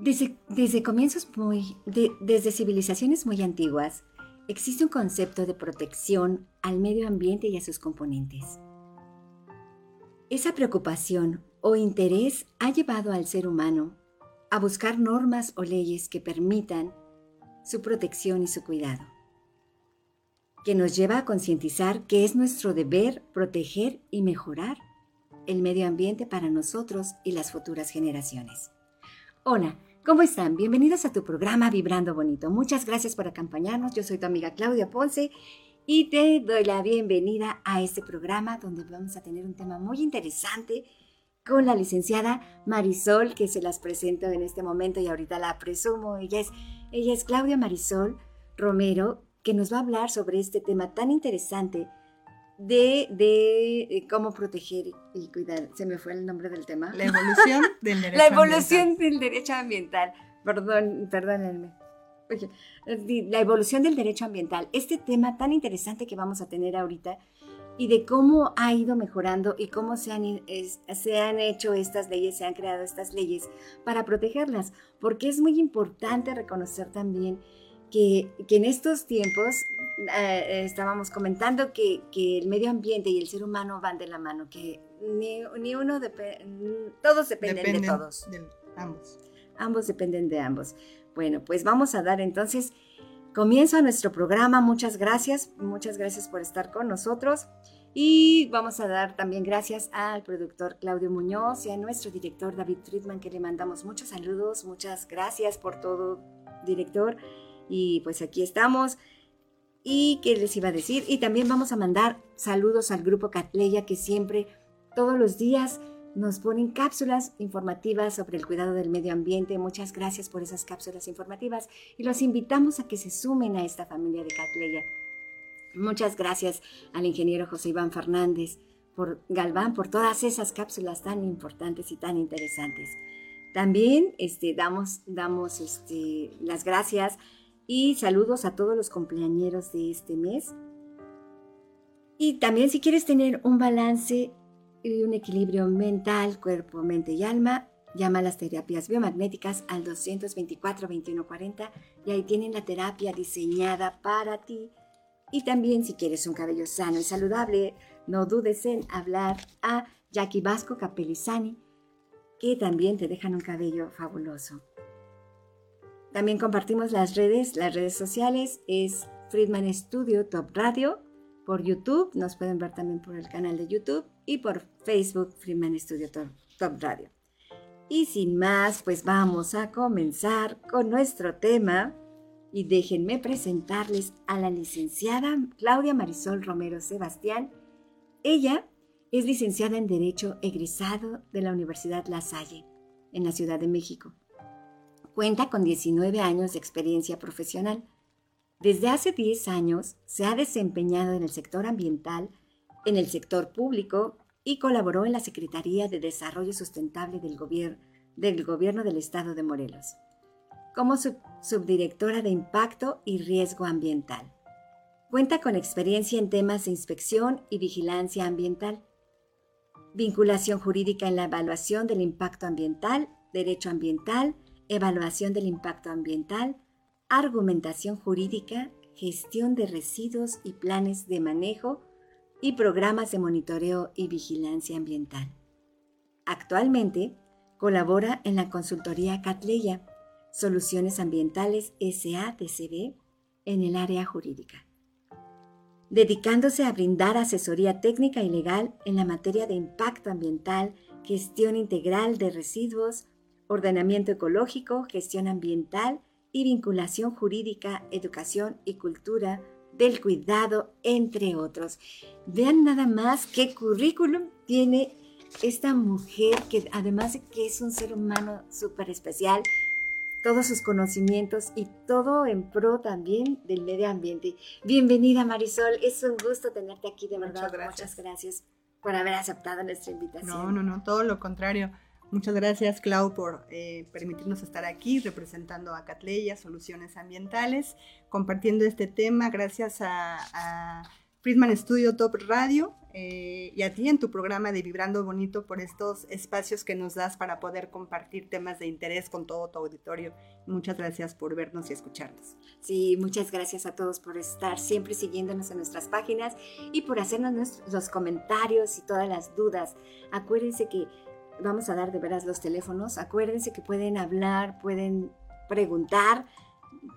Desde, comienzos muy, desde civilizaciones muy antiguas, existe un concepto de protección al medio ambiente y a sus componentes. Esa preocupación o interés ha llevado al ser humano a buscar normas o leyes que permitan su protección y su cuidado, que nos lleva a concientizar que es nuestro deber proteger y mejorar el medio ambiente para nosotros y las futuras generaciones. Hola, ¿Cómo están? Bienvenidos a tu programa Vibrando Bonito. Muchas gracias por acompañarnos. Yo soy tu amiga Claudia Ponce y te doy la bienvenida a este programa donde vamos a tener un tema muy interesante con la licenciada Marisol, que se las presento en este momento y ahorita la presumo. Ella es, ella es Claudia Marisol Romero, que nos va a hablar sobre este tema tan interesante de, de, cómo proteger y cuidar. Se me fue el nombre del tema. La evolución del derecho La evolución ambiental. del derecho ambiental. Perdón, perdónenme. la evolución del derecho ambiental. Este tema tan interesante que vamos a tener ahorita y de cómo ha ido mejorando y cómo se han, se han hecho estas leyes, se han creado estas leyes para protegerlas. Porque es muy importante reconocer también que, en estos tiempos eh, estábamos comentando que, el medio ambiente y el ser humano van de la mano, que ni, uno depende, todos dependen, de todos. ambos. Ambos dependen de ambos. Bueno, pues vamos a dar entonces comienzo a nuestro programa. Muchas gracias, muchas gracias por estar con nosotros. Y vamos a dar también gracias al productor Claudio Muñoz y a nuestro director David Friedman, que le mandamos muchos saludos, muchas gracias por todo, director. Y pues aquí estamos. ¿Y qué les iba a decir? Y también vamos a mandar saludos al grupo Catleya que siempre, todos los días, nos ponen cápsulas informativas sobre el cuidado del medio ambiente. Muchas gracias por esas cápsulas informativas y los invitamos a que se sumen a esta familia de Catleya. Muchas gracias al ingeniero José Iván Fernández por Galván por todas esas cápsulas tan importantes y tan interesantes. También este, damos, damos este, las gracias y saludos a todos los cumpleañeros de este mes. Y también si quieres tener un balance y un equilibrio mental, cuerpo, mente y alma, llama a las terapias biomagnéticas al 224-2140 y ahí tienen la terapia diseñada para ti. Y también si quieres un cabello sano y saludable, no dudes en hablar a Jackie Vasco Capelizani, que también te dejan un cabello fabuloso. También compartimos las redes, las redes sociales es Friedman Studio Top Radio por YouTube, nos pueden ver también por el canal de YouTube y por Facebook Friedman Studio Top, Top Radio. Y sin más, pues vamos a comenzar con nuestro tema y déjenme presentarles a la licenciada Claudia Marisol Romero Sebastián. Ella es licenciada en Derecho egresado de la Universidad La Salle en la Ciudad de México. Cuenta con 19 años de experiencia profesional. Desde hace 10 años se ha desempeñado en el sector ambiental, en el sector público y colaboró en la Secretaría de Desarrollo Sustentable del, del Gobierno del Estado de Morelos, como subdirectora de Impacto y Riesgo Ambiental. Cuenta con experiencia en temas de inspección y vigilancia ambiental, vinculación jurídica en la evaluación del impacto ambiental, derecho ambiental, evaluación del impacto ambiental, argumentación jurídica, gestión de residuos y planes de manejo y programas de monitoreo y vigilancia ambiental. Actualmente colabora en la consultoría Catleya, Soluciones Ambientales SADCB en el área jurídica, dedicándose a brindar asesoría técnica y legal en la materia de impacto ambiental, gestión integral de residuos, ordenamiento ecológico, gestión ambiental y vinculación jurídica, educación y cultura del cuidado, entre otros. Vean nada más qué currículum tiene esta mujer que además de que es un ser humano súper especial, todos sus conocimientos y todo en pro también del medio ambiente. Bienvenida Marisol, es un gusto tenerte aquí, de verdad. Muchas gracias. Muchas gracias por haber aceptado nuestra invitación. No, no, no, todo lo contrario. Muchas gracias, Clau, por eh, permitirnos estar aquí representando a Catleya Soluciones Ambientales, compartiendo este tema. Gracias a, a Friedman Studio Top Radio eh, y a ti en tu programa de Vibrando Bonito por estos espacios que nos das para poder compartir temas de interés con todo tu auditorio. Muchas gracias por vernos y escucharnos. Sí, muchas gracias a todos por estar siempre siguiéndonos en nuestras páginas y por hacernos los comentarios y todas las dudas. Acuérdense que vamos a dar de veras los teléfonos. Acuérdense que pueden hablar, pueden preguntar,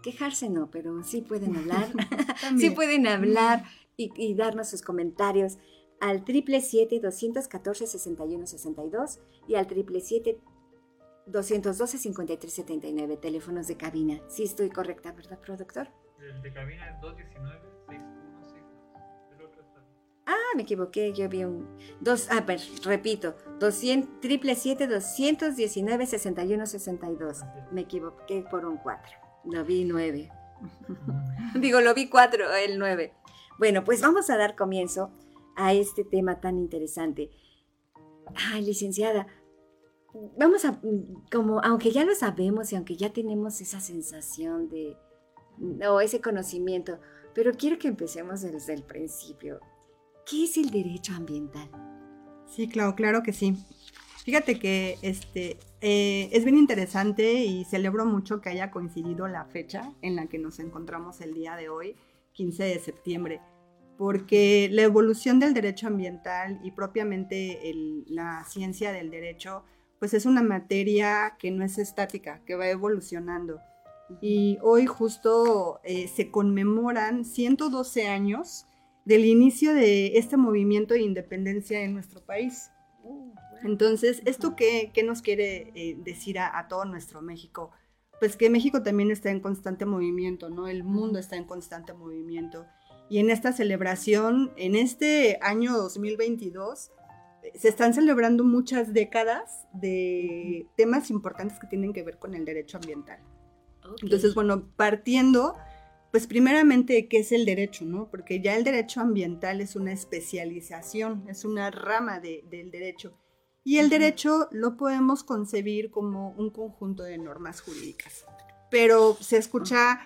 quejarse no, pero sí pueden hablar. sí pueden hablar y, y darnos sus comentarios al 777-214-6162 y al 777-212-5379, teléfonos de cabina. Sí estoy correcta, ¿verdad, productor? El de cabina es 219-6162. Ah, me equivoqué, yo vi un... Dos, a ver, repito, 777-219-6162. Me equivoqué por un 4. Lo vi 9. Digo, lo vi 4, el 9. Bueno, pues vamos a dar comienzo a este tema tan interesante. Ay, licenciada, vamos a, como, aunque ya lo sabemos y aunque ya tenemos esa sensación de, o ese conocimiento, pero quiero que empecemos desde el principio. ¿Qué es el derecho ambiental? Sí, claro, claro que sí. Fíjate que este, eh, es bien interesante y celebro mucho que haya coincidido la fecha en la que nos encontramos el día de hoy, 15 de septiembre porque la evolución del derecho ambiental y propiamente la ciencia del derecho, pues es una materia que no es estática, que va evolucionando. Y hoy justo eh, se conmemoran 112 años del inicio de este movimiento de independencia en nuestro país. Entonces, ¿esto qué, nos quiere eh, decir a, a, todo nuestro México? Pues que México también está en constante movimiento, ¿no? El mundo está en constante movimiento y en esta celebración, en este año 2022, se están celebrando muchas décadas de temas importantes que tienen que ver con el derecho ambiental. Entonces, bueno, partiendo, pues primeramente, ¿qué es el derecho? ¿no? Porque ya el derecho ambiental es una especialización, es una rama del derecho. Y el derecho lo podemos concebir como un conjunto de normas jurídicas. Pero se escucha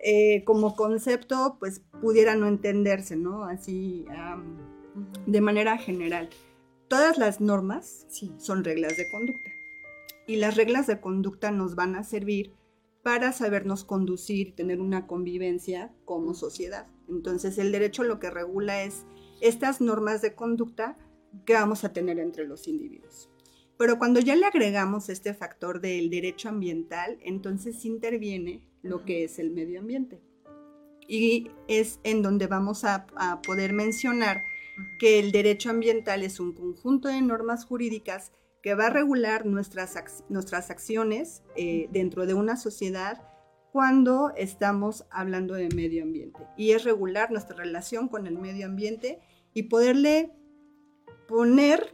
eh, como concepto, pues pudiera no entenderse, ¿no? Así, de manera general. Todas las normas son reglas de conducta. Y las reglas de conducta nos van a servir para sabernos conducir tener una convivencia como sociedad. Entonces el derecho lo que regula es estas normas de conducta que vamos a tener entre los individuos. Pero cuando ya le agregamos este factor del derecho ambiental, entonces interviene lo que es el medio ambiente. Y es en donde vamos a, poder mencionar que el derecho ambiental es un conjunto de normas jurídicas que va a regular nuestras, nuestras acciones eh, dentro de una sociedad cuando estamos hablando de medio ambiente. Y es regular nuestra relación con el medio ambiente y poderle poner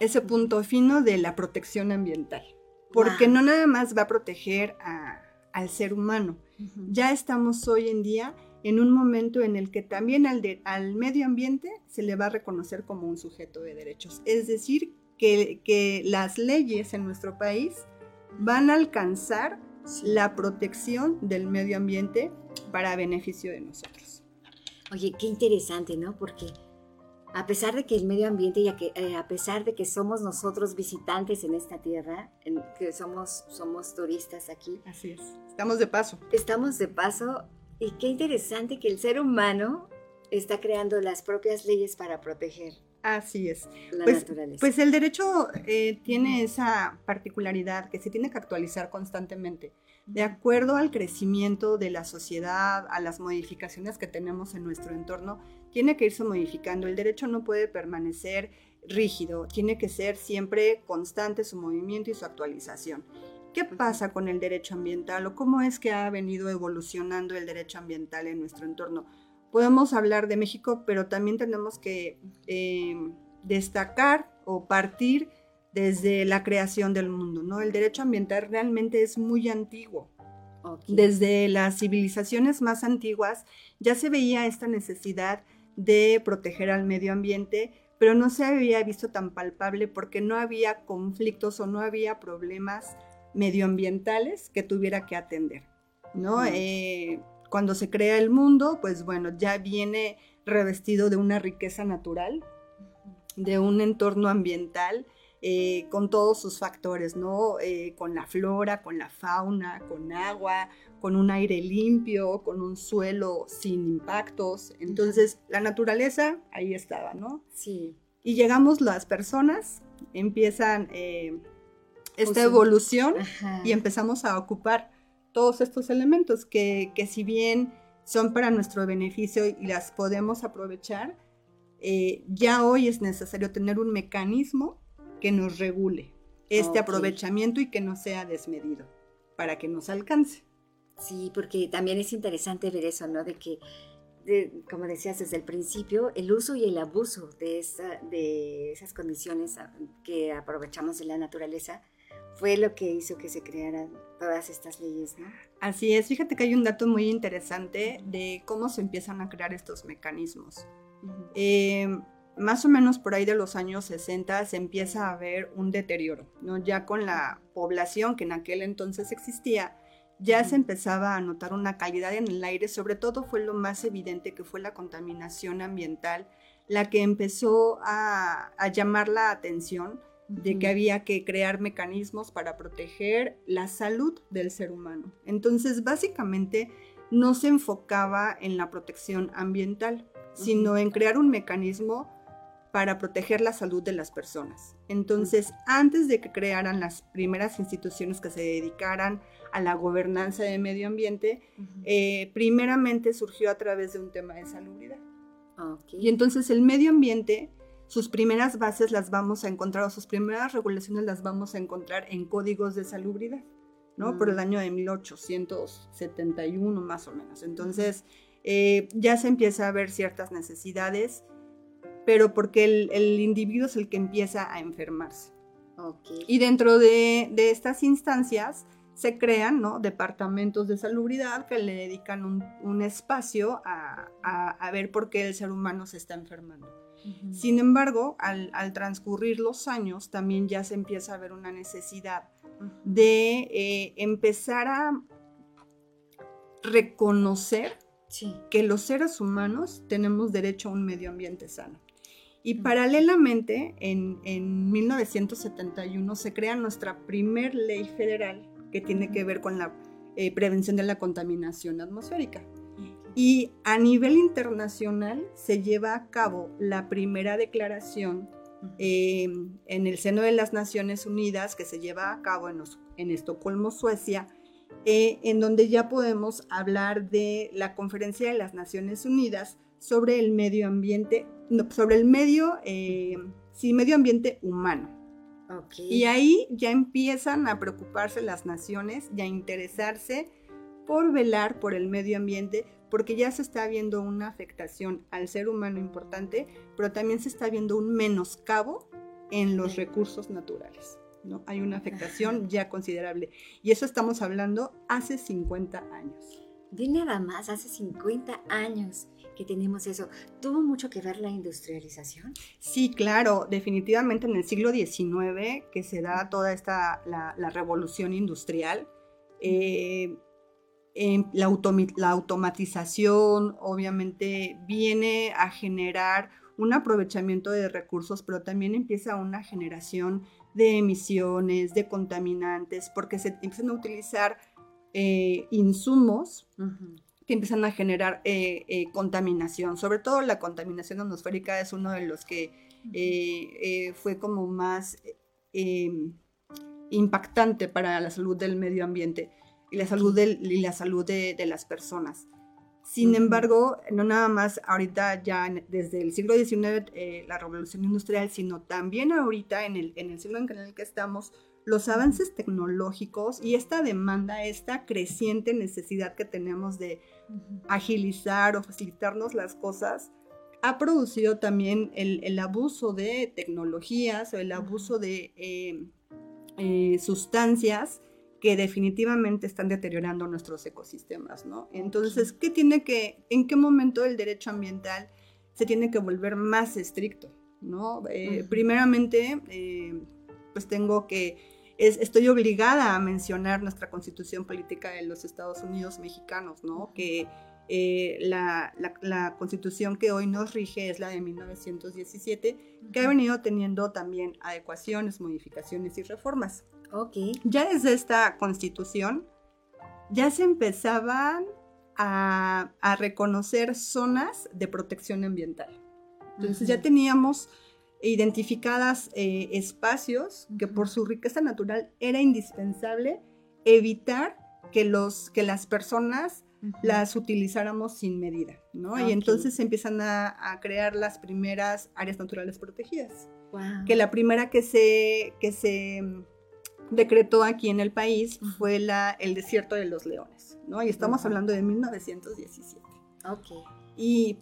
ese punto fino de la protección ambiental. Porque no nada más va a proteger a, al ser humano. Ya estamos hoy en día en un momento en el que también al, al, medio ambiente se le va a reconocer como un sujeto de derechos. Es decir, que, que las leyes en nuestro país van a alcanzar la protección del medio ambiente para beneficio de nosotros. Oye, qué interesante, ¿no? Porque a pesar de que el medio ambiente y a, que, eh, a pesar de que somos nosotros visitantes en esta tierra, en, que somos, somos turistas aquí. Así es. Estamos de paso. Estamos de paso y qué interesante que el ser humano está creando las propias leyes para proteger. Así es. La pues, naturaleza. Pues el derecho eh, tiene esa particularidad que se tiene que actualizar constantemente de acuerdo al crecimiento de la sociedad, a las modificaciones que tenemos en nuestro entorno, tiene que irse modificando. El derecho no puede permanecer rígido, tiene que ser siempre constante su movimiento y su actualización. ¿Qué pasa con el derecho ambiental o cómo es que ha venido evolucionando el derecho ambiental en nuestro entorno? Podemos hablar de México, pero también tenemos que eh, destacar o partir desde la creación del mundo, ¿no? El derecho ambiental realmente es muy antiguo. Ok. Desde las civilizaciones más antiguas ya se veía esta necesidad de proteger al medio ambiente, pero no se había visto tan palpable porque no había conflictos o no había problemas medioambientales que tuviera que atender, ¿no? Eh, cuando se crea el mundo, pues bueno, ya viene revestido de una riqueza natural, de un entorno ambiental eh, con todos sus factores, ¿no? Eh, con la flora, con la fauna, con agua, con un aire limpio, con un suelo sin impactos. Entonces, la naturaleza ahí estaba, ¿no? Sí. Y llegamos las personas, empiezan eh, esta evolución Ajá. y empezamos a ocupar todos estos elementos que, que si bien son para nuestro beneficio y las podemos aprovechar, eh, ya hoy es necesario tener un mecanismo que nos regule este aprovechamiento y que no sea desmedido para que nos alcance. Sí, porque también es interesante ver eso, ¿no? De que, de- como decías desde el principio, el uso y el abuso de, esa, de esas condiciones ah, que aprovechamos de la naturaleza fue lo que hizo que se crearan todas estas leyes, ¿no? Así es, fíjate que hay un dato muy interesante de cómo se empiezan a crear estos mecanismos. Eh, más o menos por ahí de los años 60 se empieza a ver un deterioro, ¿no? Ya con la población que en aquel entonces existía, ya se empezaba a notar una calidad en el aire, sobre todo fue lo más evidente que fue la contaminación ambiental, la que empezó a, a llamar la atención de que había que crear mecanismos para proteger la salud del ser humano. Entonces, básicamente, no se enfocaba en la protección ambiental, sino en crear un mecanismo para proteger la salud de las personas. Entonces, antes de que crearan las primeras instituciones que se dedicaran a la gobernanza de medio ambiente, eh, primeramente surgió a través de un tema de salubridad. Ok. Y entonces el medio ambiente, sus primeras bases las vamos a encontrar, o sus primeras regulaciones las vamos a encontrar en códigos de salubridad, ¿no? Mm. Por el año de 1871 más o menos. Entonces eh, ya se empieza a ver ciertas necesidades, pero porque el, el individuo es el que empieza a enfermarse. Ok. Y dentro de, de estas instancias se crean ¿no? departamentos de salubridad que le dedican un, un espacio a, a- a ver por qué el ser humano se está enfermando. Sin embargo, al, al transcurrir los años, también ya se empieza a ver una necesidad de eh, empezar a reconocer Sí. que los seres humanos tenemos derecho a un medio ambiente sano. Y paralelamente, en, en 1971 se crea nuestra primer ley federal que tiene que ver con la eh, prevención de la contaminación atmosférica. Y a nivel internacional se lleva a cabo la primera declaración eh, en el seno de las Naciones Unidas que se lleva a cabo en, los- en Estocolmo, Suecia, eh, en donde ya podemos hablar de la Conferencia de las Naciones Unidas sobre el medio ambiente, no, sobre el medio, eh, sí, medio ambiente humano. Y ahí ya empiezan a preocuparse las naciones y a interesarse por velar por el medio ambiente, porque ya se está viendo una afectación al ser humano importante, pero también se está viendo un menoscabo en los recursos naturales. ¿no? Hay una afectación ya considerable. Y eso estamos hablando hace 50 años. De nada más, hace 50 años que tenemos eso. ¿Tuvo mucho que ver la industrialización? Sí, claro, definitivamente en el siglo XIX que se da toda esta, la, la revolución industrial, eh, em, la, automatización obviamente viene a generar un aprovechamiento de recursos, pero también empieza una generación de emisiones, de contaminantes, porque se empiezan a utilizar eh, insumos que empiezan a generar eh, eh, contaminación. Sobre todo la contaminación atmosférica es uno de los que fue como más eh, impactante para la salud del medio ambiente y la salud, del- y la salud de, de las personas. Sin embargo, no nada más ahorita ya en- desde el siglo XIX eh, la revolución industrial, sino también ahorita en el, en el siglo en el que estamos, los avances tecnológicos y esta demanda, esta creciente necesidad que tenemos de agilizar o facilitarnos las cosas, ha producido también el, abuso de tecnologías o el abuso de eh, eh, sustancias que definitivamente están deteriorando nuestros ecosistemas, ¿no? Entonces, ¿qué tiene que, en qué momento el derecho ambiental se tiene que volver más estricto, ¿no? Eh, primeramente, pues tengo que, estoy obligada a mencionar nuestra constitución política de los Estados Unidos mexicanos, ¿no? Que eh, la, constitución que hoy nos rige es la de 1917, que ha venido teniendo también adecuaciones, modificaciones y reformas. Ok. Ya desde esta constitución, ya se empezaban a, reconocer zonas de protección ambiental. Entonces ya teníamos identificadas eh, espacios que por su riqueza natural era indispensable evitar que, los, que las personas las utilizáramos sin medida, ¿no? Y entonces se empiezan a, crear las primeras áreas naturales protegidas. Que la primera que se, que se decretó aquí en el país fue la, el desierto de los leones, ¿no? Y estamos hablando de 1917. Ok.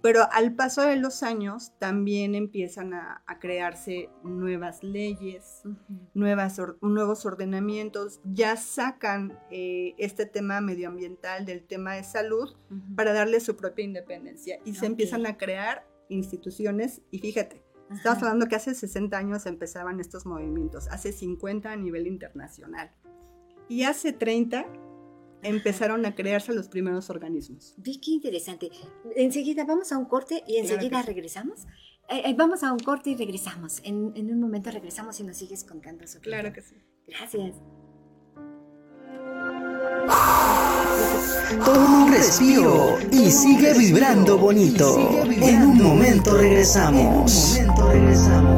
Pero al paso de los años también empiezan a, crearse nuevas leyes, nuevas nuevos ordenamientos, ya sacan eh, este tema medioambiental del tema de salud para darle su propia independencia y se empiezan a crear instituciones y fíjate, estamos hablando que hace 60 años empezaban estos movimientos, hace 50 a nivel internacional y hace 30 empezaron a crearse los primeros organismos. Vi qué interesante. Enseguida vamos a un corte y enseguida regresamos. Eh, eh, vamos a un corte y regresamos. En, en, un momento regresamos y nos sigues contando sobre Claro que sí. Gracias. Toma un respiro y sigue vibrando bonito. En un momento regresamos. En un momento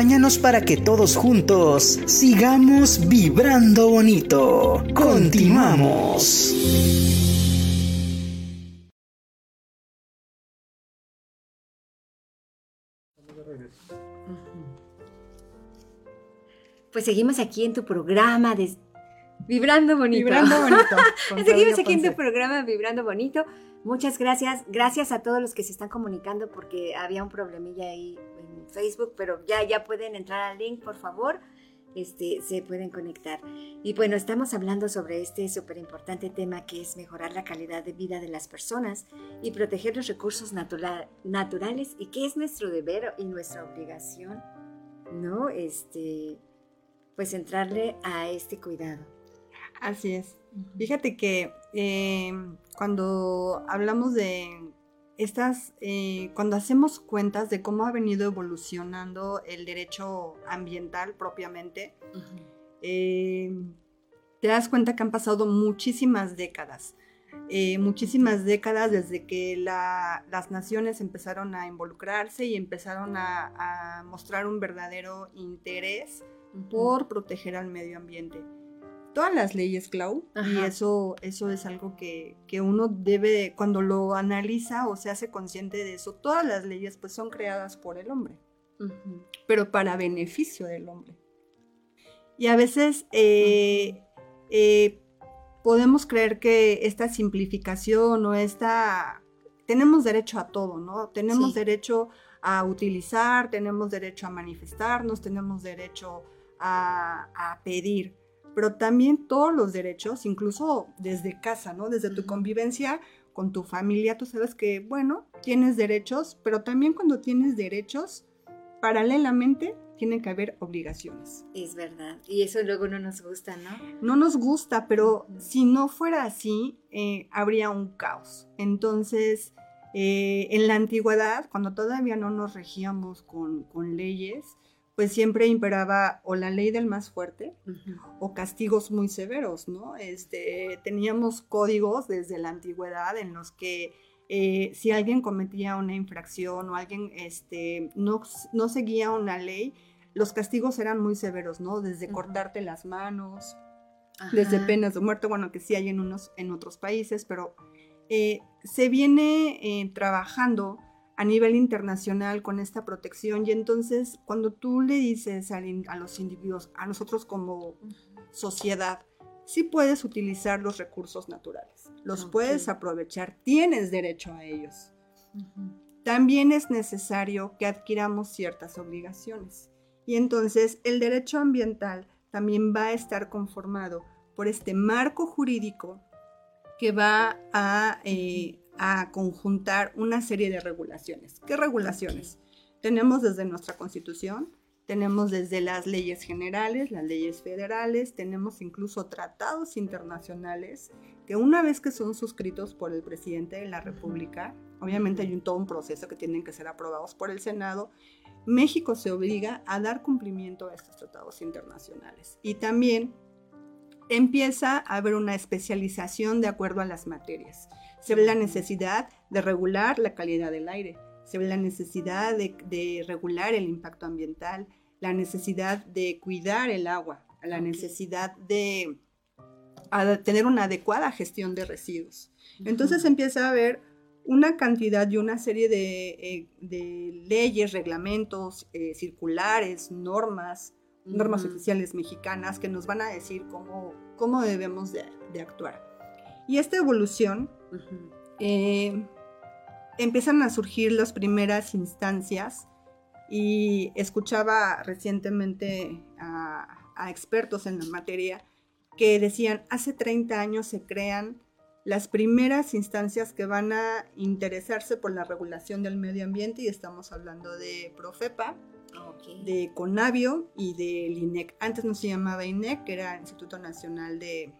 Acompáñanos para que todos juntos sigamos vibrando bonito. Continuamos. Pues seguimos aquí en tu programa de Vibrando Bonito. Vibrando Bonito. seguimos aquí en tu programa Vibrando Bonito. Muchas gracias. Gracias a todos los que se están comunicando porque había un problemilla ahí Facebook, pero ya, ya pueden entrar al link, por favor. Este, se pueden conectar. Y bueno, estamos hablando sobre este súper importante tema que es mejorar la calidad de vida de las personas y proteger los recursos naturales y que es nuestro deber y nuestra obligación, ¿no? Este, pues entrarle a este cuidado. Así es. Fíjate que eh, cuando hablamos de estas, eh, cuando hacemos cuentas de cómo ha venido evolucionando el derecho ambiental propiamente, eh, te das cuenta que han pasado muchísimas décadas. muchísimas décadas desde que las naciones empezaron a involucrarse y empezaron a, mostrar un verdadero interés por proteger al medio ambiente todas las leyes, Clau, y eso, eso es algo que, uno debe, cuando lo analiza o se hace consciente de eso, todas las leyes pues son creadas por el hombre, pero para beneficio del hombre. Y a veces eh, eh, podemos creer que esta simplificación o esta... Tenemos derecho a todo, ¿no? Tenemos derecho a utilizar, tenemos derecho a manifestarnos, tenemos derecho a, a pedir pero también todos los derechos, incluso desde casa, ¿no? Desde tu convivencia con tu familia, tú sabes que, bueno, tienes derechos, pero también cuando tienes derechos, paralelamente tienen que haber obligaciones. Es verdad. Y eso luego no nos gusta, ¿no? No nos gusta, pero si no fuera así, eh, habría un caos. Entonces, eh, en la antigüedad, cuando todavía no nos regíamos con, con leyes, pues siempre imperaba o la ley del más fuerte o castigos muy severos, ¿no? Este, teníamos códigos desde la antigüedad en los que eh, si alguien cometía una infracción o alguien este, no, no, seguía una ley, los castigos eran muy severos, ¿no? Desde cortarte las manos, desde penas de muerte, bueno, que sí hay en, unos, en otros países, pero eh, se viene eh, trabajando a nivel internacional con esta protección y entonces cuando tú le dices a, los individuos, a nosotros como sociedad, sí puedes utilizar los recursos naturales, los puedes aprovechar, tienes derecho a ellos. También es necesario que adquiramos ciertas obligaciones. Y entonces el derecho ambiental también va a estar conformado por este marco jurídico que va a eh, a conjuntar una serie de regulaciones. ¿Qué regulaciones? Tenemos desde nuestra constitución, tenemos desde las leyes generales, las leyes federales, tenemos incluso tratados internacionales que una vez que son suscritos por el presidente de la República, obviamente hay un, todo un proceso que tienen que ser aprobados por el Senado, México se obliga a dar cumplimiento a estos tratados internacionales. Y también empieza a haber una especialización de acuerdo a las materias. Se ve la necesidad de regular la calidad del aire, se ve la necesidad de, regular el impacto ambiental, la necesidad de cuidar el agua, la necesidad de tener una adecuada gestión de residuos. Entonces empieza a haber una cantidad y una serie de, eh, leyes, reglamentos, eh, circulares, normas, normas oficiales mexicanas que nos van a decir cómo, cómo debemos de, de actuar. Y esta evolución eh, empiezan a surgir las primeras instancias y escuchaba recientemente a, expertos en la materia que decían, hace 30 años se crean las primeras instancias que van a interesarse por la regulación del medio ambiente y estamos hablando de Profepa, de Conavio y del INEC. Antes no se llamaba INEC, que era Instituto Nacional de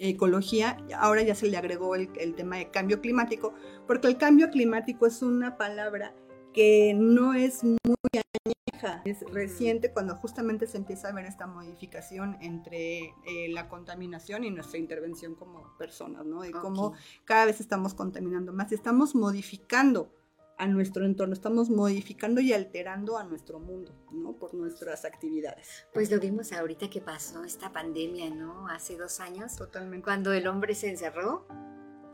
ecología, ahora ya se le agregó el, tema de cambio climático, porque el cambio climático es una palabra que no es muy añeja, es reciente cuando justamente se empieza a ver esta modificación entre eh, la contaminación y nuestra intervención como personas, ¿no? De cómo cada vez estamos contaminando más, estamos modificando a nuestro entorno, estamos modificando y alterando a nuestro mundo, ¿no? Por nuestras actividades. Pues lo vimos ahorita que pasó esta pandemia, ¿no? Hace dos años. Totalmente. Cuando el hombre se encerró.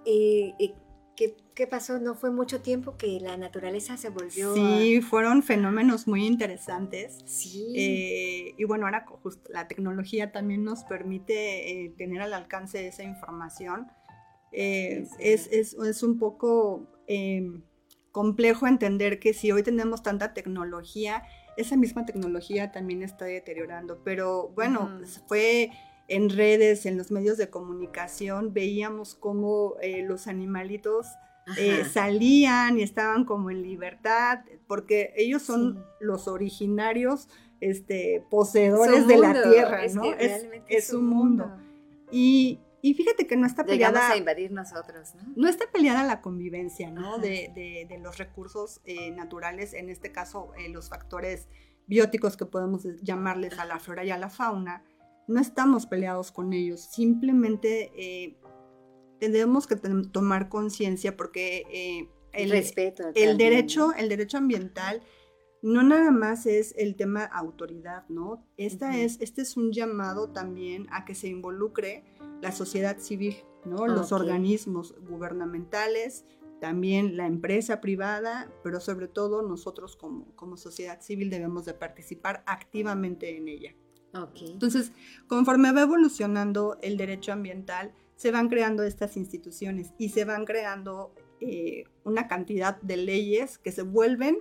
Eh, eh, ¿qué, pasó? No fue mucho tiempo que la naturaleza se volvió. Sí, fueron fenómenos muy interesantes. Sí. Eh, y bueno, ahora justo la tecnología también nos permite tener al alcance esa información. es, es, es, un poco em, complejo entender que si hoy tenemos tanta tecnología, esa misma tecnología también está deteriorando. Pero bueno, pues, fue en redes, en los medios de comunicación, veíamos cómo eh, los animalitos eh, salían y estaban como en libertad, porque ellos son los originarios este, poseedores de la tierra, ¿no? Es, es, un mundo. Y, y fíjate que no está Llegamos peleada. a invadir nosotros, ¿no? No está peleada la convivencia, ¿no? De, de- de los recursos eh, naturales, en este caso eh, los factores bióticos que podemos llamarles a la flora y a la fauna. No estamos peleados con ellos, simplemente eh, tenemos que tomar conciencia porque el, respeto. el también, derecho, el derecho ambiental no nada más es el tema autoridad, ¿no? Esta es, este es un llamado también a que se involucre la sociedad civil, ¿no? Los organismos gubernamentales, también la empresa privada, pero sobre todo nosotros como, como sociedad civil debemos de participar activamente en ella. Ok. Entonces, conforme va evolucionando el derecho ambiental, se van creando estas instituciones y se van creando eh, una cantidad de leyes que se vuelven,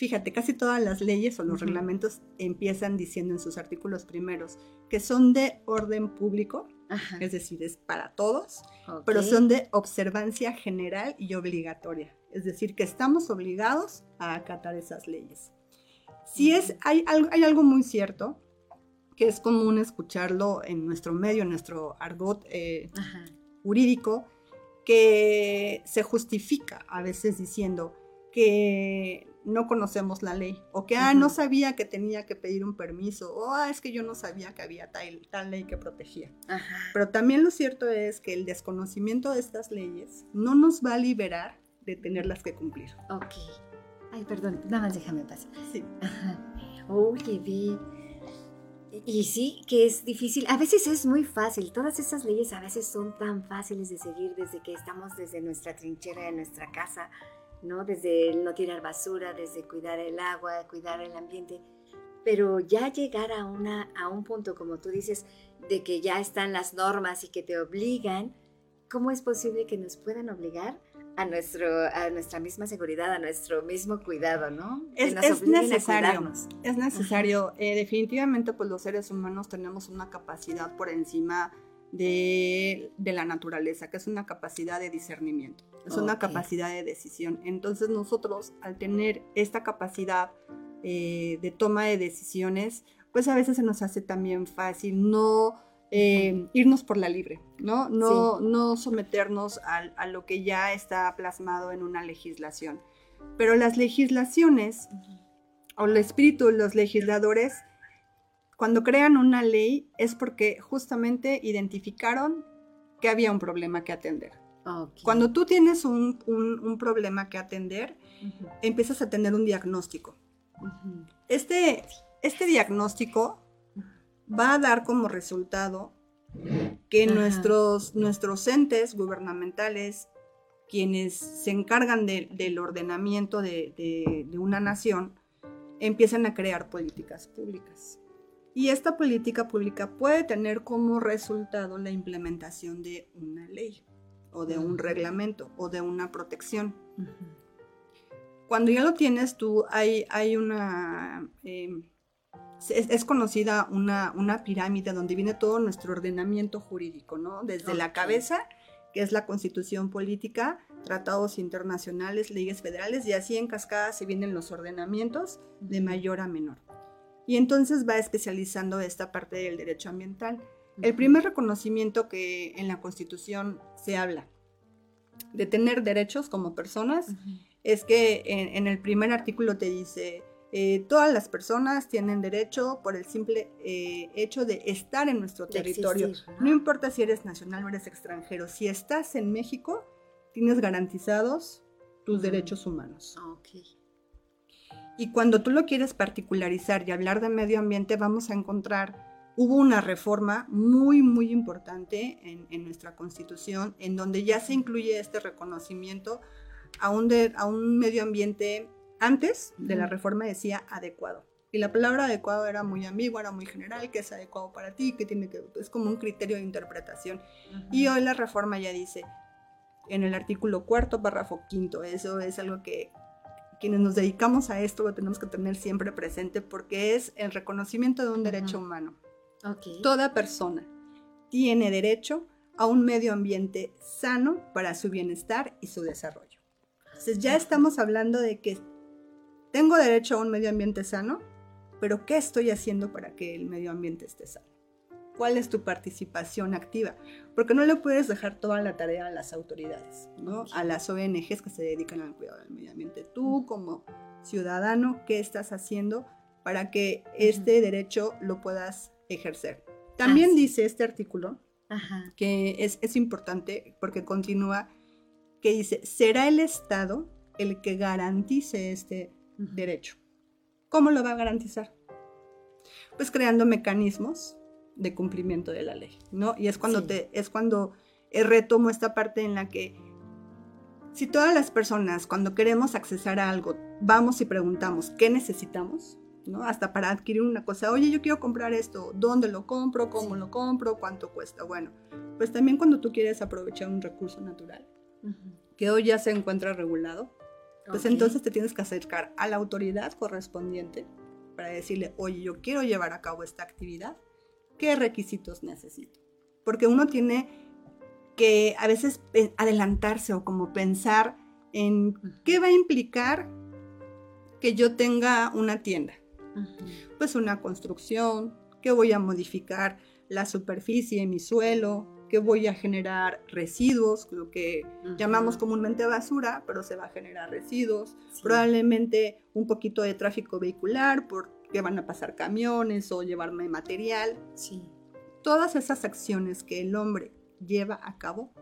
fíjate, casi todas las leyes o los reglamentos empiezan diciendo en sus artículos primeros que son de orden público, Ajá. es decir, es para todos, pero son de observancia general y obligatoria, es decir, que estamos obligados a acatar esas leyes. Si es, hay, algo- hay algo muy cierto, que es común escucharlo en nuestro medio, en nuestro argot eh, jurídico, que se justifica a veces diciendo que no conocemos la ley, o que, ah, no sabía que tenía que pedir un permiso, o ah, es que yo no sabía que había tal, tal ley que protegía. Ajá. Pero también lo cierto es que el desconocimiento de estas leyes no nos va a liberar de tenerlas que cumplir. Ok. Ay, perdón, nada más déjame pasar. Sí. Ajá. Oye, vi. Y, y sí, que es difícil. A veces es muy fácil. Todas esas leyes a veces son tan fáciles de seguir desde que estamos desde nuestra trinchera de nuestra casa, ¿no? Desde no tirar basura, desde cuidar el agua, cuidar el ambiente. Pero ya llegar a, una, a un punto, como tú dices, de que ya están las normas y que te obligan, ¿cómo es posible que nos puedan obligar a, nuestro, a nuestra misma seguridad, a nuestro mismo cuidado, ¿no? Es, es necesario. Es necesario. Eh, definitivamente, pues los seres humanos tenemos una capacidad por encima de, de la naturaleza, que es una capacidad de discernimiento, es una capacidad de decisión. Entonces nosotros, al tener esta capacidad eh, de toma de decisiones, pues a veces se nos hace también fácil no eh, irnos por la libre, ¿no? No, no someternos al- a, lo que ya está plasmado en una legislación. Pero las legislaciones o el espíritu de los legisladores, cuando crean una ley, es porque justamente identificaron que había un problema que atender. Cuando tú tienes un, un- un problema que atender, empiezas a tener un diagnóstico. Este, este diagnóstico va a dar como resultado que Ajá. nuestros, nuestros entes gubernamentales, quienes se encargan de- del ordenamiento de, de- de una nación, empiezan a crear políticas públicas. Y esta política pública puede tener como resultado la implementación de una ley o de un reglamento o de una protección. Cuando ya lo tienes tú, hay, hay una... eh, es, es conocida una, una pirámide donde viene todo nuestro ordenamiento jurídico, ¿no? Desde la cabeza, que es la constitución política, tratados internacionales, leyes federales, y así en cascada se vienen los ordenamientos de mayor a menor. Y entonces va especializando esta parte del derecho ambiental. El primer reconocimiento que en la constitución se habla de tener derechos como personas Ujú. es que en, en el primer artículo te dice, eh, todas las personas tienen derecho por el simple eh, hecho de estar en nuestro De territorio. existir, ¿no? ¿no? importa si eres nacional o eres extranjero, si estás en México, tienes garantizados tus Ujú. derechos humanos. Ok. Y cuando tú lo quieres particularizar y hablar de medio ambiente, vamos a encontrar, hubo una reforma muy, muy importante en, en nuestra constitución, en donde ya se incluye este reconocimiento a un, de- a un medio ambiente, antes de la reforma decía adecuado. Y la palabra adecuado era muy ambigua, era muy general, que es adecuado para ti, que tiene que, es como un criterio de interpretación. Y hoy la reforma ya dice, en el artículo cuarto, párrafo quinto, eso es algo que quienes nos dedicamos a esto lo tenemos que tener siempre presente porque es el reconocimiento de un derecho humano. Ok. Toda persona tiene derecho a un medio ambiente sano para su bienestar y su desarrollo. Entonces ya estamos hablando de que tengo derecho a un medio ambiente sano, pero ¿qué estoy haciendo para que el medio ambiente esté sano? ¿Cuál es tu participación activa? Porque no le puedes dejar toda la tarea a las autoridades, ¿no? A las ONGs que se dedican al cuidado del medio ambiente. Tú como ciudadano, ¿qué estás haciendo para que este derecho lo puedas ejercer? También dice este artículo que es, es importante porque continúa que dice, será el Estado el que garantice este derecho. ¿Cómo lo va a garantizar? Pues creando mecanismos de cumplimiento de la ley, ¿no? Y es cuando te es cuando eh, retomo esta parte en la que si todas las personas cuando queremos accesar a algo vamos y preguntamos qué necesitamos, ¿no? Hasta para adquirir una cosa, oye, yo quiero comprar esto, ¿dónde lo compro? ¿Cómo lo compro? ¿Cuánto cuesta? Bueno, pues también cuando tú quieres aprovechar un recurso natural, que hoy ya se encuentra regulado, pues entonces te tienes que acercar a la autoridad correspondiente para decirle, oye, yo quiero llevar a cabo esta actividad, ¿qué requisitos necesito? Porque uno tiene que a veces adelantarse o como pensar en qué va a implicar que yo tenga una tienda. Pues una construcción, que voy a modificar la superficie, mi suelo, que voy a generar residuos, lo que llamamos comúnmente basura, pero se va a generar residuos, probablemente un poquito de tráfico vehicular porque van a pasar camiones o llevarme material. Sí. Todas esas acciones que el hombre lleva a cabo,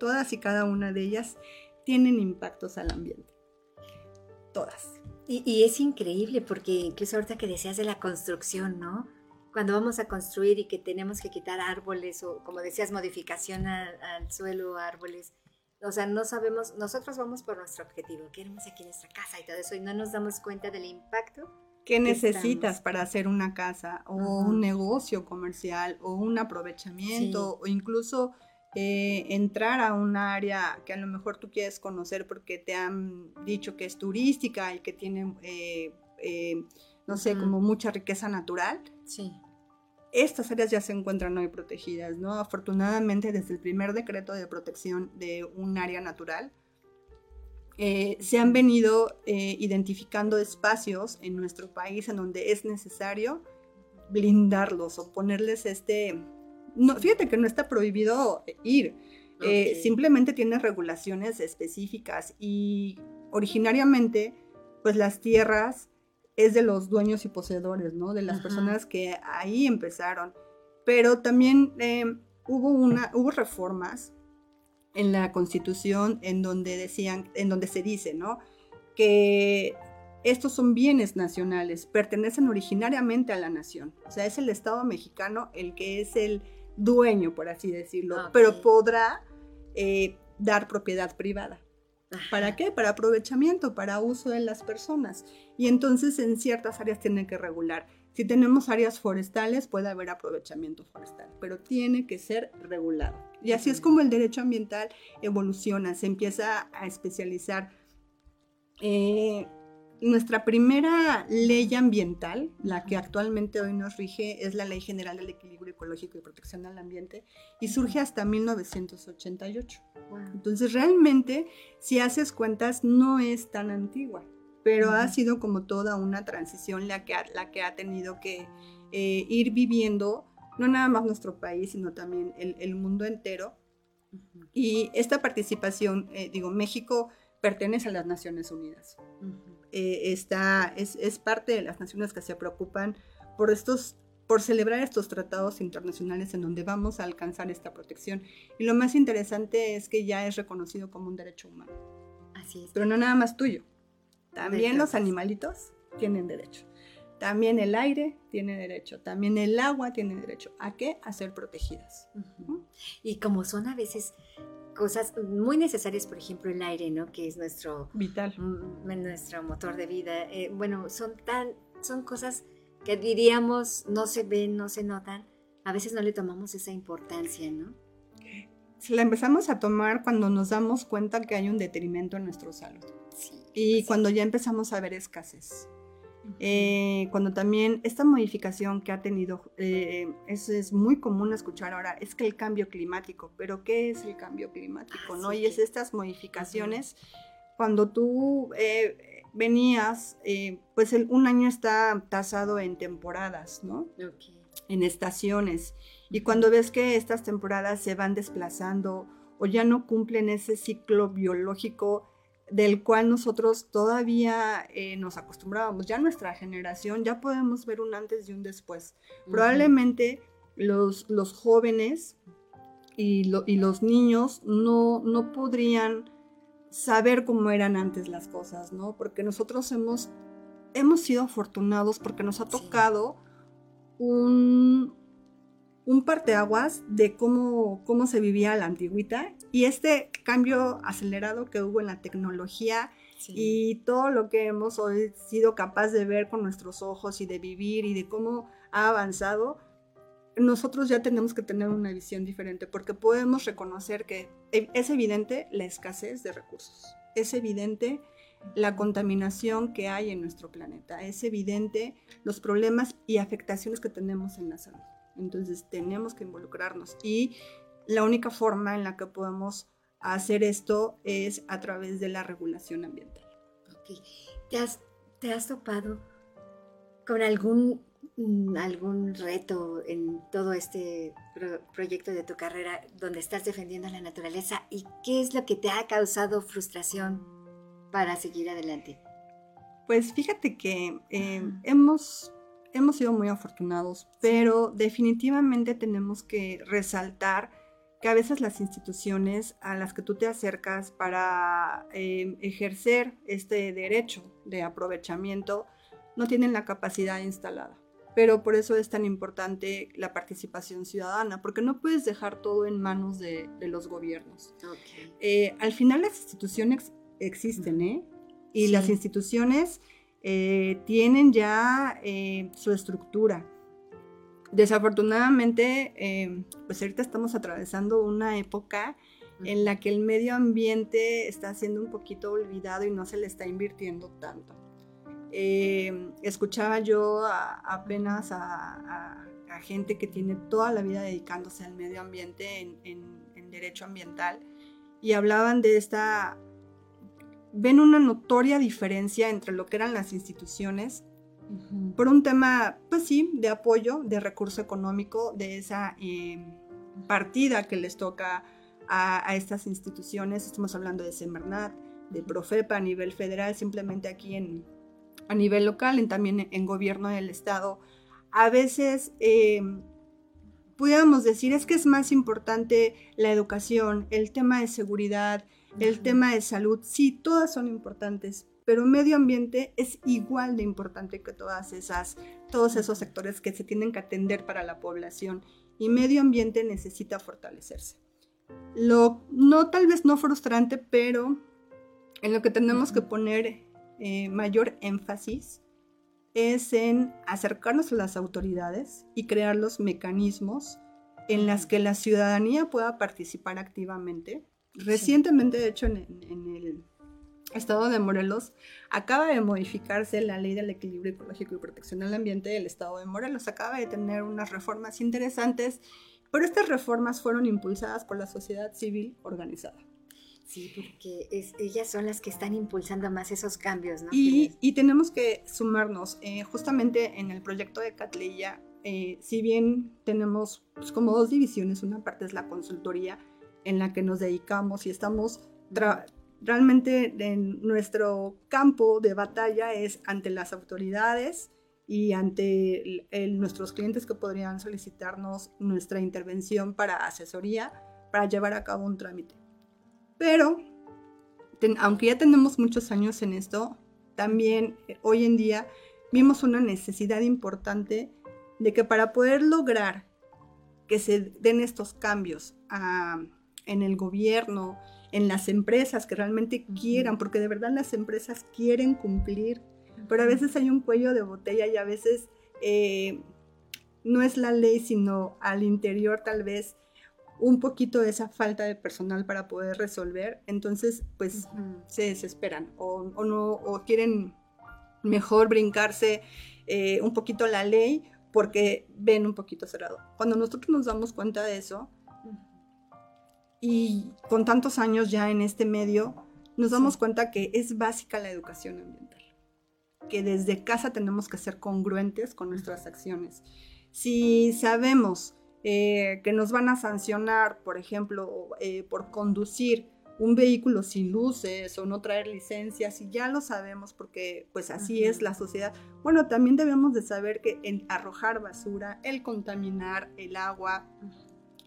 todas y cada una de ellas tienen impactos al ambiente. Todas. Y, y es increíble porque incluso ahorita que decías de la construcción, ¿no? cuando vamos a construir y que tenemos que quitar árboles o, como decías, modificación al, suelo, árboles. O sea, no sabemos, nosotros vamos por nuestro objetivo, queremos aquí nuestra casa y todo eso, y no nos damos cuenta del impacto. ¿Qué necesitas para hacer una casa o un negocio comercial o un aprovechamiento o incluso eh, entrar a un área que a lo mejor tú quieres conocer porque te han dicho que es turística y que tiene, eh, eh, no sé, como mucha riqueza natural? Sí. Estas áreas ya se encuentran hoy protegidas, ¿no? Afortunadamente, desde el primer decreto de protección de un área natural, eh, se han venido eh, identificando espacios en nuestro país en donde es necesario blindarlos o ponerles este... No, fíjate que no está prohibido ir, eh, simplemente tiene regulaciones específicas y originariamente, pues las tierras es de los dueños y poseedores, ¿no? De las personas que ahí empezaron. Pero también eh, hubo, una, hubo reformas en la Constitución en donde decían, en donde se dice, ¿no? Que estos son bienes nacionales, pertenecen originariamente a la nación. O sea, es el Estado mexicano el que es el dueño, por así decirlo, pero podrá eh, dar propiedad privada. ¿Para qué? Para aprovechamiento, para uso de las personas. Y entonces en ciertas áreas tienen que regular. Si tenemos áreas forestales, puede haber aprovechamiento forestal, pero tiene que ser regulado. Y así es como el derecho ambiental evoluciona, se empieza a especializar. Eh, nuestra primera ley ambiental, la que actualmente hoy nos rige, es la Ley General del Equilibrio Ecológico y Protección al Ambiente y surge hasta 1988. Entonces realmente, si haces cuentas, no es tan antigua, pero ha sido como toda una transición la que ha, la que ha tenido que eh, ir viviendo, no nada más nuestro país, sino también el, mundo entero. Y esta participación, eh, digo, México pertenece a las Naciones Unidas. Eh, está, es, es, parte de las naciones que se preocupan por estos por celebrar estos tratados internacionales en donde vamos a alcanzar esta protección. Y lo más interesante es que ya es reconocido como un derecho humano. Así es. Pero no nada más tuyo. También los animalitos tienen derecho. También el aire tiene derecho. También el agua tiene derecho. ¿A qué? A ser protegidas. Y como son a veces cosas muy necesarias, por ejemplo, el aire, ¿no? Que es nuestro... Vital. Nuestro motor de vida. Eh, bueno, son tan... Son cosas que diríamos no se ven, no se notan. A veces no le tomamos esa importancia, ¿no? Si la empezamos a tomar cuando nos damos cuenta que hay un detrimento en nuestro salud. Sí, y cuando ya empezamos a ver escasez. Eh, cuando también esta modificación que ha tenido, eh, eso es muy común escuchar ahora, es que el cambio climático, pero ¿qué es el cambio climático? Ah, ¿no? Y es estas modificaciones, cuando tú eh, venías, pues un año está tasado en temporadas, ¿no? en estaciones. Y cuando ves que estas temporadas se van desplazando o ya no cumplen ese ciclo biológico del cual nosotros todavía eh, nos acostumbrábamos, ya nuestra generación, ya podemos ver un antes y un después. Probablemente los, los jóvenes y, y, los niños no, no podrían saber cómo eran antes las cosas, ¿no? Porque nosotros hemos, hemos sido afortunados porque nos ha tocado un, un parteaguas de cómo, cómo se vivía la antigüita y este cambio acelerado que hubo en la tecnología y todo lo que hemos hoy sido capaz de ver con nuestros ojos y de vivir y de cómo ha avanzado, nosotros ya tenemos que tener una visión diferente porque podemos reconocer que e, es evidente la escasez de recursos, es evidente la contaminación que hay en nuestro planeta, es evidente los problemas y afectaciones que tenemos en la salud. Entonces tenemos que involucrarnos y la única forma en la que podemos hacer esto es a través de la regulación ambiental. ¿Te, has, ¿Te has topado con algún, mm, algún reto en todo este proyecto de tu carrera donde estás defendiendo la naturaleza y qué es lo que te ha causado frustración para seguir adelante? Pues fíjate que eh, hemos hemos sido muy afortunados, pero definitivamente tenemos que resaltar que a veces las instituciones a las que tú te acercas para em, ejercer este derecho de aprovechamiento no tienen la capacidad instalada. Pero por eso es tan importante la participación ciudadana, porque no puedes dejar todo en manos de, los gobiernos. Eh, al final las instituciones existen, ¿eh? Y las instituciones eh, tienen ya eh, su estructura. Desafortunadamente, eh, pues ahorita estamos atravesando una época en la que el medio ambiente está siendo un poquito olvidado y no se le está invirtiendo tanto. escuchaba yo apenas a, gente que tiene toda la vida dedicándose al medio ambiente en derecho ambiental y hablaban de esta ven una notoria diferencia entre lo que eran las instituciones por un tema, pues sí, de apoyo, de recurso económico, de esa em, partida que les toca a, estas instituciones. Estamos hablando de Semarnat, de Profepa a nivel federal, simplemente aquí en, a nivel local, en, también en gobierno del estado. A veces em, pudiéramos decir es que es más importante la educación, el tema de seguridad, el tema de salud, sí, todas son importantes, pero medio ambiente es igual de importante que todas esas, todos esos sectores que se tienen que atender para la población y medio ambiente necesita fortalecerse. Lo, no tal vez no frustrante, pero en lo que tenemos que poner eh, mayor énfasis es en acercarnos a las autoridades y crear los mecanismos en las que la ciudadanía pueda participar activamente. Recientemente, de hecho, en, el estado de Morelos, acaba de modificarse la ley del equilibrio ecológico y protección del ambiente del estado de Morelos. Acaba de tener unas reformas interesantes, pero estas reformas fueron impulsadas por la sociedad civil organizada. Sí, porque ellas son las que están impulsando más esos cambios, ¿no? Y, tenemos que sumarnos. Eh, justamente en el proyecto de Catleya, eh, si bien tenemos pues, como dos divisiones, una parte es la consultoría, en la que nos dedicamos y estamos realmente en nuestro campo de batalla es ante las autoridades y ante nuestros clientes que podrían solicitarnos nuestra intervención para asesoría para llevar a cabo un trámite. Pero, aunque ya tenemos muchos años en esto, también eh, hoy en día vimos una necesidad importante de que para poder lograr que se den estos cambios a, en el gobierno, en las empresas que realmente quieran, porque de verdad las empresas quieren cumplir, pero a veces hay un cuello de botella y a veces eh, no es la ley, sino al interior tal vez un poquito de esa falta de personal para poder resolver, entonces pues se desesperan o, no o quieren mejor brincarse eh, un poquito la ley porque ven un poquito cerrado. Cuando nosotros nos damos cuenta de eso, y con tantos años ya en este medio, nos damos cuenta que es básica la educación ambiental, que desde casa tenemos que ser congruentes con nuestras acciones. Si sabemos eh, que nos van a sancionar, por ejemplo, eh, por conducir un vehículo sin luces o no traer licencia, si ya lo sabemos porque pues así es la sociedad, bueno, también debemos de saber que en arrojar basura, el contaminar el agua,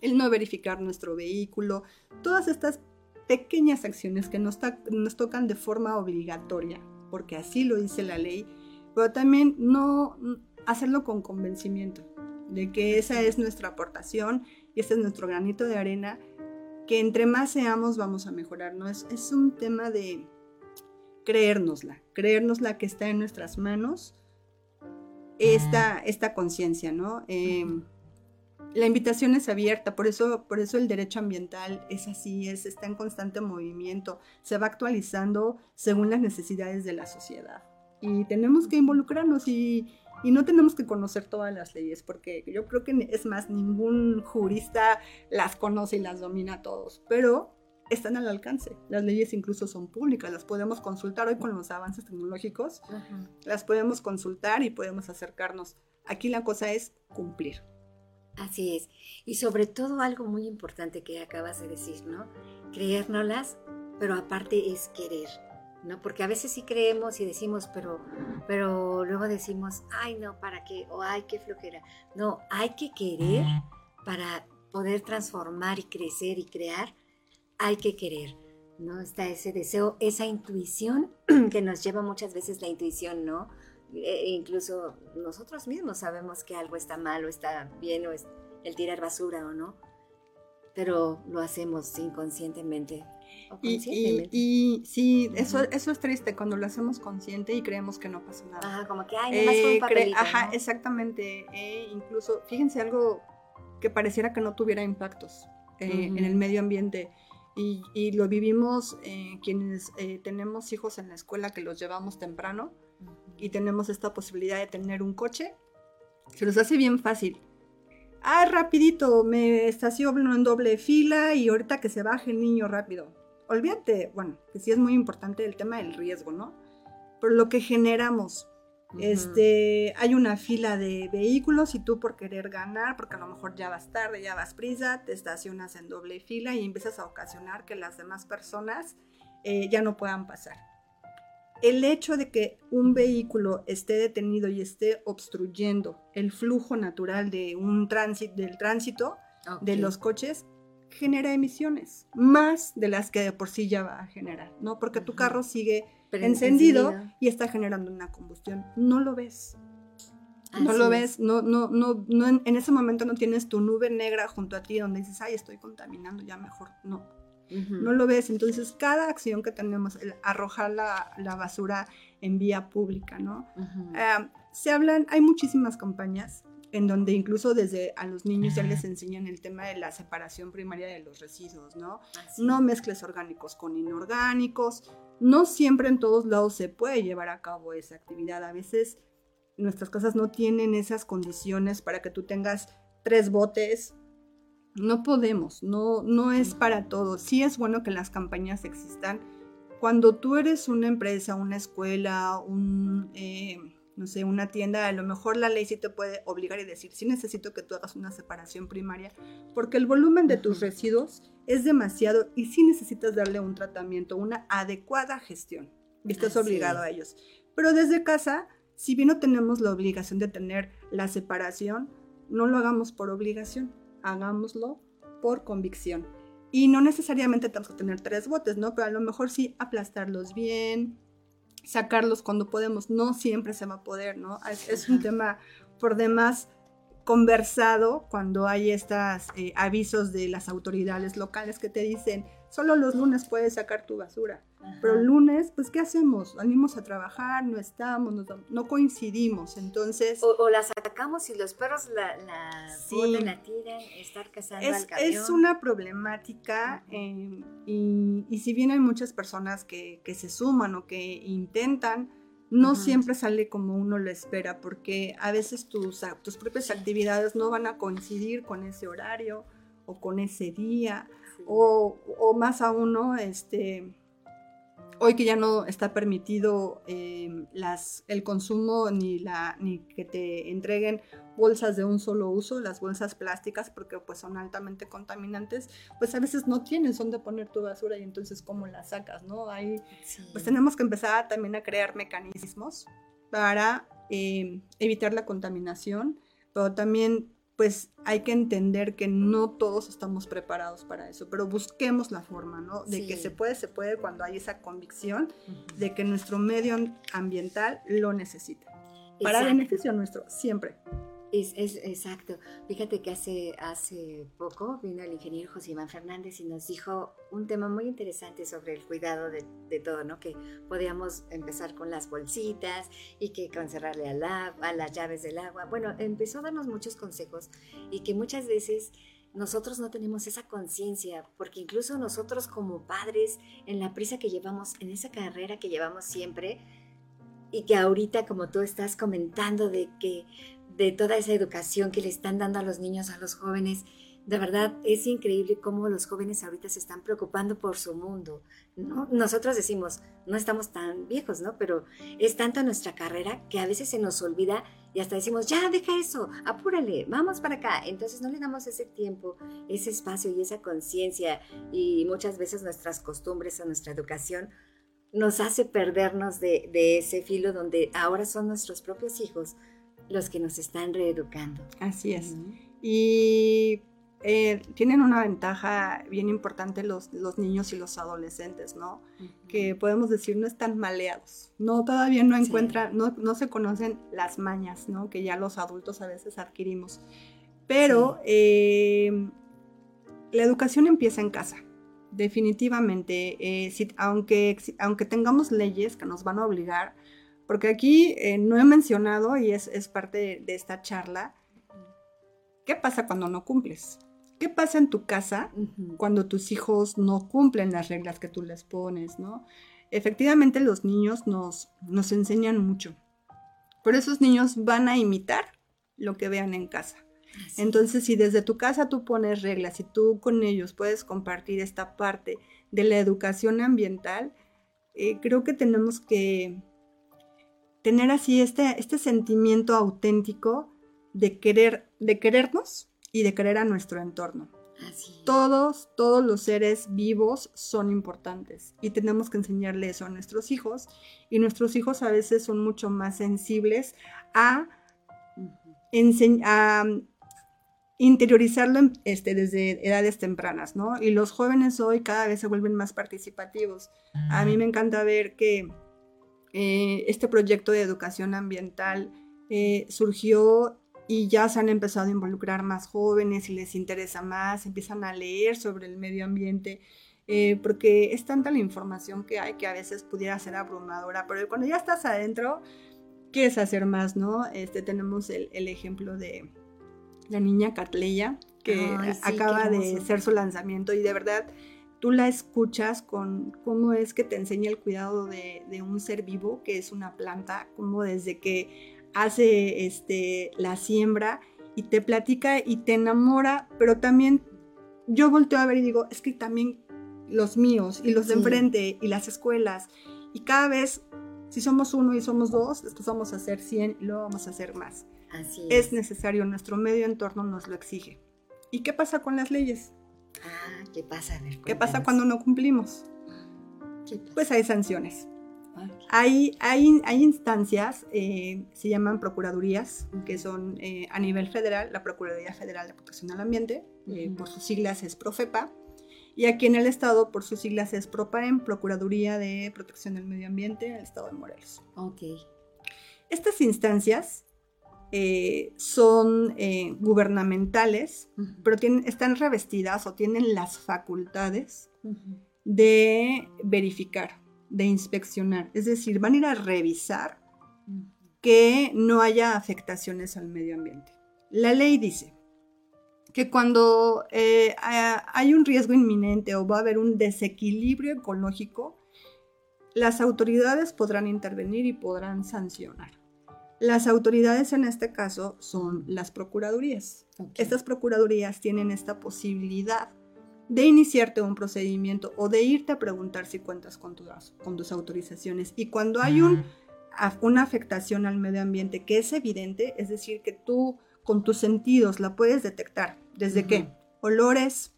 el no verificar nuestro vehículo, todas estas pequeñas acciones que nos, nos tocan de forma obligatoria, porque así lo dice la ley, pero también no hacerlo con convencimiento de que esa es nuestra aportación y ese es nuestro granito de arena que entre más seamos vamos a mejorar, ¿no? Es, es un tema de creérnosla, creérnosla que está en nuestras manos esta, esta conciencia, ¿no? Em, la invitación es abierta, por eso, por eso el derecho ambiental es así, es, está en constante movimiento, se va actualizando según las necesidades de la sociedad. Y tenemos que involucrarnos y, y no tenemos que conocer todas las leyes, porque yo creo que es más, ningún jurista las conoce y las domina todos, pero están al alcance. Las leyes incluso son públicas, las podemos consultar hoy con los avances tecnológicos, las podemos consultar y podemos acercarnos. Aquí la cosa es cumplir. Así es. Y sobre todo algo muy importante que acabas de decir, ¿no? Creérnoslas, pero aparte es querer. ¿no? Porque a veces sí creemos y decimos, pero, pero luego decimos, ay, no, ¿para qué? O ay, qué flojera. No, hay que querer para poder transformar y crecer y crear, hay que querer, ¿no? Está ese deseo, esa intuición que nos lleva muchas veces la intuición, ¿no? E incluso nosotros mismos sabemos que algo está mal o está bien o es el tirar basura o no, pero lo hacemos inconscientemente y, y, sí, eso, eso es triste cuando lo hacemos consciente y creemos que no pasa nada. Ajá, como que, ay, más un eh, papelito, Ajá, exactamente. Eh, incluso, fíjense algo que pareciera que no tuviera impactos eh, en el medio ambiente. Y, y lo vivimos quienes tenemos hijos en la escuela que los llevamos temprano y tenemos esta posibilidad de tener un coche. Se nos hace bien fácil ah, rapidito, me estaciono en doble fila y ahorita que se baje el niño rápido olvídate, bueno, que sí es muy importante el tema del riesgo, ¿no? Pero lo que generamos, este, hay una fila de vehículos y tú por querer ganar, porque a lo mejor ya vas tarde, ya vas prisa, te estacionas en doble fila y empiezas a ocasionar que las demás personas eh, ya no puedan pasar. El hecho de que un vehículo esté detenido y esté obstruyendo el flujo natural de un tránsito, del tránsito de los coches genera emisiones, más de las que de por sí ya va a generar, ¿no? Porque tu carro sigue encendido, y está generando una combustión. No lo ves. no lo ves, no, no, no, no en, ese momento no tienes tu nube negra junto a ti donde dices, ay, estoy contaminando, ya mejor. No, no lo ves. Entonces, cada acción que tenemos, el arrojar la, la basura en vía pública, ¿no? Eh, se hablan, hay muchísimas campañas en donde incluso desde a los niños ya les enseñan el tema de la separación primaria de los residuos, ¿no? No mezcles orgánicos con inorgánicos. No siempre en todos lados se puede llevar a cabo esa actividad. A veces nuestras casas no tienen esas condiciones para que tú tengas tres botes. No podemos, no, no es para todos. Sí es bueno que las campañas existan. Cuando tú eres una empresa, una escuela, un... Eh, no sé, una tienda, a lo mejor la ley sí te puede obligar y decir, sí necesito que tú hagas una separación primaria, porque el volumen de tus residuos es demasiado y sí necesitas darle un tratamiento, una adecuada gestión, y estás obligado a ellos. Pero desde casa, si bien no tenemos la obligación de tener la separación, no lo hagamos por obligación, hagámoslo por convicción. Y no necesariamente tenemos que tener tres botes, ¿no? Pero a lo mejor sí aplastarlos bien, sacarlos cuando podemos. No siempre se va a poder, ¿no? Es, un tema por demás conversado cuando hay estos eh, avisos de las autoridades locales que te dicen, solo los lunes puedes sacar tu basura. Pero el lunes, pues, ¿qué hacemos? Venimos a trabajar, no estamos, no, coincidimos, entonces... O, la sacamos y los perros la, la la tiran, estar cazando es, al camión. Es una problemática em, y, si bien hay muchas personas que, que se suman o que intentan, no siempre sale como uno lo espera, porque a veces tus, tus propias actividades no van a coincidir con ese horario o con ese día, o, o, más aún, ¿no? Este, hoy que ya no está permitido eh, las, el consumo ni, la, ni que te entreguen bolsas de un solo uso, las bolsas plásticas, porque pues son altamente contaminantes, pues a veces no tienen son de poner tu basura y entonces cómo la sacas, ¿no? Ahí pues tenemos que empezar también a crear mecanismos para eh, evitar la contaminación, pero también pues hay que entender que no todos estamos preparados para eso, pero busquemos la forma, ¿no? De que se puede, se puede cuando hay esa convicción de que nuestro medio ambiental lo necesita. Para beneficio nuestro, siempre. Es, es, exacto. Fíjate que hace, hace poco vino el ingeniero José Iván Fernández y nos dijo un tema muy interesante sobre el cuidado de, de todo, ¿no? Que podíamos empezar con las bolsitas y que con cerrarle al agua, a las llaves del agua. Bueno, empezó a darnos muchos consejos y que muchas veces nosotros no tenemos esa conciencia, porque incluso nosotros como padres, en la prisa que llevamos, en esa carrera que llevamos siempre, y que ahorita como tú estás comentando de que de toda esa educación que le están dando a los niños, a los jóvenes. De verdad es increíble cómo los jóvenes ahorita se están preocupando por su mundo. ¿no? Nosotros decimos, no estamos tan viejos, ¿no? Pero es tanta nuestra carrera que a veces se nos olvida y hasta decimos, ya, deja eso, apúrale, vamos para acá. Entonces no le damos ese tiempo, ese espacio y esa conciencia y muchas veces nuestras costumbres o nuestra educación nos hace perdernos de, de ese filo donde ahora son nuestros propios hijos los que nos están reeducando. Así es. Y eh, tienen una ventaja bien importante los, los, niños y los adolescentes, ¿no? Que podemos decir no están maleados, no todavía no encuentran, no, no, se conocen las mañas, ¿no? Que ya los adultos a veces adquirimos. Pero eh, la educación empieza en casa, definitivamente. Eh, aunque, aunque tengamos leyes que nos van a obligar porque aquí eh, no he mencionado, y es, parte de, esta charla, ¿qué pasa cuando no cumples? ¿Qué pasa en tu casa cuando tus hijos no cumplen las reglas que tú les pones, no? Efectivamente, los niños nos, nos enseñan mucho, pero esos niños van a imitar lo que vean en casa. Entonces, si desde tu casa tú pones reglas y tú con ellos puedes compartir esta parte de la educación ambiental, eh, creo que tenemos que tener así este, este sentimiento auténtico de querer, de querernos y de querer a nuestro entorno. Todos, todos los seres vivos son importantes y tenemos que enseñarle eso a nuestros hijos y nuestros hijos a veces son mucho más sensibles a, a interiorizarlo este, desde edades tempranas, ¿no? Y los jóvenes hoy cada vez se vuelven más participativos. A mí me encanta ver que eh, este proyecto de educación ambiental eh, surgió y ya se han empezado a involucrar más jóvenes y les interesa más, empiezan a leer sobre el medio ambiente, eh, porque es tanta la información que hay que a veces pudiera ser abrumadora, pero cuando ya estás adentro, quieres hacer más, ¿no? Este, tenemos el, ejemplo de la niña Catleya, que acaba de hacer su lanzamiento y de verdad tú la escuchas con cómo es que te enseña el cuidado de, un ser vivo, que es una planta, como desde que hace este, la siembra y te platica y te enamora, pero también yo volteo a ver y digo, es que también los míos y los de enfrente y las escuelas, y cada vez, si somos uno y somos dos, después vamos a hacer 100 y luego vamos a hacer más. Así es. es necesario, nuestro medio entorno nos lo exige. ¿Y qué pasa con las leyes? Ah, ¿qué pasa? ¿Qué pasa cuando no cumplimos? Pues hay sanciones. Hay, hay, hay, instancias, eh, se llaman procuradurías, que son eh, a nivel federal, la Procuraduría Federal de Protección al Ambiente, eh, por sus siglas es PROFEPA, y aquí en el Estado, por sus siglas es PROPAEM, Procuraduría de Protección del Medio Ambiente, en el Estado de Morelos. Ok. Estas instancias eh, son eh, gubernamentales, pero tienen, están revestidas o tienen las facultades de verificar, de inspeccionar. Es decir, van a ir a revisar que no haya afectaciones al medio ambiente. La ley dice que cuando eh, hay un riesgo inminente o va a haber un desequilibrio ecológico, las autoridades podrán intervenir y podrán sancionar. Las autoridades en este caso son las procuradurías. Estas procuradurías tienen esta posibilidad de iniciarte un procedimiento o de irte a preguntar si cuentas con tus, con tus autorizaciones. Y cuando hay un, una afectación al medio ambiente que es evidente, es decir, que tú con tus sentidos la puedes detectar. ¿Desde qué? Olores,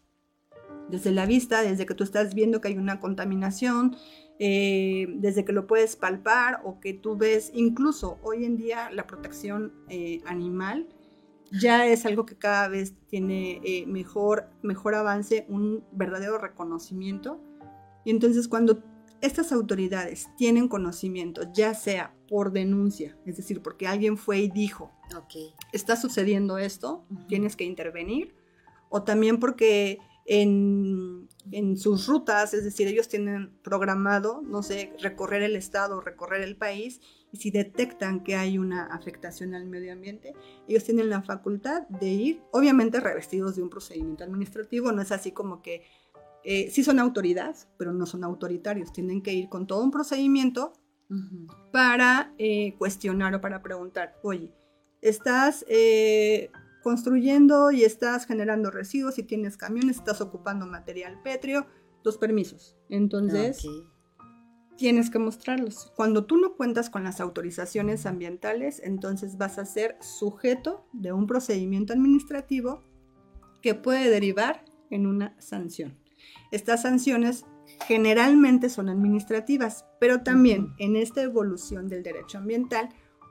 desde la vista, desde que tú estás viendo que hay una contaminación, eh, desde que lo puedes palpar o que tú ves, incluso hoy en día la protección eh, animal ya es algo que cada vez tiene eh, mejor, mejor avance, un verdadero reconocimiento. Y entonces cuando estas autoridades tienen conocimiento, ya sea por denuncia, es decir, porque alguien fue y dijo, está sucediendo esto, tienes que intervenir, o también porque en, en, sus rutas, es decir, ellos tienen programado, no sé, recorrer el estado, recorrer el país, y si detectan que hay una afectación al medio ambiente, ellos tienen la facultad de ir, obviamente revestidos de un procedimiento administrativo, no es así como que eh, sí son autoridad, pero no son autoritarios, tienen que ir con todo un procedimiento para eh, cuestionar o para preguntar, oye, estás eh, construyendo y estás generando residuos y tienes camiones, estás ocupando material pétreo, dos permisos. Entonces, tienes que mostrarlos. Cuando tú no cuentas con las autorizaciones ambientales, entonces vas a ser sujeto de un procedimiento administrativo que puede derivar en una sanción. Estas sanciones generalmente son administrativas, pero también en esta evolución del derecho ambiental,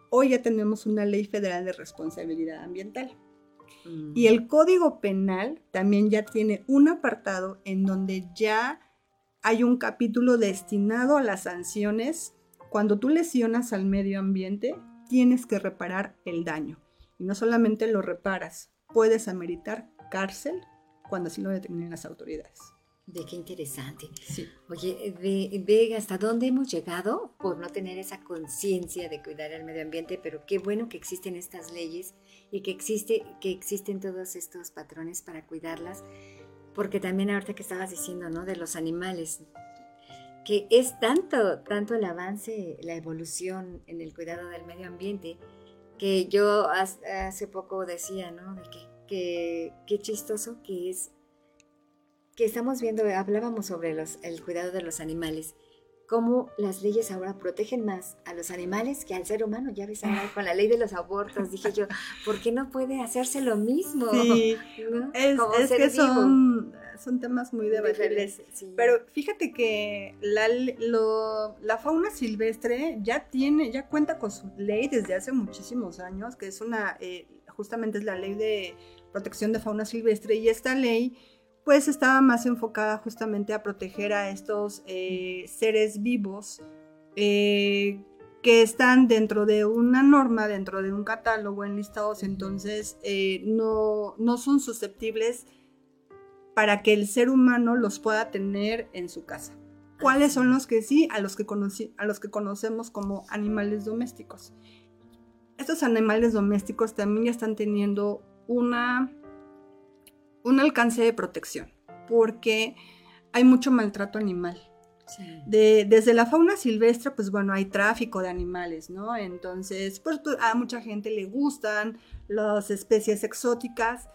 hoy ya tenemos una ley federal de responsabilidad ambiental. Mm. Y el Código Penal también ya tiene un apartado en donde ya hay un capítulo destinado a las sanciones. Cuando tú lesionas al medio ambiente, tienes que reparar el daño. Y no solamente lo reparas, puedes ameritar cárcel cuando así lo determinen las autoridades. De qué interesante. Sí. Oye, ve, hasta dónde hemos llegado por no tener esa conciencia de cuidar el medio ambiente, pero qué bueno que existen estas leyes y que, existe, que existen todos estos patrones para cuidarlas, porque también ahorita que estabas diciendo, ¿no? De los animales, que es tanto, tanto el avance, la evolución en el cuidado del medio ambiente, que yo hace poco decía, ¿no? Que, que chistoso que es que estamos viendo, hablábamos sobre los, el cuidado de los animales, cómo las leyes ahora protegen más a los animales que al ser humano. Ya ves ahora con la ley de los abortos, dije yo, ¿por qué no puede hacerse lo mismo? Sí, es, que son, son, temas muy debatibles. Pero fíjate que la, la fauna silvestre ya tiene, ya cuenta con su ley desde hace muchísimos años, que es una, eh, justamente es la ley de protección de fauna silvestre, y esta ley pues estaba más enfocada justamente a proteger a estos eh, seres vivos eh, que están dentro de una norma, dentro de un catálogo enlistados, entonces eh, no, no son susceptibles para que el ser humano los pueda tener en su casa. ¿Cuáles son los que sí? A los que, a los que conocemos como animales domésticos. Estos animales domésticos también ya están teniendo una un alcance de protección, porque hay mucho maltrato animal. desde la fauna silvestre, pues bueno, hay tráfico de animales, ¿no? Entonces, pues, pues, a mucha gente le gustan las especies exóticas,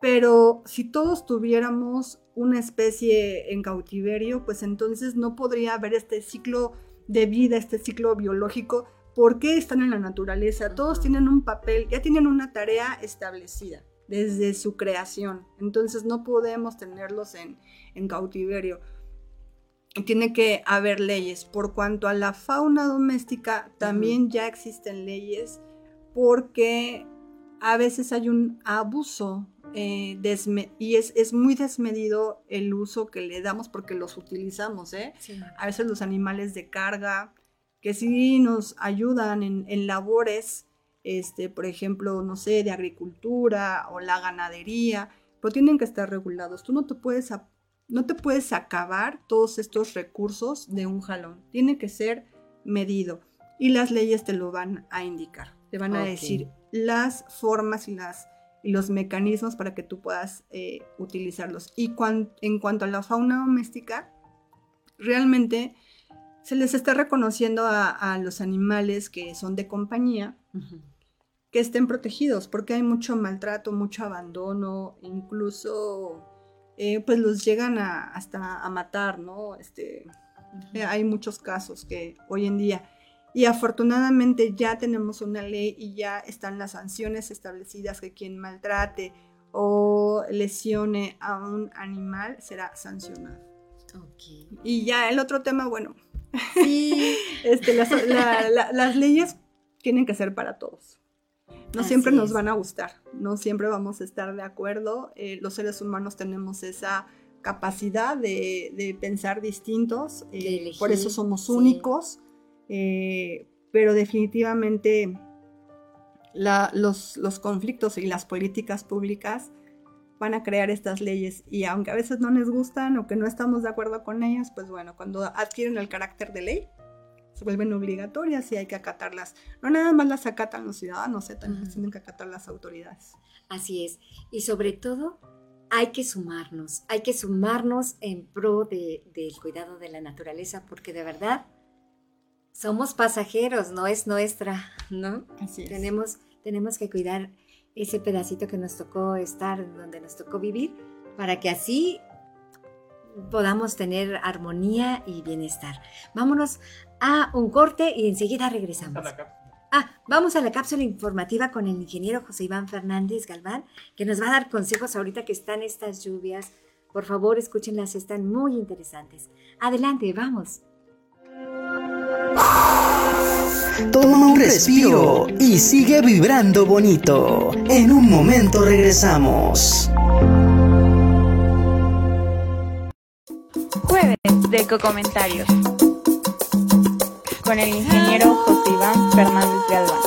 pero si todos tuviéramos una especie en cautiverio, pues entonces no podría haber este ciclo de vida, este ciclo biológico. ¿Por qué están en la naturaleza? Todos tienen un papel, ya tienen una tarea establecida desde su creación. Entonces no podemos tenerlos en, cautiverio. Tiene que haber leyes. Por cuanto a la fauna doméstica, también ya existen leyes porque a veces hay un abuso eh, y es, muy desmedido el uso que le damos porque los utilizamos. ¿eh? A veces los animales de carga que sí nos ayudan en, en labores este, por ejemplo, no sé, de agricultura o la ganadería, pero tienen que estar regulados. Tú no te puedes, no te puedes acabar todos estos recursos de un jalón. Tiene que ser medido y las leyes te lo van a indicar. Te van a decir las formas y, las, y los mecanismos para que tú puedas eh, utilizarlos. Y en cuanto a la fauna doméstica, realmente se les está reconociendo a, los animales que son de compañía que estén protegidos, porque hay mucho maltrato, mucho abandono, incluso eh, pues los llegan a, hasta a matar, ¿no? Este, eh, hay muchos casos que hoy en día. Y afortunadamente ya tenemos una ley y ya están las sanciones establecidas que quien maltrate o lesione a un animal será sancionado. Y ya el otro tema, bueno, este, las, leyes tienen que ser para todos. No siempre nos van a gustar, no siempre vamos a estar de acuerdo. Eh, los seres humanos tenemos esa capacidad de, pensar distintos, eh, por eso somos únicos, eh, pero definitivamente los, los, conflictos y las políticas públicas van a crear estas leyes. Y aunque a veces no les gustan o que no estamos de acuerdo con ellas, pues bueno, cuando adquieren el carácter de ley, se vuelven obligatorias y hay que acatarlas. No nada más las acatan los ciudadanos, ¿eh? también tienen que acatar las autoridades. Así es. Y sobre todo, hay que sumarnos, hay que sumarnos en pro del cuidado de la naturaleza, porque de verdad somos pasajeros, no es nuestra, ¿no? Así es. Tenemos, tenemos que cuidar ese pedacito que nos tocó estar, donde nos tocó vivir, para que así podamos tener armonía y bienestar. Vámonos a un corte y enseguida regresamos. Ah, vamos a la cápsula informativa con el ingeniero José Iván Fernández Galván, que nos va a dar consejos ahorita que están estas lluvias. Por favor, escúchenlas, están muy interesantes. Adelante, vamos. Toma un respiro y sigue vibrando bonito. En un momento regresamos. Jueves de Ecocomentarios con el ingeniero José Iván Fernández Galván.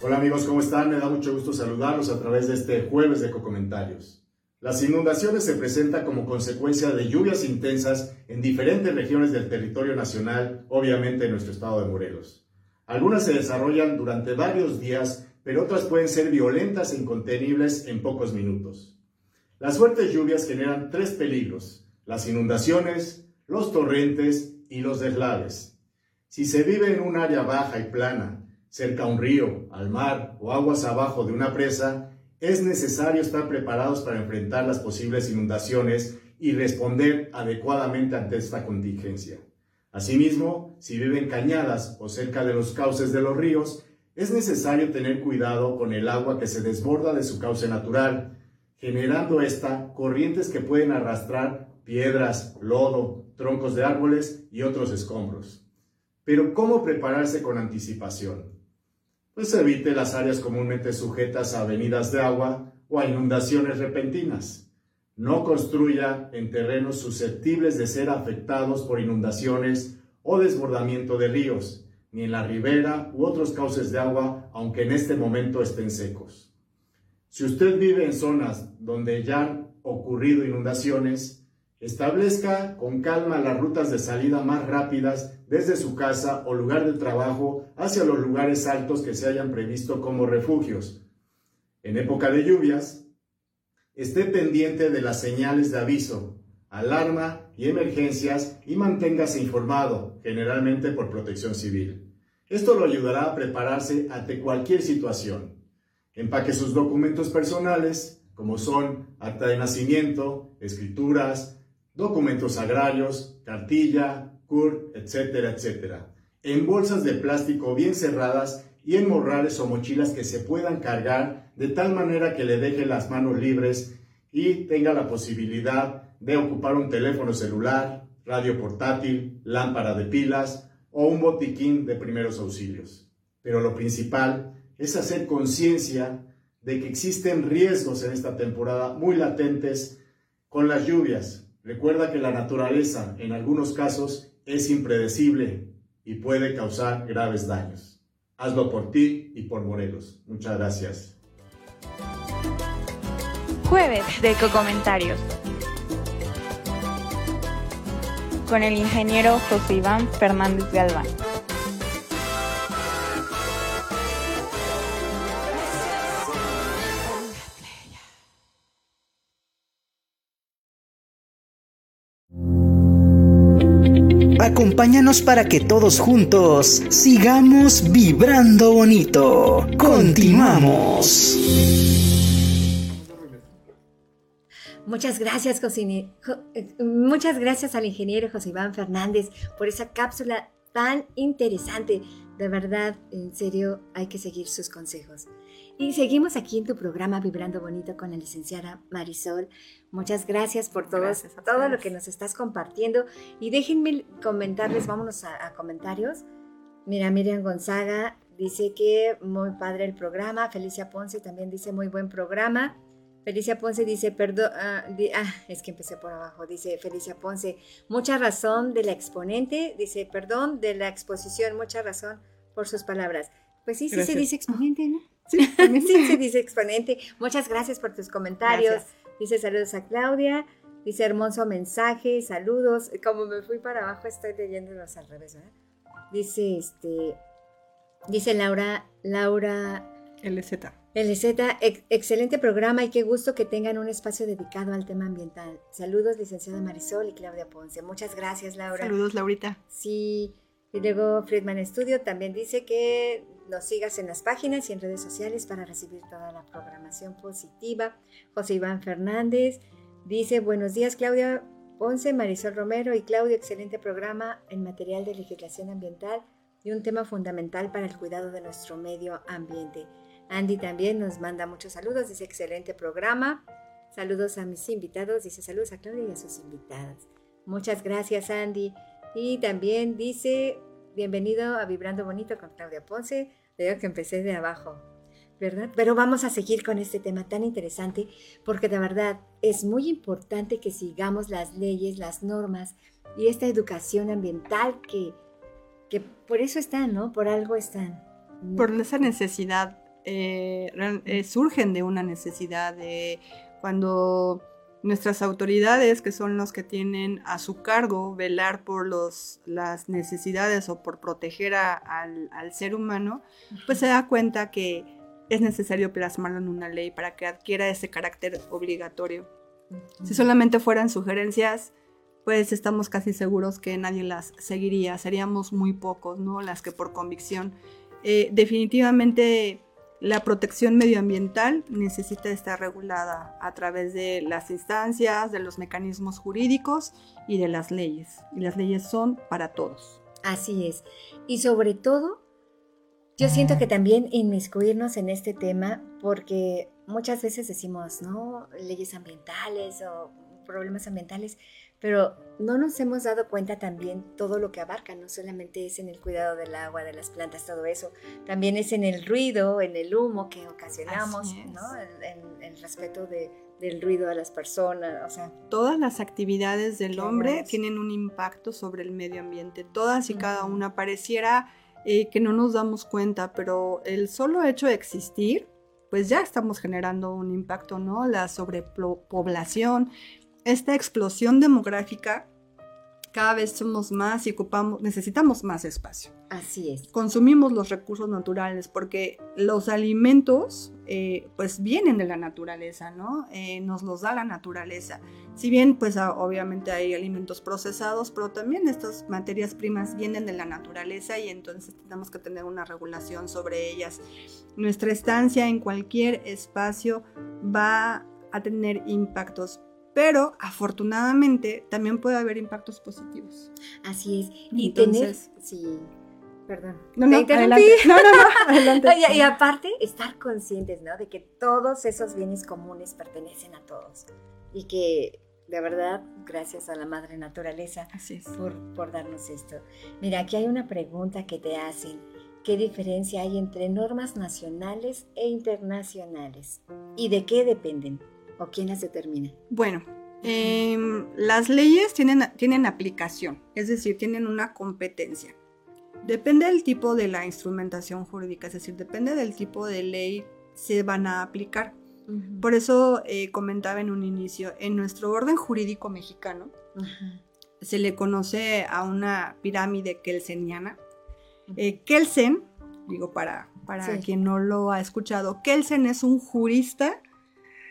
Hola amigos, ¿cómo están? Me da mucho gusto saludarlos a través de este jueves de Ecocomentarios. Las inundaciones se presentan como consecuencia de lluvias intensas en diferentes regiones del territorio nacional, obviamente en nuestro estado de Morelos. Algunas se desarrollan durante varios días, pero otras pueden ser violentas e incontenibles en pocos minutos. Las fuertes lluvias generan tres peligros, las inundaciones, los torrentes y los deslaves. Si se vive en un área baja y plana, cerca a un río, al mar o aguas abajo de una presa, es necesario estar preparados para enfrentar las posibles inundaciones y responder adecuadamente ante esta contingencia. Asimismo, si viven cañadas o cerca de los cauces de los ríos, es necesario tener cuidado con el agua que se desborda de su cauce natural, generando esta corrientes que pueden arrastrar piedras, lodo, troncos de árboles y otros escombros. Pero ¿cómo prepararse con anticipación? Pues evite las áreas comúnmente sujetas a avenidas de agua o a inundaciones repentinas. No construya en terrenos susceptibles de ser afectados por inundaciones o desbordamiento de ríos, ni en la ribera u otros cauces de agua, aunque en este momento estén secos. Si usted vive en zonas donde ya han ocurrido inundaciones, establezca con calma las rutas de salida más rápidas desde su casa o lugar de trabajo hacia los lugares altos que se hayan previsto como refugios. En época de lluvias, esté pendiente de las señales de aviso, alarma y emergencias y manténgase informado, generalmente por protección civil. Esto lo ayudará a prepararse ante cualquier situación. Empaque sus documentos personales, como son acta de nacimiento, escrituras, documentos agrarios, cartilla, CUR, etcétera, etcétera, en bolsas de plástico bien cerradas y en morrales o mochilas que se puedan cargar de tal manera que le deje las manos libres y tenga la posibilidad de ocupar un teléfono celular, radio portátil, lámpara de pilas o un botiquín de primeros auxilios. Pero lo principal es hacer conciencia de que existen riesgos en esta temporada muy latentes con las lluvias. Recuerda que la naturaleza en algunos casos es impredecible y puede causar graves daños. Hazlo por ti y por Morelos. Muchas gracias. Jueves de Ecocomentarios con el ingeniero José Iván Fernández Galván. Acompáñanos para que todos juntos sigamos vibrando bonito. Continuamos. Muchas gracias, Josini- Jo- eh, muchas gracias al ingeniero José Iván Fernández por esa cápsula tan interesante. De verdad, en serio, hay que seguir sus consejos. Y seguimos aquí en tu programa Vibrando Bonito con la licenciada Marisol. Muchas gracias por todos, Gracias todo lo que nos estás compartiendo. Y déjenme comentarles, vámonos a, a comentarios. Mira, Miriam Gonzaga dice que muy padre el programa. Felicia Ponce también dice muy buen programa. Felicia Ponce dice, perdón, ah, di- ah, es que empecé por abajo, dice Felicia Ponce, mucha razón de la exponente, dice, perdón, de la exposición, mucha razón por sus palabras. Pues sí, sí se dice exponente, ¿no? Sí, también. sí se dice exponente. Muchas gracias por tus comentarios. Gracias. Dice saludos a Claudia. Dice hermoso mensaje, saludos. Como me fui para abajo, estoy leyéndolos al revés, ¿verdad? Dice este. Dice Laura, Laura LZ. LZ, ex- excelente programa y qué gusto que tengan un espacio dedicado al tema ambiental. Saludos, licenciada Marisol y Claudia Ponce. Muchas gracias, Laura. Saludos, Laurita. Sí, y luego Friedman Studio también dice que nos sigas en las páginas y en redes sociales para recibir toda la programación positiva. José Iván Fernández dice, buenos días Claudia Ponce, Marisol Romero y Claudio, excelente programa en material de legislación ambiental y un tema fundamental para el cuidado de nuestro medio ambiente. Andy también nos manda muchos saludos, dice excelente programa. Saludos a mis invitados, dice saludos a Claudia y a sus invitadas. Muchas gracias Andy. Y también dice, bienvenido a Vibrando Bonito con Claudia Ponce. Veo que empecé de abajo, ¿verdad? Pero vamos a seguir con este tema tan interesante porque de verdad es muy importante que sigamos las leyes, las normas y esta educación ambiental que, que por eso están, ¿no? Por algo están. Por esa necesidad, eh, eh, surgen de una necesidad de cuando nuestras autoridades, que son los que tienen a su cargo velar por los, las necesidades o por proteger a- al, al ser humano, pues se da cuenta que es necesario plasmarlo en una ley para que adquiera ese carácter obligatorio. Si solamente fueran sugerencias, pues estamos casi seguros que nadie las seguiría, seríamos muy pocos, ¿no? Las que por convicción. Eh, definitivamente la protección medioambiental necesita estar regulada a través de las instancias, de los mecanismos jurídicos y de las leyes. Y las leyes son para todos. Así es. Y sobre todo, yo siento que también inmiscuirnos en este tema, porque muchas veces decimos, ¿no? Leyes ambientales o problemas ambientales, pero no nos hemos dado cuenta también todo lo que abarca, no solamente es en el cuidado del agua, de las plantas, todo eso, también es en el ruido, en el humo que ocasionamos. ¿no? En, el respeto de- del ruido a las personas, o sea, Todas las actividades del hombre tienen un impacto sobre el medio ambiente. Todas y cada Ujú. una pareciera eh, que no nos damos cuenta, pero el solo hecho de existir, pues ya estamos generando un impacto, ¿no? La sobrepoblación, esta explosión demográfica, cada vez somos más y ocupamos, necesitamos más espacio. así es. Consumimos los recursos naturales porque los alimentos eh, pues vienen de la naturaleza, ¿no? Eh, nos los da la naturaleza. Si bien pues ah, obviamente hay alimentos procesados, pero también estas materias primas vienen de la naturaleza y entonces tenemos que tener una regulación sobre ellas. Nuestra estancia en cualquier espacio va a tener impactos, pero afortunadamente también puede haber impactos positivos. Así es. Y Entonces- tener, sí, perdón. No, no, adelante. No, no, no, adelante. Y aparte, estar conscientes, ¿no? De que todos esos bienes comunes pertenecen a todos. Y que, de verdad, gracias a la madre naturaleza Así es. por, por darnos esto. Mira, aquí hay una pregunta que te hacen. ¿Qué diferencia hay entre normas nacionales e internacionales? ¿Y de qué dependen? ¿O quién las determina? Bueno, em, las leyes tienen, tienen aplicación, es decir, tienen una competencia. Depende del tipo de la instrumentación jurídica, es decir, depende del tipo de ley se van a aplicar. Por eso eh, comentaba en un inicio, en nuestro orden jurídico mexicano Ajá. se le conoce a una pirámide kelseniana. Eh, Kelsen, digo para, para Sí. quien no lo ha escuchado, Kelsen es un jurista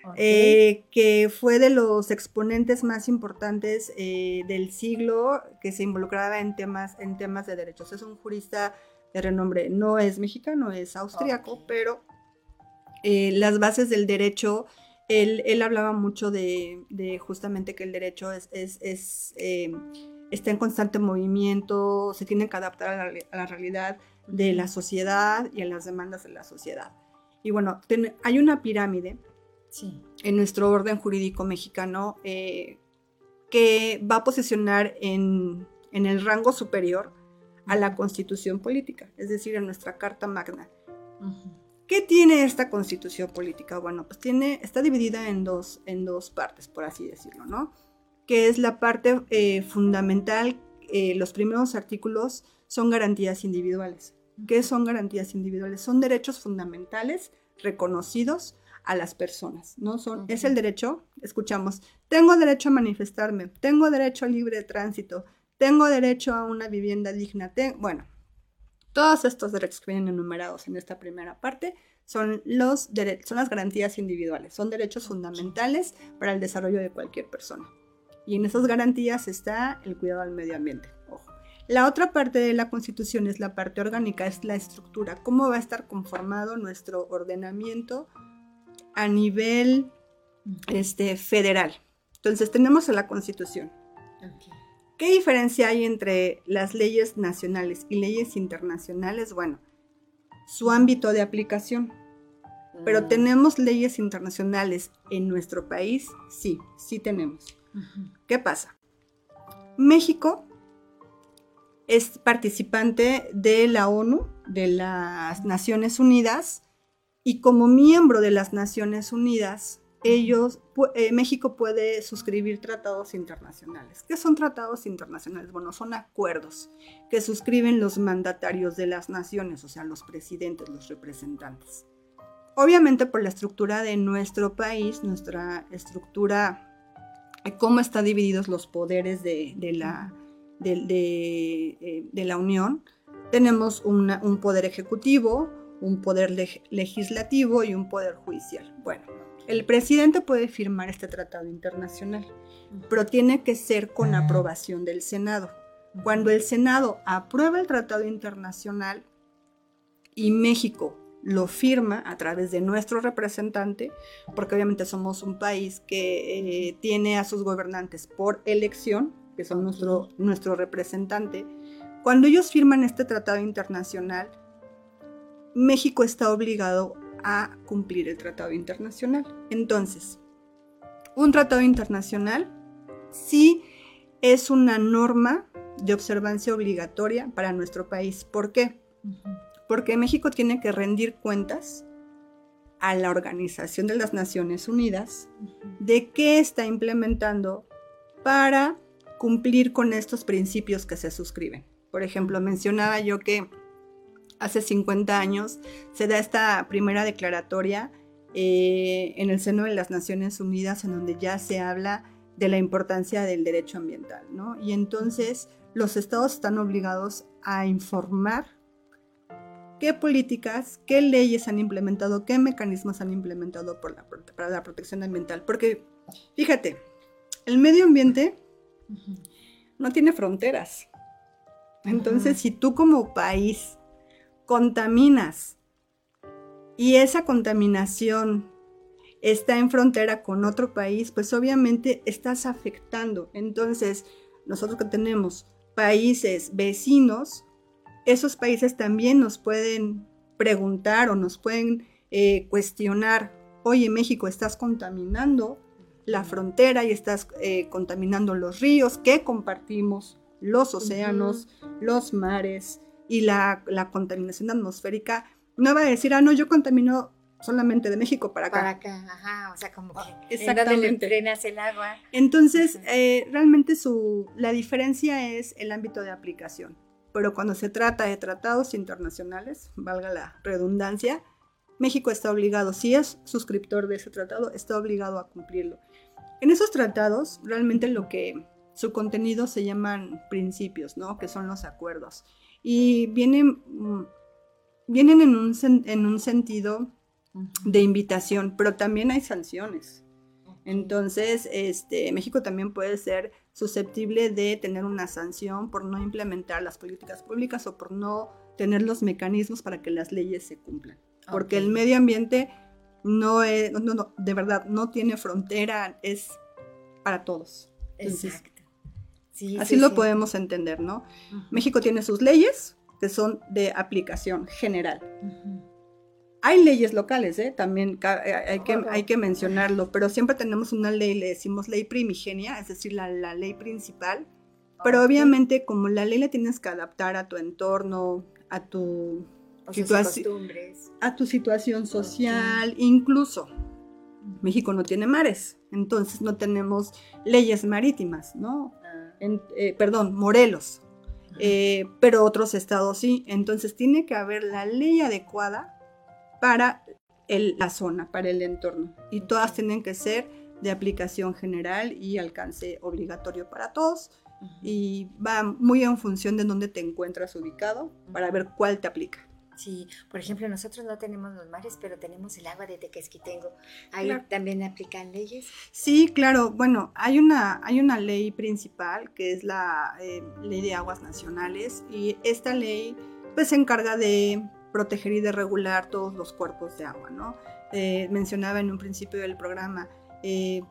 Ok. eh, que fue de los exponentes más importantes eh, del siglo que se involucraba en temas, en temas de derechos. Es un jurista de renombre, no es mexicano, es austriaco, Ok. pero eh, las bases del derecho él, él hablaba mucho de, de justamente que el derecho es, es, es, eh, está en constante movimiento, se tiene que adaptar a la, a la realidad de la sociedad y a las demandas de la sociedad. Y bueno, ten- hay una pirámide Sí. en nuestro orden jurídico mexicano eh, que va a posicionar en, en el rango superior a la constitución política, es decir, en nuestra Carta Magna. Ujú. ¿Qué tiene esta constitución política? Bueno, pues tiene, está dividida en dos, en dos partes, por así decirlo, ¿no? Que es la parte eh, fundamental, eh, los primeros artículos son garantías individuales. ¿Qué son garantías individuales? Son derechos fundamentales reconocidos a las personas, ¿no? Son, Es el derecho, escuchamos, tengo derecho a manifestarme, tengo derecho a libre tránsito, tengo derecho a una vivienda digna, te- bueno, todos estos derechos que vienen enumerados en esta primera parte son, los son las garantías individuales, son derechos fundamentales para el desarrollo de cualquier persona. Y en esas garantías está el cuidado al medio ambiente. Ojo. La otra parte de la Constitución es la parte orgánica, es la estructura, cómo va a estar conformado nuestro ordenamiento a nivel este, federal. Entonces tenemos a la Constitución. ¿Qué diferencia hay entre las leyes nacionales y leyes internacionales? Bueno, su ámbito de aplicación. Pero Mm. tenemos leyes internacionales en nuestro país, sí, sí tenemos. ¿Qué pasa? México es participante de la ONU, de las Naciones Unidas, y como miembro de las Naciones Unidas, ellos, eh, México puede suscribir tratados internacionales. ¿Qué son tratados internacionales? Bueno, son acuerdos que suscriben los mandatarios de las naciones, o sea, los presidentes, los representantes. Obviamente por la estructura de nuestro país, nuestra estructura eh, cómo están divididos los poderes de, de la, de, de, eh, de la Unión. Tenemos una- un poder ejecutivo, un poder leg- legislativo y un poder judicial. Bueno, el presidente puede firmar este tratado internacional, pero tiene que ser con aprobación del Senado. Cuando el Senado aprueba el tratado internacional y México lo firma a través de nuestro representante, porque obviamente somos un país que eh, tiene a sus gobernantes por elección, que son nuestro, nuestro representante. Cuando ellos firman este tratado internacional, México está obligado a cumplir el tratado internacional. Entonces, un tratado internacional sí es una norma de observancia obligatoria para nuestro país. ¿Por qué? Porque México tiene que rendir cuentas a la Organización de las Naciones Unidas de qué está implementando para cumplir con estos principios que se suscriben. Por ejemplo, mencionaba yo que hace 50 años se da esta primera declaratoria eh, en el seno de las Naciones Unidas en donde ya se habla de la importancia del derecho ambiental, ¿no? Y entonces los estados están obligados a informar qué políticas, qué leyes han implementado, qué mecanismos han implementado por la para la protección ambiental. Porque, fíjate, el medio ambiente no tiene fronteras. Entonces, si tú como país contaminas. Y esa contaminación está en frontera con otro país, pues obviamente estás afectando. Entonces, nosotros que tenemos países vecinos, esos países también nos pueden preguntar o nos pueden eh, cuestionar, oye México, estás contaminando la frontera y estás eh, contaminando los ríos que compartimos, los océanos, los mares y la, la contaminación atmosférica. No va a decir, ah, no, yo contamino solamente de México para acá. Para acá, ajá, o sea, como que Exactamente. drenas el agua. Entonces, eh, realmente su, la diferencia es el ámbito de aplicación. Pero cuando se trata de tratados internacionales, valga la redundancia, México está obligado, si es suscriptor de ese tratado, está obligado a cumplirlo. En esos tratados, realmente lo que su contenido se llaman principios, ¿no? Que son los acuerdos. Y vienen, mm, vienen en, un, sen- en un sentido de invitación, pero también hay sanciones. Entonces, este, México también puede ser susceptible de tener una sanción por no implementar las políticas públicas o por no tener los mecanismos para que las leyes se cumplan. Porque el medio ambiente no, es, no, no, de verdad, no tiene frontera, es para todos. Entonces, Exacto. Sí, Así sí, lo sí. podemos entender, ¿no? México tiene sus leyes que son de aplicación general. Hay leyes locales, ¿eh? También eh, hay que, hay que mencionarlo, pero siempre tenemos una ley, le decimos ley primigenia, es decir, la, la ley principal. Pero obviamente como la ley la tienes que adaptar a tu entorno, a tu, O sus situaci- costumbres. a tu situación social, incluso México no tiene mares, entonces no tenemos leyes marítimas, ¿no? En- eh, perdón, Morelos, eh, pero otros estados sí. Entonces tiene que haber la ley adecuada para el- la zona, para el entorno. Y todas tienen que ser de aplicación general y alcance obligatorio para todos. Y va muy en función de dónde te encuentras ubicado para ver cuál te aplica. Sí, por ejemplo, nosotros no tenemos los mares, pero tenemos el agua de Tequesquitengo. Ahí Claro. también aplican leyes. Sí, claro. Bueno, hay una, hay una ley principal que es la eh, Ley de Aguas Nacionales y esta ley pues se encarga de proteger y de regular todos los cuerpos de agua, ¿no? Eh, mencionaba en un principio del programa, eh,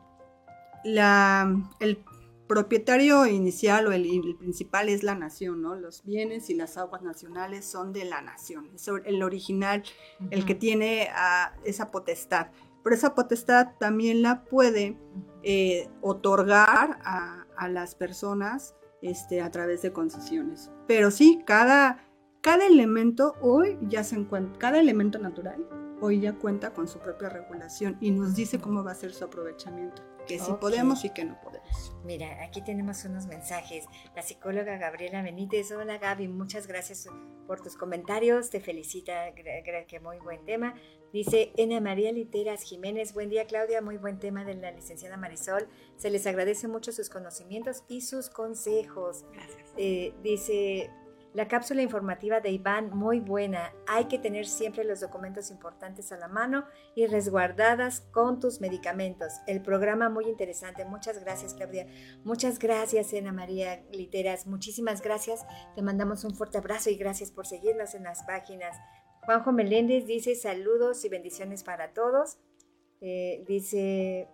la, el propietario inicial o el, el principal es la nación, ¿no? Los bienes y las aguas nacionales son de la nación. Es el original el que tiene ah, esa potestad. Pero esa potestad también la puede eh, otorgar a, a las personas este, a través de concesiones. Pero sí, cada, cada elemento hoy ya se encuentra, cada elemento natural hoy ya cuenta con su propia regulación y nos dice cómo va a ser su aprovechamiento, que sí podemos y que no podemos. Mira, aquí tenemos unos mensajes. La psicóloga Gabriela Benítez. Hola Gaby, muchas gracias por tus comentarios. Te felicita, que muy buen tema. Dice Ena María Literas Jiménez. Buen día Claudia, muy buen tema de la licenciada Marisol. Se les agradece mucho sus conocimientos y sus consejos. Gracias. Eh, dice, la cápsula informativa de Iván, muy buena. Hay que tener siempre los documentos importantes a la mano y resguardadas con tus medicamentos. El programa muy interesante. Muchas gracias, Claudia. Muchas gracias, Ana María Literas. Muchísimas gracias. Te mandamos un fuerte abrazo y gracias por seguirnos en las páginas. Juanjo Meléndez dice saludos y bendiciones para todos. Eh, dice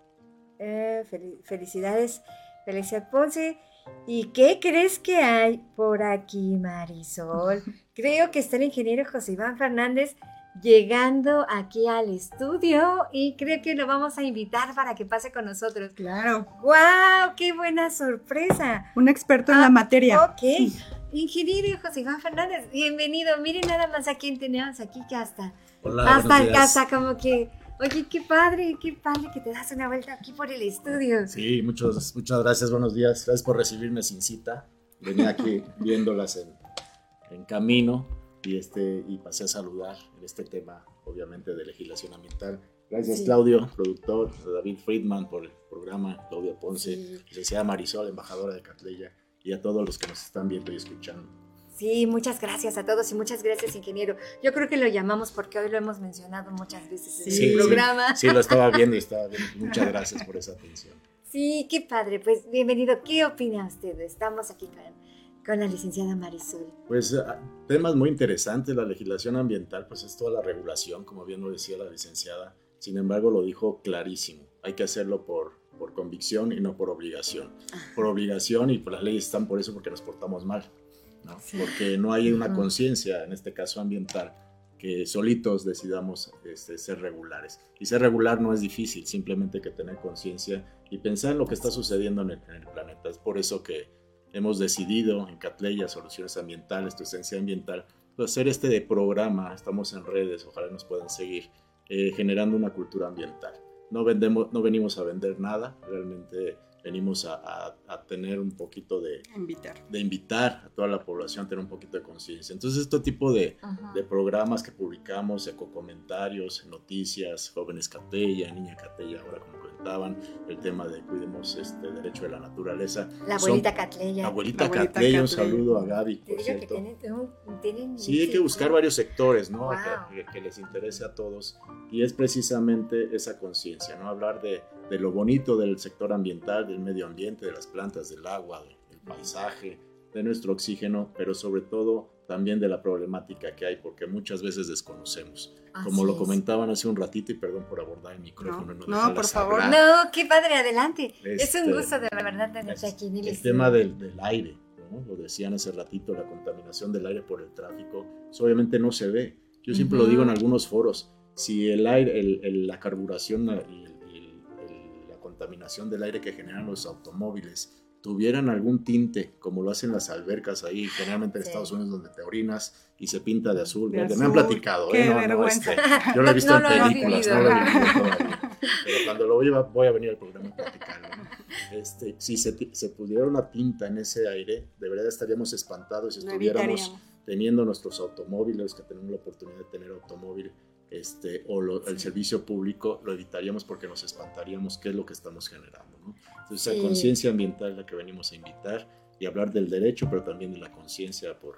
eh, fel- felicidades, Felicidad Ponce. ¿Y qué crees que hay por aquí, Marisol? Creo que está el ingeniero José Iván Fernández llegando aquí al estudio y creo que lo vamos a invitar para que pase con nosotros. Claro, ¡Wow! ¡Qué buena sorpresa! un experto en Ah, la materia. Ok. Ingeniero José Iván Fernández, bienvenido. Miren nada más a quién tenemos aquí que hasta, Hola, hasta, hasta como que, oye, qué padre, qué padre que te das una vuelta aquí por el estudio. Sí, muchos, muchas gracias, buenos días. Gracias por recibirme sin cita. Venía aquí viéndolas en, en camino y, este, y pasé a saludar en este tema, obviamente, de legislación ambiental. Gracias, Sí. Claudio, productor, David Friedman por el programa, Claudia Ponce, Sí. licenciada Marisol, embajadora de Catleya, y a todos los que nos están viendo y escuchando. Sí, muchas gracias a todos y muchas gracias, ingeniero. Yo creo que lo llamamos porque hoy lo hemos mencionado muchas veces en Sí, el programa. Sí, lo estaba viendo y estaba viendo. Muchas gracias por esa atención. Sí, qué padre. Pues bienvenido. ¿Qué opina usted? Estamos aquí con, con la licenciada Marisol. Pues ah, temas muy interesantes, la legislación ambiental, pues es toda la regulación, como bien lo decía la licenciada, sin embargo lo dijo clarísimo, hay que hacerlo por, por convicción y no por obligación. Por obligación y por las leyes están por eso porque nos portamos mal, ¿no? Sí. porque no hay una conciencia, en este caso ambiental, que solitos decidamos este, ser regulares. Y ser regular no es difícil, simplemente hay que tener conciencia y pensar en lo que está sucediendo en el, en el planeta. Es por eso que hemos decidido en Catleya Soluciones Ambientales, tu esencia ambiental, pues, hacer este de programa, estamos en redes, ojalá nos puedan seguir, eh, generando una cultura ambiental. No, vendemos, no venimos a vender nada, realmente venimos a, a- a tener un poquito de, Invitar. de invitar a toda la población a tener un poquito de conciencia. Entonces, este tipo de, de programas que publicamos, ecocomentarios, noticias, jóvenes Catella, niña Catella, ahora como comentaban, el tema de cuidemos este derecho de la naturaleza. La abuelita Catleya. Abuelita, La abuelita Catella, un saludo a Gaby, por digo que cierto. tienen, tienen- Sí, hay que buscar varios sectores, ¿no? Wow. Que, que les interese a todos. Y es precisamente esa conciencia, ¿no? Hablar de, de lo bonito del sector ambiental, del medio ambiente, de las plantas, del agua, del paisaje, de nuestro oxígeno, pero sobre todo también de la problemática que hay, porque muchas veces desconocemos. Como Así lo es. comentaban hace un ratito, y perdón por abordar el micrófono. No, No, no, por favor. hablar. No, qué padre, adelante. es Este, un gusto de verdad tenerte aquí. El tema del, del aire, ¿no? lo decían hace ratito, la contaminación del aire por el tráfico, obviamente no se ve. Yo siempre lo digo en algunos foros, si el aire, el- el- la carburación la- y el- la contaminación del aire que generan los automóviles tuvieran algún tinte, como lo hacen las albercas ahí, generalmente en Sí. Estados Unidos donde te orinas y se pinta de azul, De verde. me han azul, platicado, qué ¿eh? No, no, vergüenza. este, yo lo he visto No en películas, vivido, no lo he vivido todavía. Pero cuando lo voy a, voy a venir al programa a platicarlo. ¿no? Este, si se, se pudiera una tinta en ese aire, de verdad estaríamos espantados si estuviéramos teniendo nuestros automóviles, que tenemos la oportunidad de tener automóvil, este, o lo- el servicio público, lo evitaríamos porque nos espantaríamos qué es lo que estamos generando. ¿no? Entonces, Sí. esa conciencia ambiental es la que venimos a invitar y hablar del derecho, pero también de la conciencia por,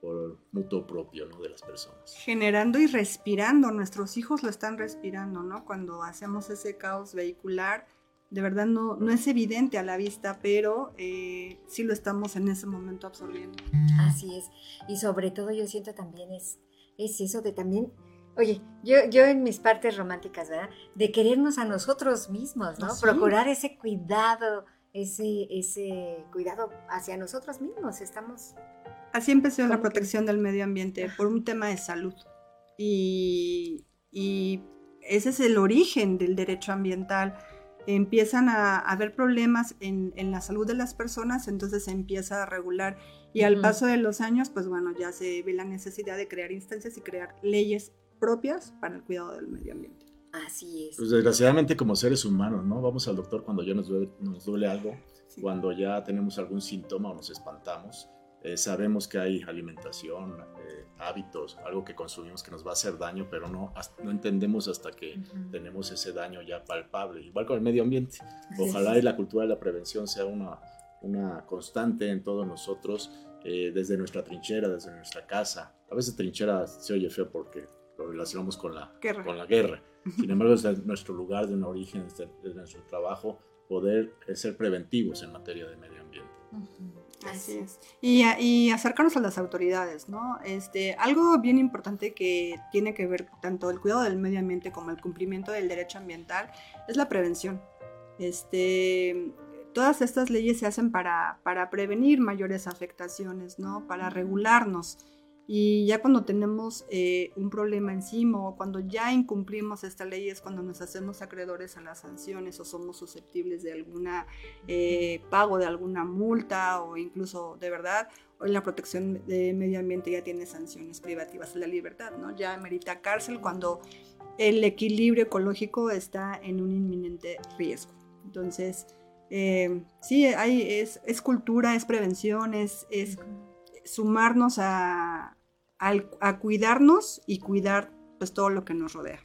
por mutuo propio ¿no? de las personas. generando y respirando. Nuestros hijos lo están respirando, ¿no? Cuando hacemos ese caos vehicular, de verdad no, no es evidente a la vista, pero eh, sí lo estamos en ese momento absorbiendo. Así es. Y sobre todo yo siento también es, es eso de también, oye, yo, yo en mis partes románticas, ¿verdad? De querernos a nosotros mismos, ¿no? Sí. Procurar ese cuidado, ese, ese cuidado hacia nosotros mismos. Estamos... Así empezó la ¿Cómo que? protección del medio ambiente por un tema de salud. Y, y ese es el origen del derecho ambiental. Empiezan a, a haber problemas en, en la salud de las personas, entonces se empieza a regular. Y al paso de los años, pues bueno, ya se ve la necesidad de crear instancias y crear leyes propias para el cuidado del medio ambiente. Así es. Pues desgraciadamente como seres humanos, ¿no? Vamos al doctor cuando ya nos duele, nos duele algo, Sí. cuando ya tenemos algún síntoma o nos espantamos. Eh, sabemos que hay alimentación, eh, hábitos, algo que consumimos que nos va a hacer daño, pero no, hasta- no entendemos hasta que Ujú. tenemos ese daño ya palpable. Igual con el medio ambiente. Ojalá y la cultura de la prevención sea una, una constante en todos nosotros, eh, desde nuestra trinchera, desde nuestra casa. A veces trinchera se oye feo porque lo relacionamos con la, Guerra. con la guerra. Sin embargo, desde nuestro lugar de un origen, desde, desde nuestro trabajo, poder eh, ser preventivos en materia de medio ambiente. Así es. Y, y acercarnos a las autoridades, ¿no? Este, algo bien importante que tiene que ver tanto el cuidado del medio ambiente como el cumplimiento del derecho ambiental es la prevención. Este, todas estas leyes se hacen para, para prevenir mayores afectaciones, ¿no? Para regularnos. Y ya cuando tenemos eh, un problema encima o cuando ya incumplimos esta ley es cuando nos hacemos acreedores a las sanciones o somos susceptibles de alguna eh, pago de alguna multa o incluso de verdad hoy la protección de medio ambiente ya tiene sanciones privativas de la libertad, ¿no? Ya merita cárcel cuando el equilibrio ecológico está en un inminente riesgo. Entonces, eh, sí, hay, es, es cultura, es prevención, es, es sumarnos a, al- a cuidarnos y cuidar pues todo lo que nos rodea.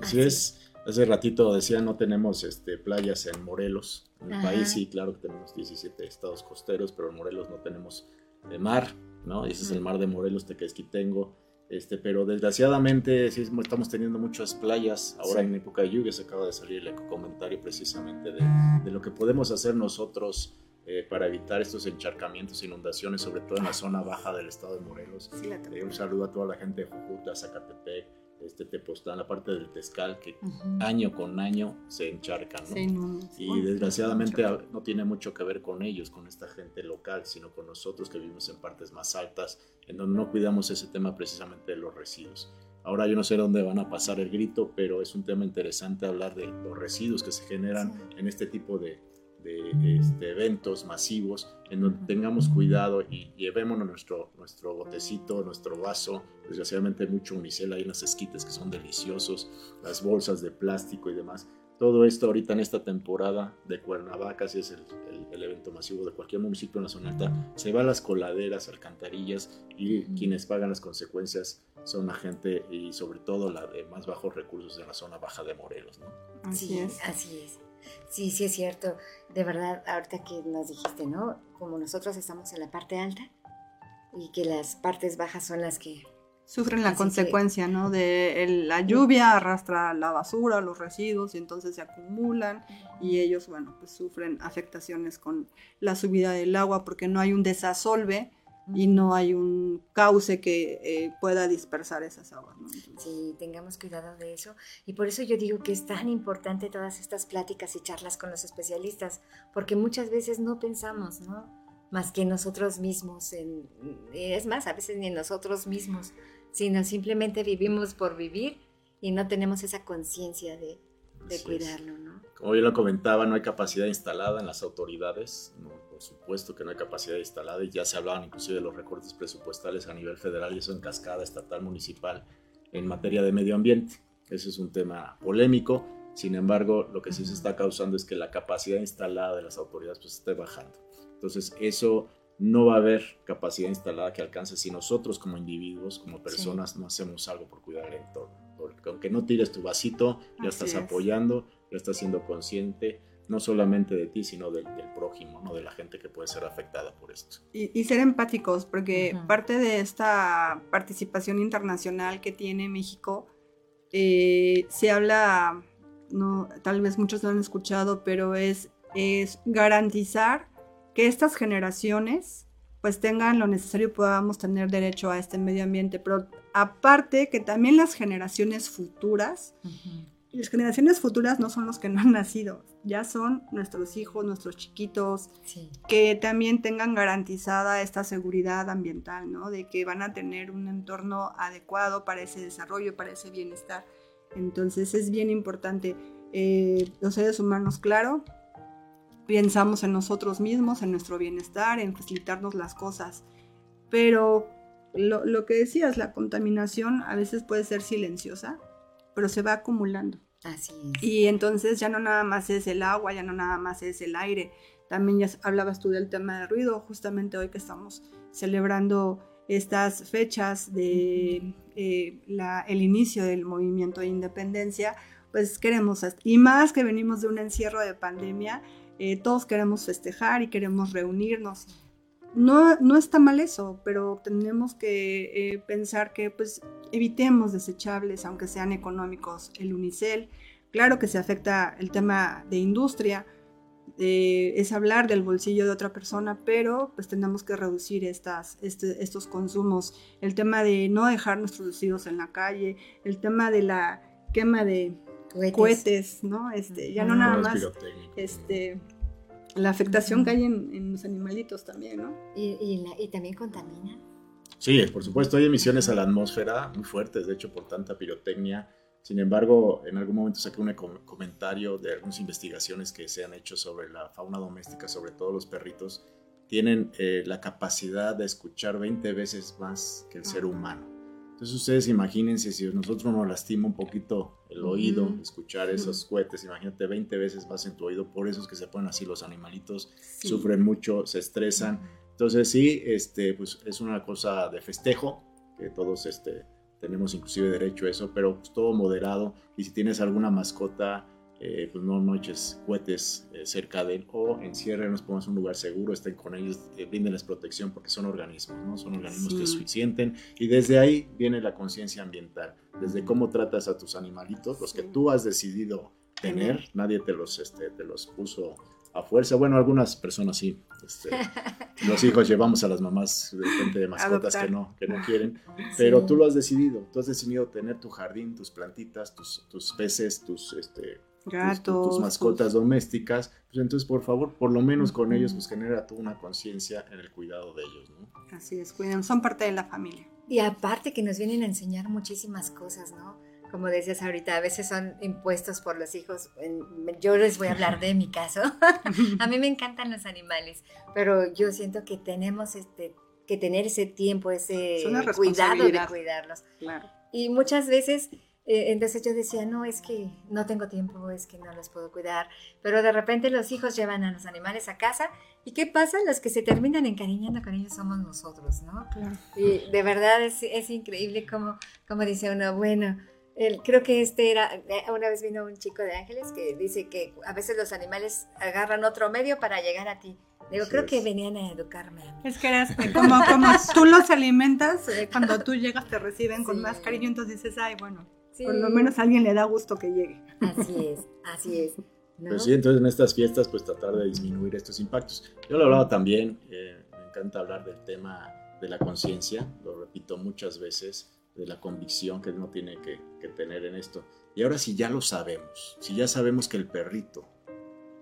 Así Así es. Hace ratito decía, no tenemos este, playas en Morelos. En el Ajá. país sí, claro que tenemos 17 estados costeros, pero en Morelos no tenemos eh, mar, ¿no? Y ese es el mar de Morelos, Tequesquitengo. Este, pero desgraciadamente sí estamos teniendo muchas playas. Ahora Sí. en época de lluvias acaba de salir el comentario precisamente de, de lo que podemos hacer nosotros eh, para evitar estos encharcamientos, inundaciones, sobre todo en la zona baja del estado de Morelos. Sí, la Eh, un saludo a toda la gente de Jujuta, Zacatepec, este Tepoztlán, la parte del Tezcal, que Ujú. año con año se encharcan. ¿no? Sí, no, Y desgraciadamente mucho. a- no tiene mucho que ver con ellos, con esta gente local, sino con nosotros que vivimos en partes más altas, en donde no cuidamos ese tema precisamente de los residuos. Ahora yo no sé dónde van a pasar el grito, pero es un tema interesante hablar de los residuos que se generan en este tipo de, de, este, eventos masivos, en donde tengamos cuidado y llevémonos nuestro, nuestro botecito, nuestro vaso. Desgraciadamente hay mucho unicel ahí en las esquites que son deliciosos, las bolsas de plástico y demás. Todo esto ahorita en esta temporada de Cuernavaca, si es el, el- el evento masivo de cualquier municipio en la zona alta, se va a las coladeras, alcantarillas y quienes pagan las consecuencias son la gente y sobre todo la de más bajos recursos en la zona baja de Morelos. ¿no? Así sí, es. así es. Sí, sí es cierto. De verdad, ahorita que nos dijiste, ¿no? Como nosotros estamos en la parte alta y que las partes bajas son las que... Sufren la Así que- consecuencia, ¿no? De el- la lluvia arrastra la basura, los residuos y entonces se acumulan y ellos, bueno, pues sufren afectaciones con la subida del agua porque no hay un desasolve y no hay un cauce que eh, pueda dispersar esas aguas. ¿no? Entonces, Sí, tengamos cuidado de eso. Y por eso yo digo que es tan importante todas estas pláticas y charlas con los especialistas, porque muchas veces no pensamos, ¿no? Más que en nosotros mismos. En, es más, a veces ni en nosotros mismos, sino simplemente vivimos por vivir y no tenemos esa conciencia de, de cuidarlo, ¿no? Como yo lo comentaba, no hay capacidad instalada en las autoridades, no, por supuesto que no hay capacidad instalada y ya se hablaban inclusive de los recortes presupuestales a nivel federal y eso en cascada estatal, municipal, en materia de medio ambiente. Ese es un tema polémico, sin embargo, lo que sí se está causando es que la capacidad instalada de las autoridades pues esté bajando. Entonces, eso no va a haber capacidad instalada que alcance si nosotros como individuos, como personas, no hacemos algo por cuidar el entorno. Porque aunque no tires tu vasito, ya Así estás es. apoyando, ya estás siendo consciente, no solamente de ti, sino del, del prójimo, ¿no? de la gente que puede ser afectada por esto. y, y ser empáticos, porque Ujú. parte de esta participación internacional que tiene México, eh, se habla, no, tal vez muchos lo han escuchado, pero es, es garantizar que estas generaciones pues tengan lo necesario y podamos tener derecho a este medio ambiente, pero aparte que también las generaciones futuras y las generaciones futuras no son los que no han nacido, ya son nuestros hijos, nuestros chiquitos, Sí. que también tengan garantizada esta seguridad ambiental, ¿no? De que van a tener un entorno adecuado para ese desarrollo, para ese bienestar. Entonces es bien importante. eh, los seres humanos, claro, pensamos en nosotros mismos, en nuestro bienestar, en facilitarnos las cosas, pero lo, lo que decías, la contaminación a veces puede ser silenciosa, pero se va acumulando. Así es. Y entonces ya no nada más es el agua, ya no nada más es el aire. También ya hablabas tú del tema de ruido, justamente hoy que estamos celebrando estas fechas de eh, la- el inicio del movimiento de independencia, pues queremos, y más que venimos de un encierro de pandemia, eh, todos queremos festejar y queremos reunirnos. No, no está mal eso, pero tenemos que eh, pensar que pues evitemos desechables, aunque sean económicos, el unicel. Claro que se afecta el tema de industria, eh, es hablar del bolsillo de otra persona, pero pues tenemos que reducir estas, este- estos consumos. El tema de no dejar nuestros residuos en la calle, el tema de la quema de Cohetes. cohetes, ¿no? Este, ya no Ujú. nada más este, la afectación que hay en, en los animalitos también, ¿no? Y, y la- y también contamina. Sí, por supuesto, hay emisiones a la atmósfera muy fuertes, de hecho, por tanta pirotecnia. Sin embargo, en algún momento saqué un com- comentario de algunas investigaciones que se han hecho sobre la fauna doméstica, sobre todo los perritos, tienen eh, la capacidad de escuchar 20 veces más que el ser humano. Entonces ustedes imagínense si nosotros nos lastima un poquito el oído, escuchar esos cohetes, imagínate 20 veces más en tu oído, por eso es que se ponen así los animalitos, Sí. sufren mucho, se estresan. Entonces sí, este, pues es una cosa de festejo, que todos este, tenemos inclusive derecho a eso, pero pues, todo moderado. Y si tienes alguna mascota, eh, pues no, no eches cohetes eh, cerca de él o enciérrenos, pongas un lugar seguro, estén con ellos, eh, bríndenles protección porque son organismos, ¿no? Son organismos que Sí. sienten. Y desde ahí viene la conciencia ambiental, desde cómo tratas a tus animalitos, los que Sí. tú has decidido tener, Tener. nadie te los, este, te los puso a fuerza. Bueno, algunas personas sí. este, los hijos llevamos a las mamás de repente de mascotas Adoptar. que no, que no quieren, pero Sí. tú lo has decidido. Tú has decidido tener tu jardín, tus plantitas, tus, tus peces, tus, este, tus- Gatos. tus, mascotas domésticas. Pues entonces, por favor, por lo menos con Ujú. ellos, pues genera tú una conciencia en el cuidado de ellos, ¿no? Así es, cuiden, son parte de la familia. Y aparte que nos vienen a enseñar muchísimas cosas, ¿no? Como decías ahorita, a veces son impuestos por los hijos. Yo les voy a hablar de mi caso. a mí me encantan los animales, pero yo siento que tenemos este, que tener ese tiempo, ese cuidado de cuidarlos. Claro. Y muchas veces, entonces yo decía, no, es que no tengo tiempo, es que no los puedo cuidar. Pero de repente los hijos llevan a los animales a casa. ¿Y qué pasa? Los que se terminan encariñando con ellos somos nosotros, ¿no? Claro. Y de verdad es, es increíble como, como dice uno, bueno, el- creo que este era, eh, una vez vino un chico de Ángeles que dice que a veces los animales agarran otro medio para llegar a ti. Digo, creo es. que venían a educarme. Es que eres como, como tú los alimentas, eh, cuando tú llegas te reciben con Sí. más cariño, entonces dices, ay, bueno, Sí, por lo menos a alguien le da gusto que llegue. Así es, así es. ¿no? Pues sí, entonces en estas fiestas, pues tratar de disminuir estos impactos. Yo lo hablaba también, eh, me encanta hablar del tema de la conciencia, lo repito muchas veces, de la convicción que uno tiene que, que, tener en esto. Y ahora si ya lo sabemos, si ya sabemos que el perrito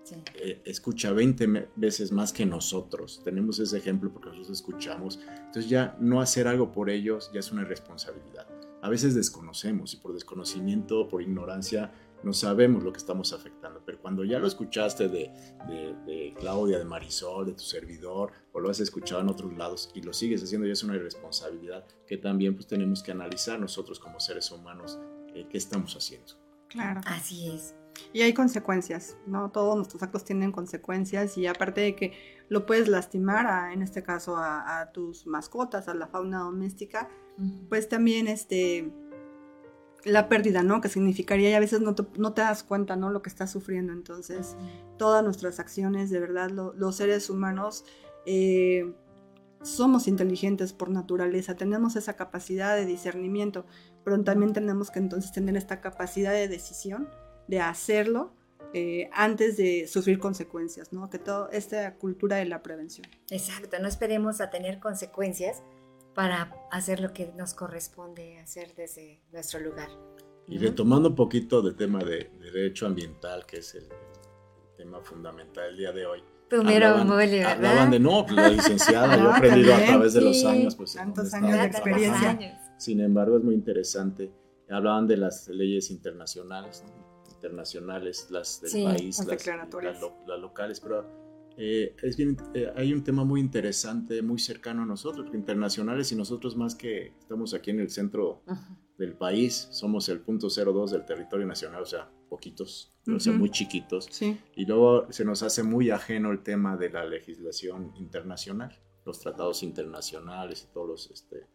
sí. eh, escucha 20 veces más que nosotros, tenemos ese ejemplo porque nosotros escuchamos, entonces ya no hacer algo por ellos ya es una responsabilidad. A veces desconocemos y por desconocimiento, por ignorancia, no sabemos lo que estamos afectando, pero cuando ya lo escuchaste de, de, de, Claudia, de Marisol, de tu servidor, o lo has escuchado en otros lados y lo sigues haciendo, ya es una irresponsabilidad que también pues tenemos que analizar nosotros como seres humanos eh, qué estamos haciendo. Claro. Así es. Y hay consecuencias, ¿no? Todos nuestros actos tienen consecuencias y aparte de que lo puedes lastimar, a, en este caso a, a, tus mascotas, a la fauna doméstica. Pues también este la pérdida, ¿no? Que significaría y a veces no te, no te das cuenta, ¿no? Lo que estás sufriendo. Entonces, todas nuestras acciones, de verdad, lo, los seres humanos eh, somos inteligentes por naturaleza, tenemos esa capacidad de discernimiento, pero también tenemos que entonces tener esta capacidad de decisión, de hacerlo eh, antes de sufrir consecuencias, ¿no? Que toda esta cultura de la prevención. Exacto, no esperemos a tener consecuencias para hacer lo que nos corresponde hacer desde nuestro lugar. Y retomando un poquito del tema de, de, derecho ambiental, que es el, el tema fundamental del día de hoy. Primero, hablaban, Mole, ¿verdad? Hablaban de no, la licenciada, yo he aprendido a través de los años. Pues, Tantos años de experiencia. Años. Sin embargo, es muy interesante. Hablaban de las leyes internacionales, ¿no? internacionales, las del sí, país, las, las, las locales, pero eh, es bien, eh, hay un tema muy interesante, muy cercano a nosotros, internacionales, y nosotros más que estamos aquí en el centro del país, somos el punto 02 del territorio nacional, o sea, poquitos, uh -huh. o sea, muy chiquitos, sí. y luego se nos hace muy ajeno el tema de la legislación internacional, los tratados internacionales y todos los... Este,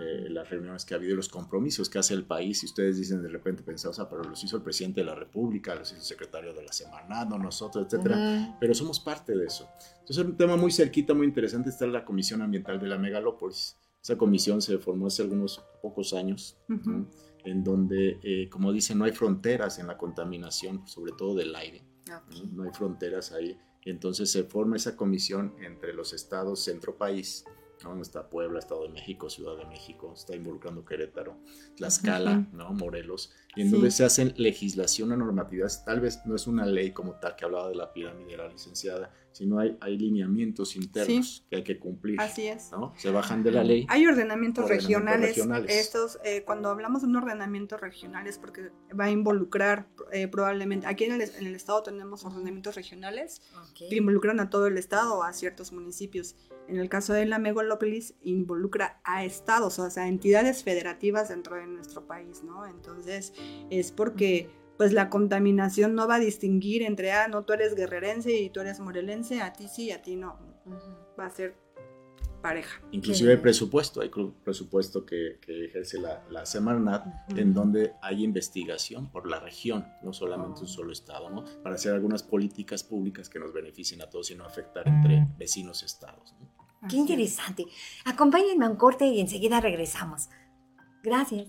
eh, las reuniones que ha habido y los compromisos que hace el país. Y ustedes dicen de repente, pensados, o sea, pero los hizo el presidente de la República, los hizo el secretario de la Semana, no nosotros, etcétera. Uh -huh. Pero somos parte de eso. Entonces, un tema muy cerquita, muy interesante está la Comisión Ambiental de la Megalópolis. Esa comisión se formó hace algunos pocos años, uh -huh. ¿no? en donde, eh, como dicen, no hay fronteras en la contaminación, sobre todo del aire. Okay. ¿no? no hay fronteras ahí. Entonces se forma esa comisión entre los estados centro-país ¿no? Está Puebla, Estado de México, Ciudad de México, está involucrando Querétaro, Tlaxcala, uh -huh. ¿no? Morelos, y en sí. donde se hacen legislación a normatividades, tal vez no es una ley como tal que hablaba de la pirámide de la licenciada, sino hay, hay lineamientos internos sí. que hay que cumplir. Así es. ¿no? Se bajan de la ley. Hay ordenamientos, ordenamientos regionales. regionales. Estos, eh, cuando hablamos de un ordenamiento regional es porque va a involucrar eh, probablemente, aquí en el, en el, estado tenemos ordenamientos regionales okay. que involucran a todo el estado o a ciertos municipios. En el caso de la megalópolis involucra a estados, o sea, entidades federativas dentro de nuestro país, ¿no? Entonces es porque pues la contaminación no va a distinguir entre, ah, no, tú eres guerrerense y tú eres morelense, a ti sí y a ti no. Uh -huh. Va a ser pareja. Inclusive hay presupuesto, hay presupuesto que, que ejerce la, la Semarnat, uh -huh. en donde hay investigación por la región, no solamente uh -huh. un solo estado, ¿no? Para hacer algunas políticas públicas que nos beneficien a todos y no afectar entre vecinos estados. ¿no? Qué interesante. Acompáñenme a un corte y enseguida regresamos. Gracias.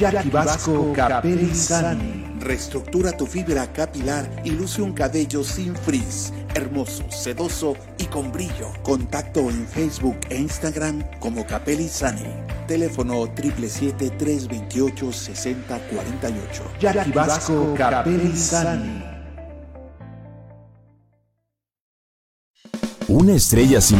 Jackie Vasco Capelli Sani. Reestructura tu fibra capilar y luce un cabello sin frizz, hermoso, sedoso y con brillo. Contacto en Facebook e Instagram como Capelli Sani. Teléfono 777-328-6048. Jackie Vasco Capelli Sani. Una estrella sin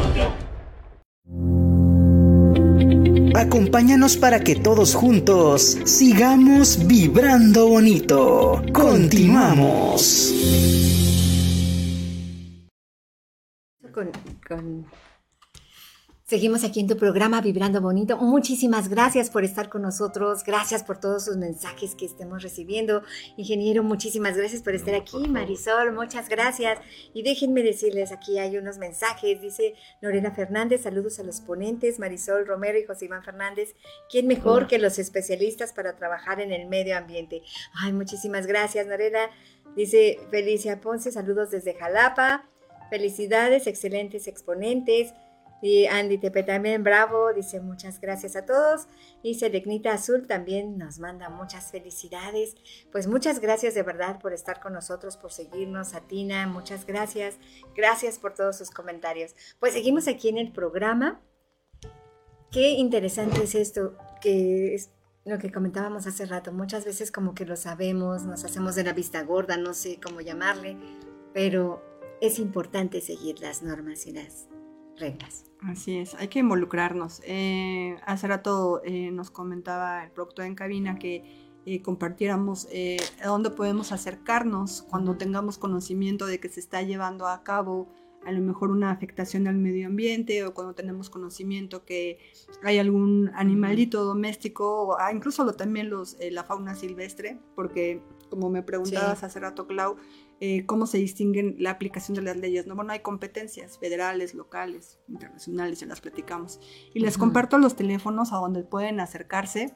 Acompáñanos para que todos juntos sigamos vibrando bonito. Continuamos. Con, con... Seguimos aquí en tu programa Vibrando Bonito. Muchísimas gracias por estar con nosotros. Gracias por todos sus mensajes que estemos recibiendo. Ingeniero, muchísimas gracias por estar aquí. Marisol, muchas gracias. Y déjenme decirles, aquí hay unos mensajes. Dice Lorena Fernández, saludos a los ponentes, Marisol Romero y José Iván Fernández. ¿Quién mejor que los especialistas para trabajar en el medio ambiente? Ay, muchísimas gracias, Lorena. Dice Felicia Ponce, saludos desde Jalapa. Felicidades, excelentes exponentes. Y Andy Tepe también, bravo, dice muchas gracias a todos. Y Selecnita Azul también nos manda muchas felicidades. Pues muchas gracias de verdad por estar con nosotros, por seguirnos. A Tina, muchas gracias. Gracias por todos sus comentarios. Pues seguimos aquí en el programa. Qué interesante es esto, que es lo que comentábamos hace rato. Muchas veces como que lo sabemos, nos hacemos de la vista gorda, no sé cómo llamarle, pero es importante seguir las normas y las reglas. Así es, hay que involucrarnos. Eh, hace rato eh, nos comentaba el productor en cabina que eh, compartiéramos eh, a dónde podemos acercarnos cuando tengamos conocimiento de que se está llevando a cabo a lo mejor una afectación al medio ambiente o cuando tenemos conocimiento que hay algún animalito doméstico o ah, incluso lo, también los, la fauna silvestre, porque como me preguntabas hace rato, Clau, eh, cómo se distinguen la aplicación de las leyes. ¿no? Bueno, hay competencias federales, locales, internacionales, ya las platicamos. Y les comparto los teléfonos a donde pueden acercarse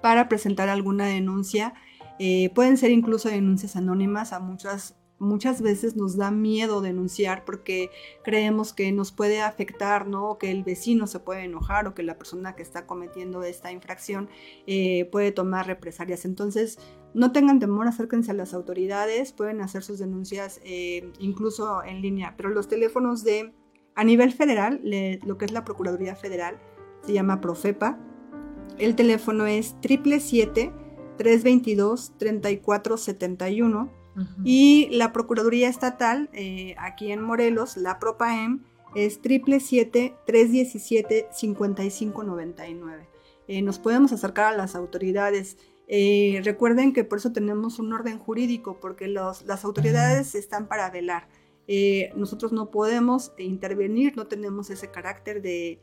para presentar alguna denuncia. Eh, pueden ser incluso denuncias anónimas a muchas muchas veces nos da miedo denunciar porque creemos que nos puede afectar, ¿no? que el vecino se puede enojar o que la persona que está cometiendo esta infracción eh, puede tomar represalias. Entonces, no tengan temor, acérquense a las autoridades, pueden hacer sus denuncias eh, incluso en línea, pero los teléfonos de, a nivel federal, lo que es la Procuraduría Federal, se llama Profepa, el teléfono es 777 322 3471 y la Procuraduría Estatal, eh, aquí en Morelos, la PROPAEM, es 777-317-5599. Eh, nos podemos acercar a las autoridades. Eh, recuerden que por eso tenemos un orden jurídico, porque las autoridades están para velar. nosotros no podemos intervenir, no tenemos ese carácter de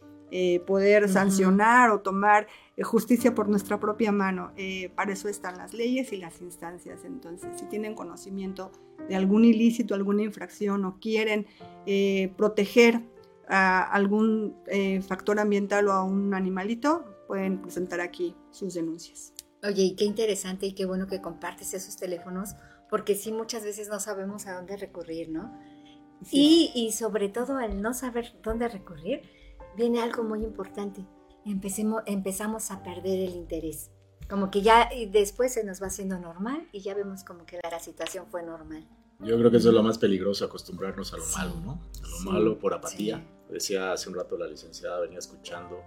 poder sancionar o tomar eh, justicia por nuestra propia mano. Eh, para eso están las leyes y las instancias. Entonces, si tienen conocimiento de algún ilícito, alguna infracción o quieren eh, proteger a algún factor ambiental o a un animalito, pueden presentar aquí sus denuncias. Oye, y qué interesante y qué bueno que compartes esos teléfonos, porque sí muchas veces no sabemos a dónde recurrir, ¿no? Y, y sobre todo al no saber dónde recurrir, viene algo muy importante empecemos, empezamos a perder el interés. Como que ya después se nos va haciendo normal y ya vemos como que la situación fue normal. Yo creo que eso es lo más peligroso, acostumbrarnos a lo malo, ¿no? A lo malo por apatía. Decía hace un rato la licenciada, venía escuchando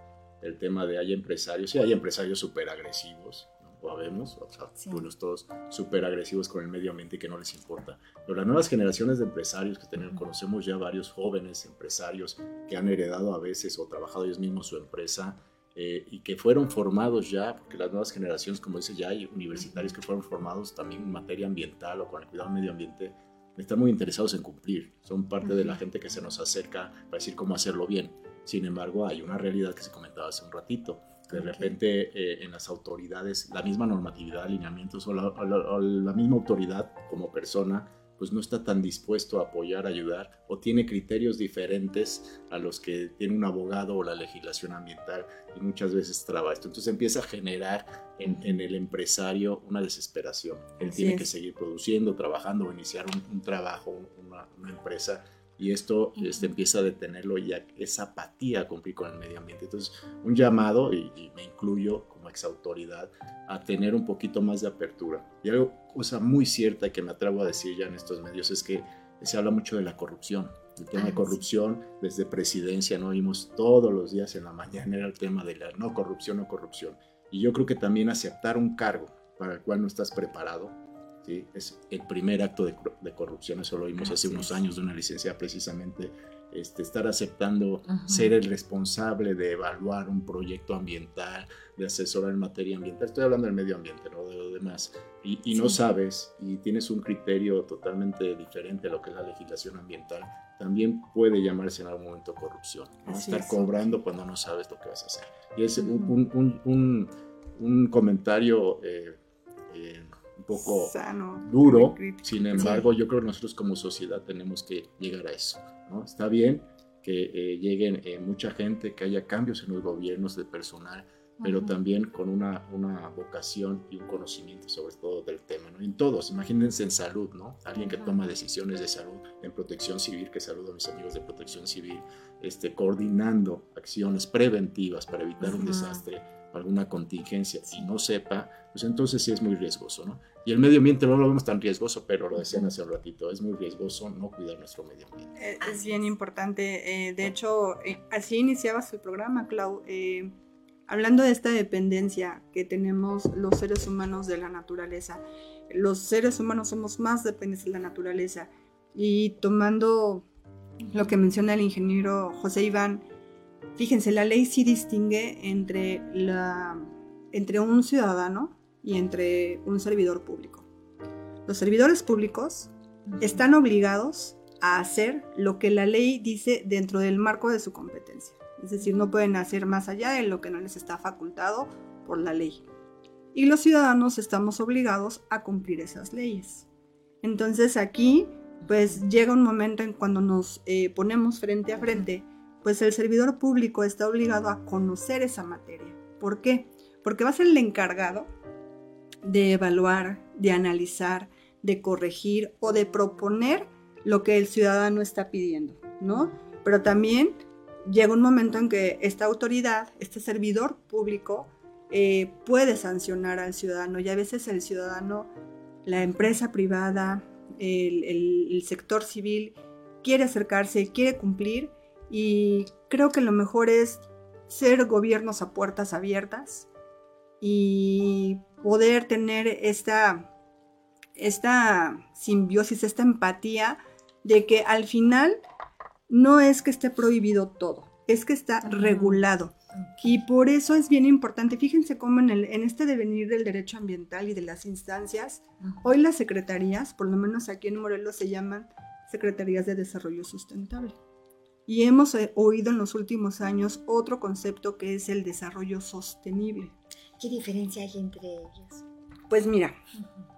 el tema de hay empresarios, sí hay empresarios súper agresivos, o sea, buenos todos súper agresivos con el medio ambiente y que no les importa. Pero las nuevas generaciones de empresarios que tenemos, conocemos ya varios jóvenes empresarios que han heredado a veces o trabajado ellos mismos su empresa eh, y que fueron formados ya, porque las nuevas generaciones, como dice, ya hay universitarios que fueron formados también en materia ambiental o con el cuidado del medio ambiente, están muy interesados en cumplir. Son parte de la gente que se nos acerca para decir cómo hacerlo bien. Sin embargo, hay una realidad que se comentaba hace un ratito. De repente eh, en las autoridades, la misma normatividad, alineamientos o la misma autoridad como persona pues no está tan dispuesto a apoyar, ayudar o tiene criterios diferentes a los que tiene un abogado o la legislación ambiental y muchas veces traba esto. Entonces empieza a generar en, el empresario una desesperación. Él tiene que seguir produciendo, trabajando o iniciar un, trabajo, una, empresa y esto este, empieza a detenerlo y esa apatía a cumplir con el medio ambiente. Entonces, un llamado, y, y me incluyo como exautoridad, a tener un poquito más de apertura. Y algo cosa muy cierta que me atrevo a decir ya en estos medios es que se habla mucho de la corrupción. El tema de ah, corrupción, desde presidencia, ¿no? Vimos todos los días en la mañana era el tema de la no corrupción, no corrupción. Y yo creo que también aceptar un cargo para el cual no estás preparado, ¿sí? es el primer acto de, corrupción. Eso lo vimos hace unos años de una licencia precisamente este, estar aceptando ser el responsable de evaluar un proyecto ambiental, de asesorar en materia ambiental. Estoy hablando del medio ambiente, no de lo demás. Y, no sabes y tienes un criterio totalmente diferente a lo que es la legislación ambiental, también puede llamarse en algún momento corrupción. Estar es. cobrando cuando no sabes lo que vas a hacer. Y es un, un- un- un- un comentario eh, eh, un poco Sano. duro, sin embargo, yo creo que nosotros como sociedad tenemos que llegar a eso. ¿no? Está bien que eh, lleguen eh, mucha gente, que haya cambios en los gobiernos de personal, pero también con una, una vocación y un conocimiento sobre todo del tema, ¿no? En todos, imagínense en salud, ¿no? Alguien que toma decisiones de salud, en protección civil, que saludo a mis amigos de protección civil, este, coordinando acciones preventivas para evitar un desastre alguna contingencia y no sepa, pues entonces sí es muy riesgoso, ¿no? Y el medio ambiente no lo vemos tan riesgoso, pero lo decían hace un ratito, es muy riesgoso no cuidar nuestro medio ambiente. Eh, Es bien importante. eh, de hecho, eh, así iniciabas el programa, Clau. hablando de esta dependencia que tenemos los seres humanos de la naturaleza. Los seres humanos somos más dependientes de la naturaleza. Y tomando lo que menciona el ingeniero José Iván, fíjense, la ley sí distingue entre, la, entre un ciudadano y entre un servidor público. Los servidores públicos están obligados a hacer lo que la ley dice dentro del marco de su competencia. Es decir, no pueden hacer más allá de lo que no les está facultado por la ley. Y los ciudadanos estamos obligados a cumplir esas leyes. Entonces aquí, pues llega un momento en cuando nos eh, ponemos frente a frente, pues el servidor público está obligado a conocer esa materia. ¿Por qué? Porque va a ser el encargado de evaluar, de analizar, de corregir o de proponer lo que el ciudadano está pidiendo, ¿no? Pero también llega un momento en que esta autoridad, este servidor público, eh, puede sancionar al ciudadano y a veces el ciudadano, la empresa privada, el, el- sector civil quiere acercarse, quiere cumplir y creo que lo mejor es ser gobiernos a puertas abiertas y poder tener esta, esta simbiosis, esta empatía de que al final no es que esté prohibido todo, es que está regulado. Y por eso es bien importante, fíjense cómo en, el, en este devenir del derecho ambiental y de las instancias, hoy las secretarías, por lo menos aquí en Morelos, se llaman Secretarías de Desarrollo Sustentable. Y hemos eh, oído en los últimos años otro concepto que es el desarrollo sostenible. ¿Qué diferencia hay entre ellos? Pues mira,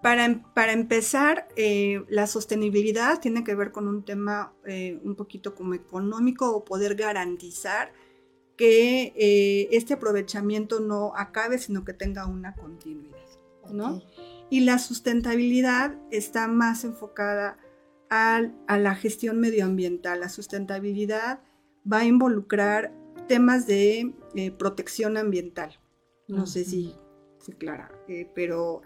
para, em- para empezar, eh, la sostenibilidad tiene que ver con un tema eh, un poquito como económico o poder garantizar que eh, este aprovechamiento no acabe, sino que tenga una continuidad, ¿no? Y la sustentabilidad está más enfocada al- a la gestión medioambiental. La sustentabilidad va a involucrar temas de protección ambiental. No sé si, si clara, eh, pero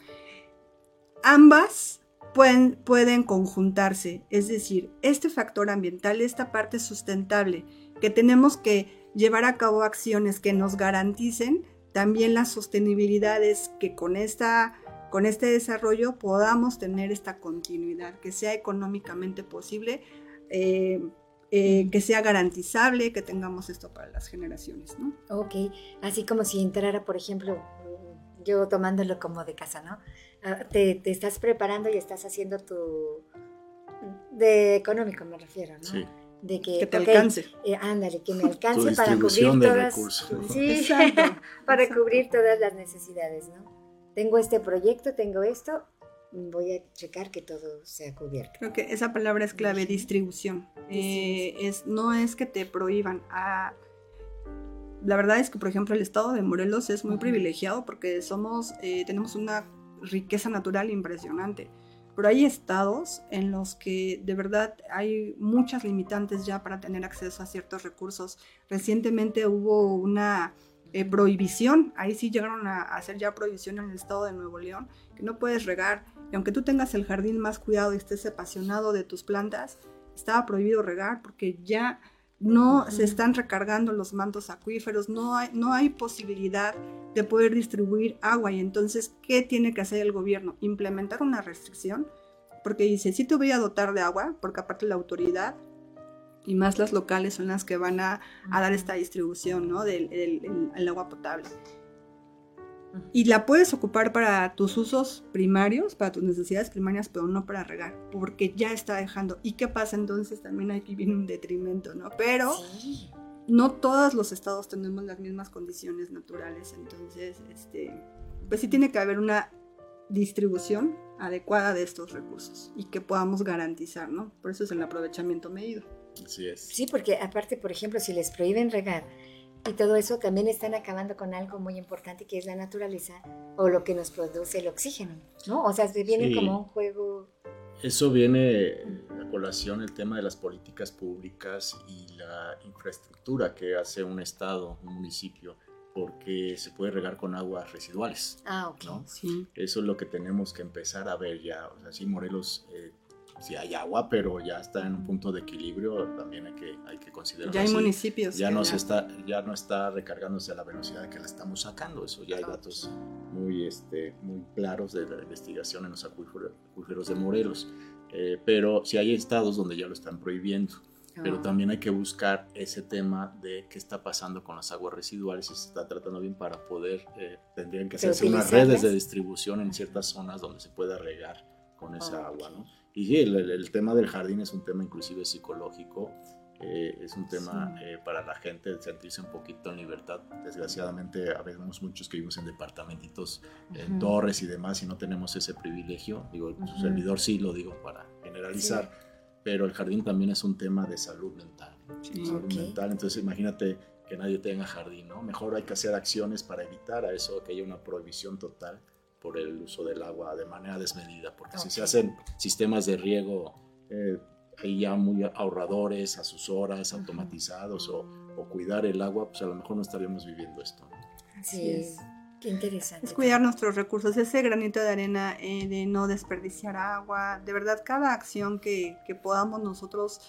ambas pueden, pueden conjuntarse. Es decir, este factor ambiental, esta parte sustentable, que tenemos que llevar a cabo acciones que nos garanticen también la sostenibilidad es que con, esta, con este desarrollo podamos tener esta continuidad, que sea económicamente posible, eh, eh, que sea garantizable, que tengamos esto para las generaciones, ¿no? Ok, así como si entrara, por ejemplo, yo tomándolo como de casa, ¿no? Ah, Te, te estás preparando y estás haciendo tu... De económico me refiero, ¿no? Sí. De que, Que te alcance. eh, ándale, que me Tu alcance para cubrir de todas... recursos. ¿no? Sí, Exacto, para exacto. cubrir todas las necesidades, ¿no? Tengo este proyecto, tengo esto, voy a checar que todo sea cubierto. Creo que esa palabra es clave, distribución. Eh, es, no es que te prohíban. Ah, la verdad es que, por ejemplo, el estado de Morelos es muy privilegiado porque somos, eh, tenemos una riqueza natural impresionante. Pero hay estados en los que de verdad hay muchas limitantes ya para tener acceso a ciertos recursos. Recientemente hubo una eh, prohibición, ahí sí llegaron a hacer ya prohibición en el estado de Nuevo León, que no puedes regar. Y aunque tú tengas el jardín más cuidado y estés apasionado de tus plantas, estaba prohibido regar porque ya no se están recargando los mantos acuíferos, no hay, no hay posibilidad de poder distribuir agua. Y entonces, ¿qué tiene que hacer el gobierno? Implementar una restricción, porque dice, sí te voy a dotar de agua, porque aparte la autoridad y más las locales son las que van a, a dar esta distribución ¿no? del el- el- el agua potable. y la puedes ocupar para tus usos primarios, para tus necesidades primarias, pero no para regar, porque ya está dejando. ¿Y qué pasa entonces? También aquí viene un detrimento, ¿no? Pero no todos los estados tenemos las mismas condiciones naturales, entonces, este, pues sí tiene que haber una distribución adecuada de estos recursos y que podamos garantizar, ¿no? Por eso es el aprovechamiento medido. Así es. Sí, porque aparte, por ejemplo, si les prohíben regar y todo eso, también están acabando con algo muy importante que es la naturaleza o lo que nos produce el oxígeno, ¿no? O sea, se viene Sí. como un juego. Eso viene a colación el tema de las políticas públicas y la infraestructura que hace un estado, un municipio, porque se puede regar con aguas residuales. Ah, ok. ¿no? Sí. Eso es lo que tenemos que empezar a ver ya. O sea, sí, Morelos, eh, sí hay agua, pero ya está en un punto de equilibrio. También hay que, hay que considerarlo Ya hay así. municipios. Ya no, se está, ya no está recargándose a la velocidad que la estamos sacando. Eso ya hay datos muy, este, muy claros de la investigación en los acuíferos, de Morelos. Eh, pero sí hay estados donde ya lo están prohibiendo. Pero Ah. también hay que buscar ese tema de qué está pasando con las aguas residuales y se está tratando bien para poder, eh, tendrían que hacerse unas redes de distribución en ciertas zonas donde se pueda regar con esa agua, ¿no? Y sí, el, el- tema del jardín es un tema inclusive psicológico, eh, es un tema Sí. eh, para la gente sentirse un poquito en libertad. Desgraciadamente, habemos muchos que vivimos en departamentitos, en Ujú. torres y demás y no tenemos ese privilegio. Digo, su Ujú. servidor sí lo digo para generalizar, pero el jardín también es un tema de salud mental. Sí. Salud Ok. mental, entonces imagínate que nadie tenga jardín, ¿no? Mejor hay que hacer acciones para evitar a eso, que haya una prohibición total por el uso del agua de manera desmedida, porque si se hacen sistemas de riego eh, ahí ya muy ahorradores, a sus horas, Ujú. automatizados, o, o cuidar el agua, pues a lo mejor no estaríamos viviendo esto. ¿no? Así Sí, es. qué interesante. Es cuidar nuestros recursos, ese granito de arena eh, de no desperdiciar agua, de verdad cada acción que, que podamos nosotros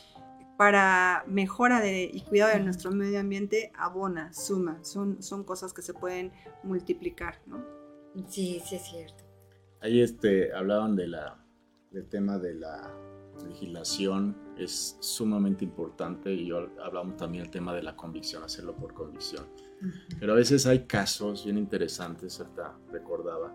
para mejora de, y cuidado de nuestro medio ambiente abona, suma, son, son cosas que se pueden multiplicar, ¿no? Sí, sí es cierto. Ahí este, hablaban de la, del tema de la legislación, es sumamente importante y yo hablamos también del tema de la convicción, hacerlo por convicción. Pero a veces hay casos bien interesantes, ahorita recordaba,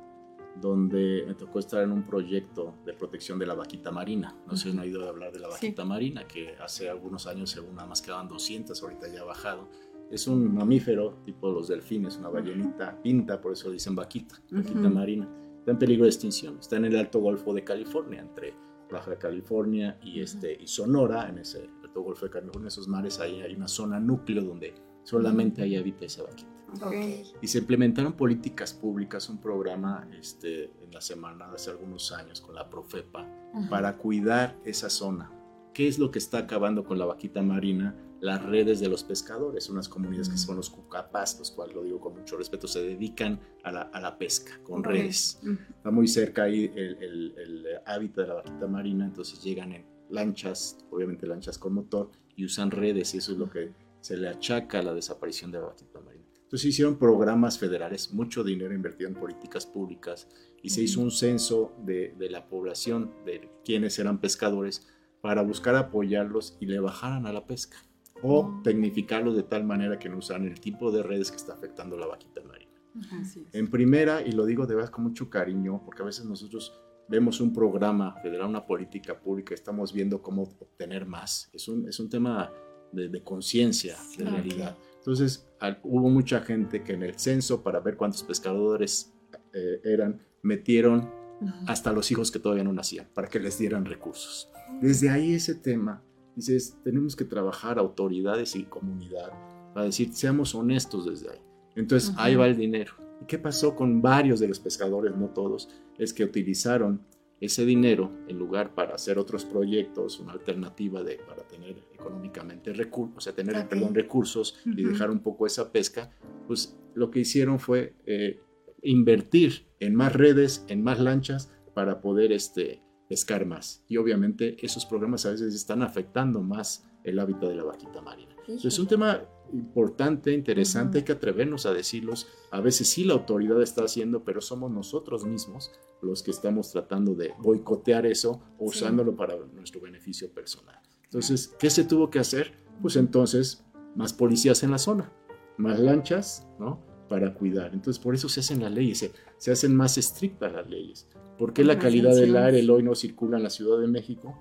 donde me tocó estar en un proyecto de protección de la vaquita marina. No sé si no ha oído hablar de la Sí. vaquita marina, que hace algunos años según nada más quedaban 200, ahorita ya ha bajado. Es un mamífero tipo los delfines, una ballenita pinta, por eso dicen vaquita, vaquita Ujú. marina. Está en peligro de extinción. Está en el Alto Golfo de California, entre Baja California y, este, y Sonora, en ese Alto Golfo de California, esos mares, ahí hay una zona núcleo donde solamente ahí habita esa vaquita. Ok. Ok. Y se implementaron políticas públicas, un programa este, en la semana de hace algunos años con la Profepa Ujú. para cuidar esa zona. ¿Qué es lo que está acabando con la vaquita marina? Las redes de los pescadores, unas comunidades que son los cucapas, los cuales lo digo con mucho respeto, se dedican a la, a la pesca con Ok. redes. Está muy cerca ahí el, el- el hábitat de la vaquita marina, entonces llegan en lanchas, obviamente lanchas con motor, y usan redes, y eso es lo que se le achaca a la desaparición de la vaquita marina. Entonces hicieron programas federales, mucho dinero invertido en políticas públicas, y se hizo un censo de, de la población, de quienes eran pescadores, para buscar apoyarlos y le bajaran a la pesca, o tecnificarlos de tal manera que no usaran el tipo de redes que está afectando la vaquita marina. En primera, y lo digo de verdad con mucho cariño, porque a veces nosotros vemos un programa federal, una política pública, estamos viendo cómo obtener más. Es un, es un tema de, de conciencia, de realidad. Entonces, al- hubo mucha gente que en el censo, para ver cuántos pescadores eh, eran, metieron hasta los hijos que todavía no nacían, para que les dieran recursos. Desde ahí ese tema, dices, tenemos que trabajar autoridades y comunidad para decir, seamos honestos desde ahí. Entonces, Ujú. ahí va el dinero. ¿Y qué pasó con varios de los pescadores, no todos? Es que utilizaron ese dinero en lugar para hacer otros proyectos, una alternativa de, para tener económicamente recursos, o sea, tener, Ok. perdón, recursos y dejar un poco esa pesca, pues lo que hicieron fue eh, invertir en más redes, en más lanchas para poder este, pescar más. Y obviamente esos programas a veces están afectando más el hábitat de la vaquita marina. Entonces, es un tema importante, interesante, hay que atrevernos a decirlos. A veces sí la autoridad está haciendo, pero somos nosotros mismos los que estamos tratando de boicotear eso o Sí. usándolo para nuestro beneficio personal. Entonces, ¿qué se tuvo que hacer? Pues entonces, más policías en la zona, más lanchas, ¿no? Para cuidar. Entonces, por eso se hacen las leyes, se, se hacen más estrictas las leyes. ¿Por qué la calidad del aire el hoy no circula en la Ciudad de México?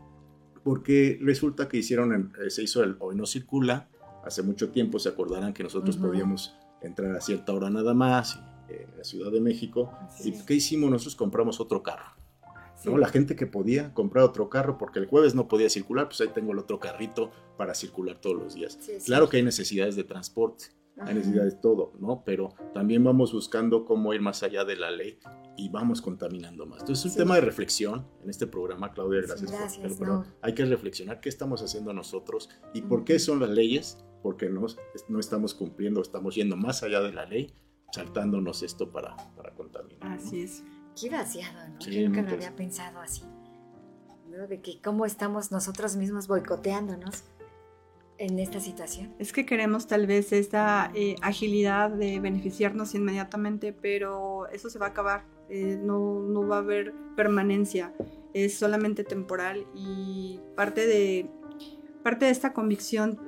Porque resulta que hicieron, eh, se hizo el hoy no circula, hace mucho tiempo se acordarán que nosotros Ujú. podíamos entrar a cierta hora nada más eh, en la Ciudad de México. Así ¿Y es. qué hicimos? Nosotros compramos otro carro. Sí. ¿no? La gente que podía comprar otro carro porque el jueves no podía circular, pues ahí tengo el otro carrito para circular todos los días. Sí, sí. Claro que hay necesidades de transporte, Ajá. hay necesidades de todo, ¿no? Pero también vamos buscando cómo ir más allá de la ley y vamos contaminando más. Entonces es un Sí. tema de reflexión en este programa, Claudia, Sí, gracias, por- gracias, pero no. hay que reflexionar qué estamos haciendo nosotros y por qué son las leyes, porque no, no estamos cumpliendo, estamos yendo más allá de la ley, saltándonos esto para, para contaminar. ¿no? Así es. Qué vaciado, ¿no? Sí, Yo nunca lo había pensado así. ¿no? De que cómo estamos nosotros mismos boicoteándonos en esta situación. Es que queremos tal vez esta eh, agilidad de beneficiarnos inmediatamente, pero eso se va a acabar. Eh, no, no va a haber permanencia. Es solamente temporal y parte de, parte de esta convicción,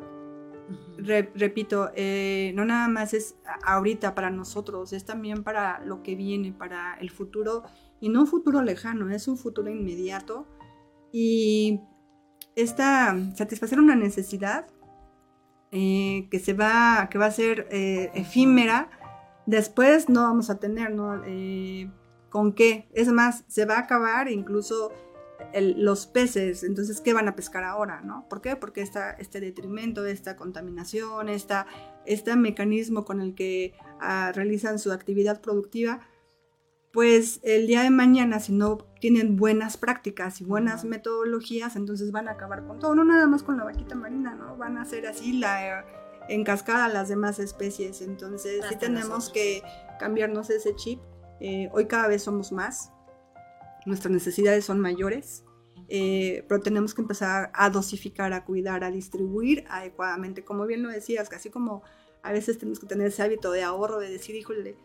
re- repito, eh, no nada más es ahorita para nosotros, es también para lo que viene, para el futuro, y no un futuro lejano, es un futuro inmediato. Y esta satisfacer una necesidad eh, que se va, que va a ser eh, efímera, después no vamos a tener, ¿no? Eh, ¿Con qué? Es más, se va a acabar incluso los peces, entonces, ¿qué van a pescar ahora, no? ¿Por qué? Porque este detrimento, esta contaminación, esta, este mecanismo con el que ah, realizan su actividad productiva, pues el día de mañana, si no tienen buenas prácticas y buenas metodologías, entonces van a acabar con todo, no nada más con la vaquita marina, ¿no? Van a hacer así la, en cascada las demás especies. Entonces sí Hasta tenemos nosotros. que cambiarnos ese chip. Eh, hoy cada vez somos más, nuestras necesidades son mayores, eh, pero tenemos que empezar a dosificar, a cuidar, a distribuir adecuadamente. Como bien lo decías, casi como a veces tenemos que tener ese hábito de ahorro, de decir, híjole,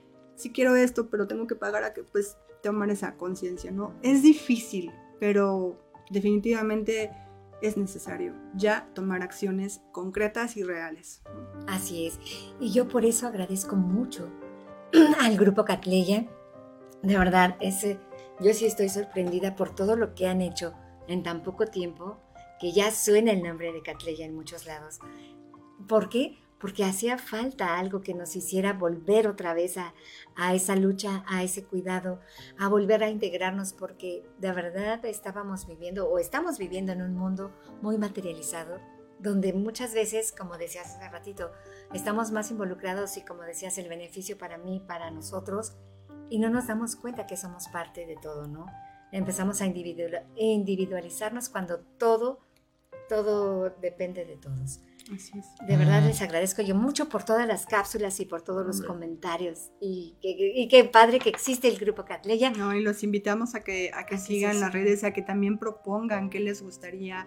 sí quiero esto, pero tengo que pagar a que pues tomar esa conciencia, ¿no? Es difícil, pero definitivamente es necesario ya tomar acciones concretas y reales. Así es. Y yo por eso agradezco mucho al grupo Catleya. De verdad, ese, yo sí estoy sorprendida por todo lo que han hecho en tan poco tiempo, que ya suena el nombre de Catleya en muchos lados. ¿Por qué? Porque hacía falta algo que nos hiciera volver otra vez a, esa lucha, a ese cuidado, a volver a integrarnos, porque de verdad estábamos viviendo o estamos viviendo en un mundo muy materializado, donde muchas veces, como decías hace ratito, estamos más involucrados y como decías, el beneficio para mí, para nosotros, y no nos damos cuenta que somos parte de todo, ¿no? Empezamos a individual- individualizarnos cuando todo, todo depende de todos. Así es. De verdad les agradezco yo mucho por todas las cápsulas y por todos los Hombre. comentarios. Y, que- y qué padre que existe el grupo Catleya. No, y los invitamos a que, a que Así sigan es. las redes, a que también propongan qué les gustaría.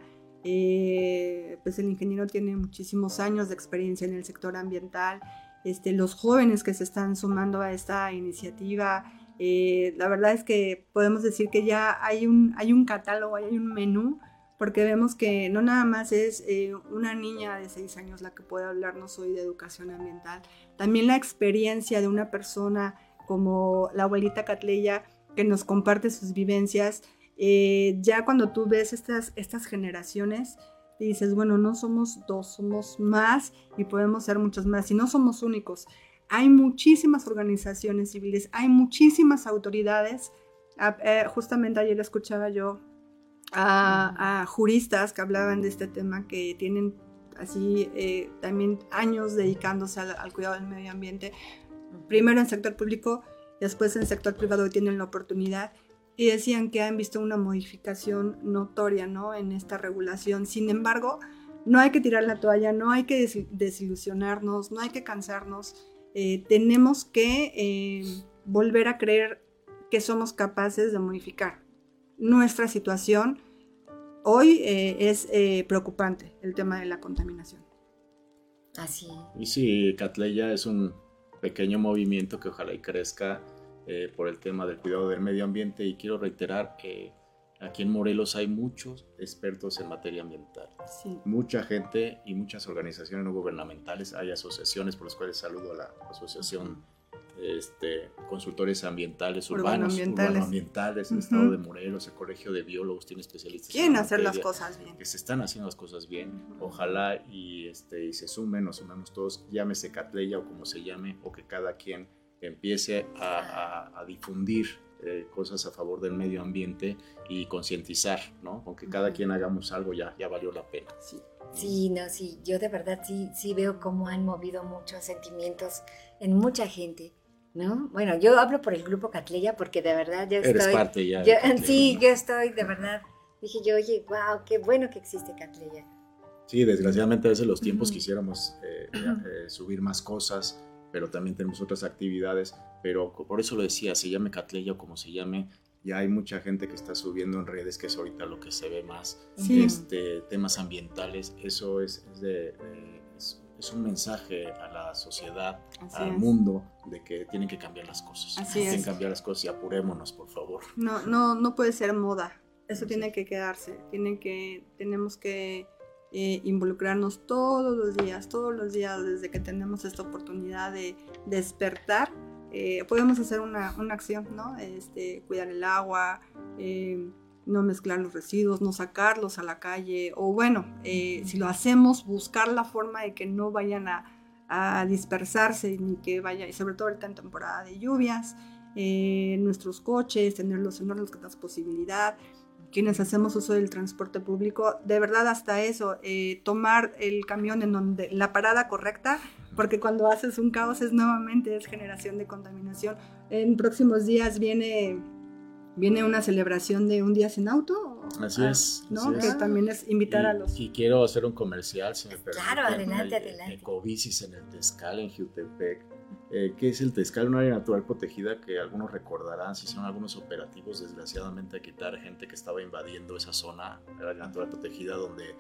Eh, pues el ingeniero tiene muchísimos años de experiencia en el sector ambiental. Este, los jóvenes que se están sumando a esta iniciativa, eh, la verdad es que podemos decir que ya hay un, hay un catálogo, hay un menú, porque vemos que no nada más es eh, una niña de seis años la que puede hablarnos hoy de educación ambiental, también la experiencia de una persona como la abuelita Catleya que nos comparte sus vivencias. Eh, ya cuando tú ves estas, estas generaciones, dices, bueno, no somos dos, somos más y podemos ser muchos más. Y no somos únicos. Hay muchísimas organizaciones civiles, hay muchísimas autoridades. Ah, eh, justamente ayer escuchaba yo a, a juristas que hablaban de este tema que tienen así eh, también años dedicándose al, al cuidado del medio ambiente primero en sector público, después en sector privado tienen la oportunidad y decían que han visto una modificación notoria ¿no? en esta regulación. Sin embargo, no hay que tirar la toalla, no hay que des- desilusionarnos, no hay que cansarnos. Eh, tenemos que eh, volver a creer que somos capaces de modificar nuestra situación. Hoy eh, es eh, preocupante el tema de la contaminación. Así. Y sí, Catleya es un pequeño movimiento que ojalá y crezca eh, por el tema del cuidado del medio ambiente y quiero reiterar que aquí en Morelos hay muchos expertos en materia ambiental. Sí. Mucha gente y muchas organizaciones no gubernamentales, hay asociaciones por las cuales saludo a la Asociación este, consultores ambientales, Urbano urbanos, ambientales. urbanoambientales, el Ujú. Estado de Morelos, el Colegio de Biólogos tiene especialistas. en Quieren hacer las materia, cosas bien. Que se están haciendo las cosas bien. Ojalá y, este, y se sumen, nos sumemos todos, llámese Catleya o como se llame, o que cada quien empiece a, a- a difundir eh, cosas a favor del medio ambiente y concientizar, ¿no? Con que cada quien hagamos algo ya, ya valió la pena. Sí. Sí, no, sí, yo de verdad sí, sí veo cómo han movido muchos sentimientos en mucha gente, ¿no? Bueno, yo hablo por el grupo Catleya porque de verdad yo Eres estoy... parte ya. de yo- Catleya, sí, ¿no? yo estoy de verdad, dije yo, oye, wow, qué bueno que existe Catleya. Sí, desgraciadamente a veces los tiempos Ujú. quisiéramos eh, eh, subir más cosas, pero también tenemos otras actividades, pero por eso lo decía, se llame Catleya o como se llame, ya hay mucha gente que está subiendo en redes, que es ahorita lo que se ve más, Sí. este, temas ambientales, eso es, es de- de- es- un mensaje a la sociedad, Así al es. mundo, de que tienen que cambiar las cosas. Así tienen que cambiar las cosas y apurémonos, por favor. No, no, no puede ser moda. Eso tiene que quedarse. Tiene que, tenemos que eh, involucrarnos todos los días, todos los días, desde que tenemos esta oportunidad de despertar. eh, podemos hacer una, una acción, ¿no? Este, cuidar el agua, eh, no mezclar los residuos, no sacarlos a la calle, o bueno, eh, si lo hacemos, buscar la forma de que no vayan a, a dispersarse, ni que vaya, y sobre todo ahorita en temporada de lluvias, eh, nuestros coches, tenerlos en orden, que das posibilidad, quienes hacemos uso del transporte público, de verdad hasta eso, eh, tomar el camión en donde la parada correcta, porque cuando haces un caos es nuevamente es generación de contaminación. En próximos días viene viene una celebración de un día sin auto, Así Ah, es, ¿no? así Que es. también es invitar y, a los y quiero hacer un comercial, si me Claro, permiten. adelante, El- el adelante. Ecobicis en el Tezcal, en Jutepec. Eh, ¿Qué es el Tezcal? Un área natural protegida que algunos recordarán, se hicieron algunos operativos, desgraciadamente, a quitar gente que estaba invadiendo esa zona, área natural protegida, donde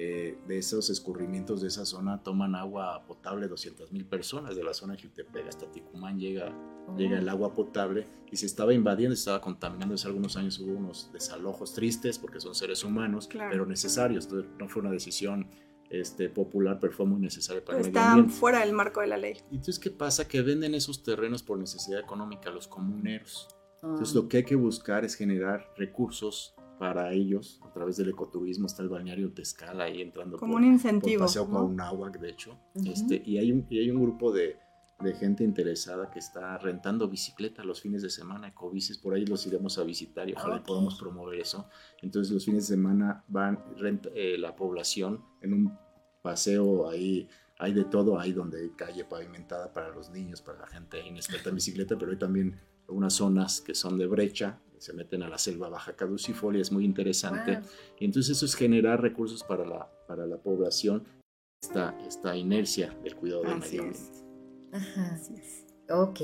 eh, de esos escurrimientos de esa zona toman agua potable 200 mil personas de la zona de Jutepec hasta Ticumán llega, llega el agua potable y se estaba invadiendo, se estaba contaminando. Hace algunos años hubo unos desalojos tristes porque son seres humanos, Claro. pero necesarios. Entonces, no fue una decisión este, popular, pero fue muy necesaria para el medio están ambiente. fuera del marco de la ley. Y Entonces, ¿qué pasa? Que venden esos terrenos por necesidad económica los comuneros. Entonces, Ah. lo que hay que buscar es generar recursos para ellos a través del ecoturismo. Está el balneario Tezcala ahí entrando Como por, un incentivo. por Paseo ¿no? Cuauhnáhuac, de hecho. Ujú. este, y, hay un, y hay un grupo de, de gente interesada que está rentando bicicleta los fines de semana, ecobicis, por ahí los iremos a visitar y ojalá y Ok. podamos promover eso. Entonces los fines de semana van renta, eh, la población en un paseo ahí, hay de todo, hay donde hay calle pavimentada para los niños, para la gente inexperta en bicicleta, pero hay también unas zonas que son de brecha, se meten a la selva baja caducifolia, es muy interesante. Wow. Y entonces eso es generar recursos para la, para la población, esta, esta inercia del cuidado del medio ambiente. Ajá. Así es. Ok.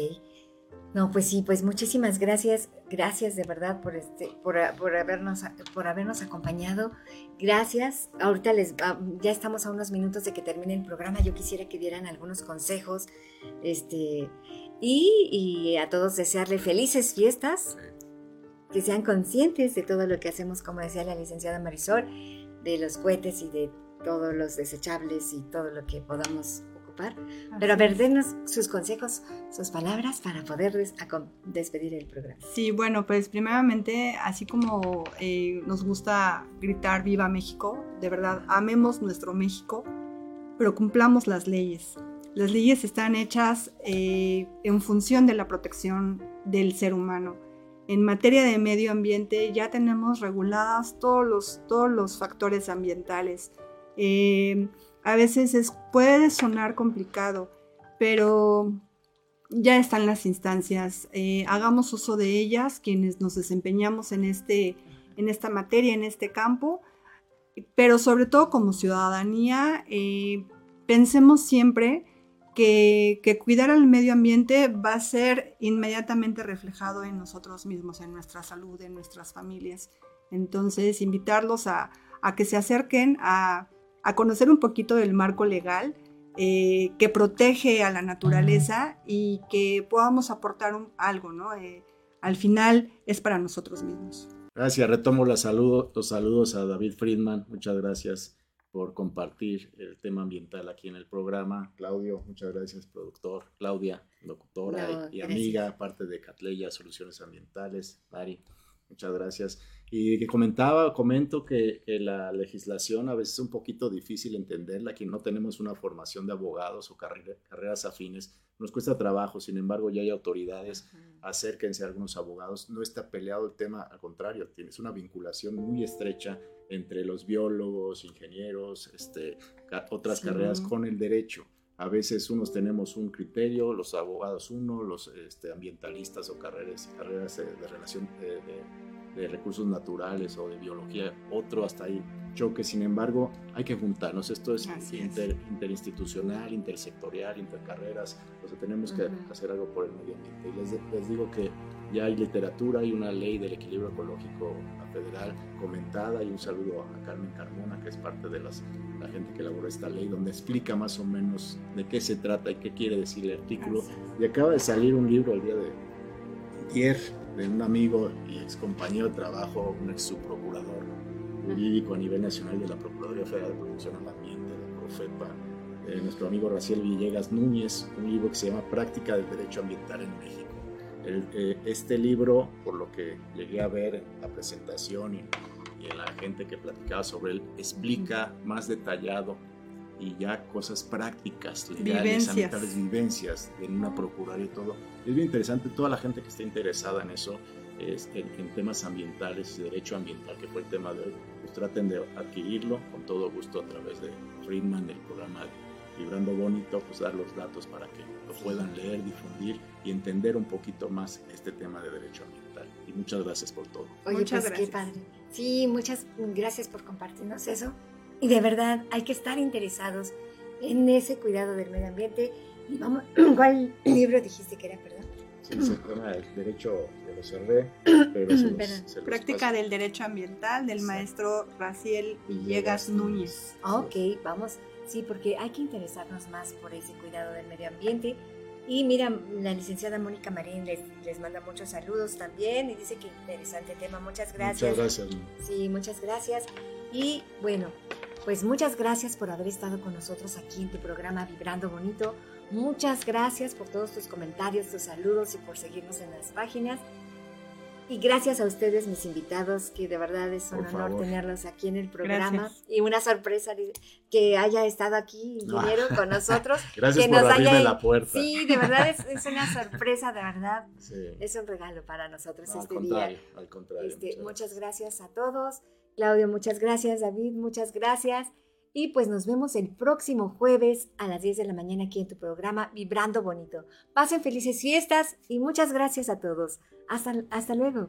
No, pues sí, pues muchísimas gracias, gracias de verdad por este, por, por habernos, por habernos acompañado. Gracias. Ahorita les, ya estamos a unos minutos de que termine el programa. Yo quisiera que dieran algunos consejos, este, y, y a todos desearle felices fiestas, que sean conscientes de todo lo que hacemos, como decía la licenciada Marisol, de los cohetes y de todos los desechables y todo lo que podamos ocupar. Pero a Así ver, denos sus consejos, sus palabras para poder des- acom- despedir el programa. Sí, bueno, pues primeramente, así como eh, nos gusta gritar Viva México, de verdad, amemos nuestro México, pero cumplamos las leyes. Las leyes están hechas eh, en función de la protección del ser humano. En materia de medio ambiente ya tenemos reguladas todos los, todos los factores ambientales. Eh, a veces es, puede sonar complicado, pero ya están las instancias. Eh, hagamos uso de ellas quienes nos desempeñamos en, este, en esta materia, en este campo, pero sobre todo como ciudadanía, eh, pensemos siempre que, que cuidar al medio ambiente va a ser inmediatamente reflejado en nosotros mismos, en nuestra salud, en nuestras familias. Entonces, invitarlos a, a que se acerquen a, a conocer un poquito del marco legal eh, que protege a la naturaleza y que podamos aportar un- algo, ¿no? Eh, al final es para nosotros mismos. Gracias, retomo los saludos, los saludos a David Friedman, muchas gracias por compartir el tema ambiental aquí en el programa. Claudio, muchas gracias, productor. Claudia, locutora No, y, amiga, parte de Catleya Soluciones Ambientales. Mari, muchas gracias. Y que comentaba, comento que, que la legislación a veces es un poquito difícil entenderla, que no tenemos una formación de abogados o carrera- carreras afines, nos cuesta trabajo, sin embargo ya hay autoridades, acérquense a algunos abogados, no está peleado el tema, al contrario, tienes una vinculación muy estrecha entre los biólogos, ingenieros, este, ca- otras Sí. carreras con el derecho. A veces unos tenemos un criterio, los abogados uno, los este, ambientalistas o carreras, carreras eh, de relación eh, de, de recursos naturales o de biología, otro hasta ahí choque. Sin embargo, hay que juntarnos. Esto es, inter- interinstitucional, intersectorial, intercarreras. O sea, tenemos que hacer algo por el medio ambiente. Y les, les digo que ya hay literatura, hay una ley del equilibrio ecológico federal comentada y un saludo a Carmen Carmona, que es parte de las, la gente que elaboró esta ley, donde explica más o menos de qué se trata y qué quiere decir el artículo. Y acaba de salir un libro el día de ayer de un amigo y ex compañero de trabajo, un ex subprocurador jurídico a nivel nacional de la Procuraduría Federal de Protección al Ambiente, de Profepa, de nuestro amigo Raciel Villegas Núñez, un libro que se llama Práctica del Derecho Ambiental en México. El- eh, este libro, por lo que llegué a ver en la presentación y, y en la gente que platicaba sobre él, explica más detallado y ya cosas prácticas, legales, ambientales, vivencias en una procuraduría y todo. Es bien interesante, toda la gente que esté interesada en eso, es, en, en temas ambientales y derecho ambiental, que fue el tema de hoy, pues traten de adquirirlo con todo gusto a través de Friedman, del programa Vibrando Bonito, pues dar los datos para que lo puedan leer, difundir y entender un poquito más este tema de derecho ambiental. Y muchas gracias por todo. Oye, Muchas pues qué gracias. padre. Sí, muchas gracias por compartirnos eso. Y de verdad hay que estar interesados en ese cuidado del medio ambiente. Y vamos, ¿cuál libro dijiste que era, perdón? Sí, se llama el derecho, ya lo cerré, pero se los- se los Práctica paso. del Derecho Ambiental del Exacto. maestro Raciel Villegas Núñez. Ah, Ok, vamos. Sí, porque hay que interesarnos más por ese cuidado del medio ambiente. Y mira, la licenciada Mónica Marín les, les manda muchos saludos también y dice que interesante tema. Muchas gracias. Muchas gracias. Sí, muchas gracias. Y bueno, pues muchas gracias por haber estado con nosotros aquí en tu programa Vibrando Bonito. Muchas gracias por todos tus comentarios, tus saludos y por seguirnos en las páginas. Y gracias a ustedes, mis invitados, que de verdad es un Por honor favor. tenerlos aquí en el programa. Gracias. Y una sorpresa que haya estado aquí, ingeniero, con nosotros. Gracias que por nos abrirme haya- la puerta. Sí, de verdad es, es una sorpresa, de verdad. Sí. Es un regalo para nosotros No, al este contrario, día. al contrario. Este, muchas gracias a todos. Claudio, muchas gracias. David, muchas gracias. Y pues nos vemos el próximo jueves a las 10 de la mañana aquí en tu programa Vibrando Bonito. Pasen felices fiestas y muchas gracias a todos. Hasta, hasta luego.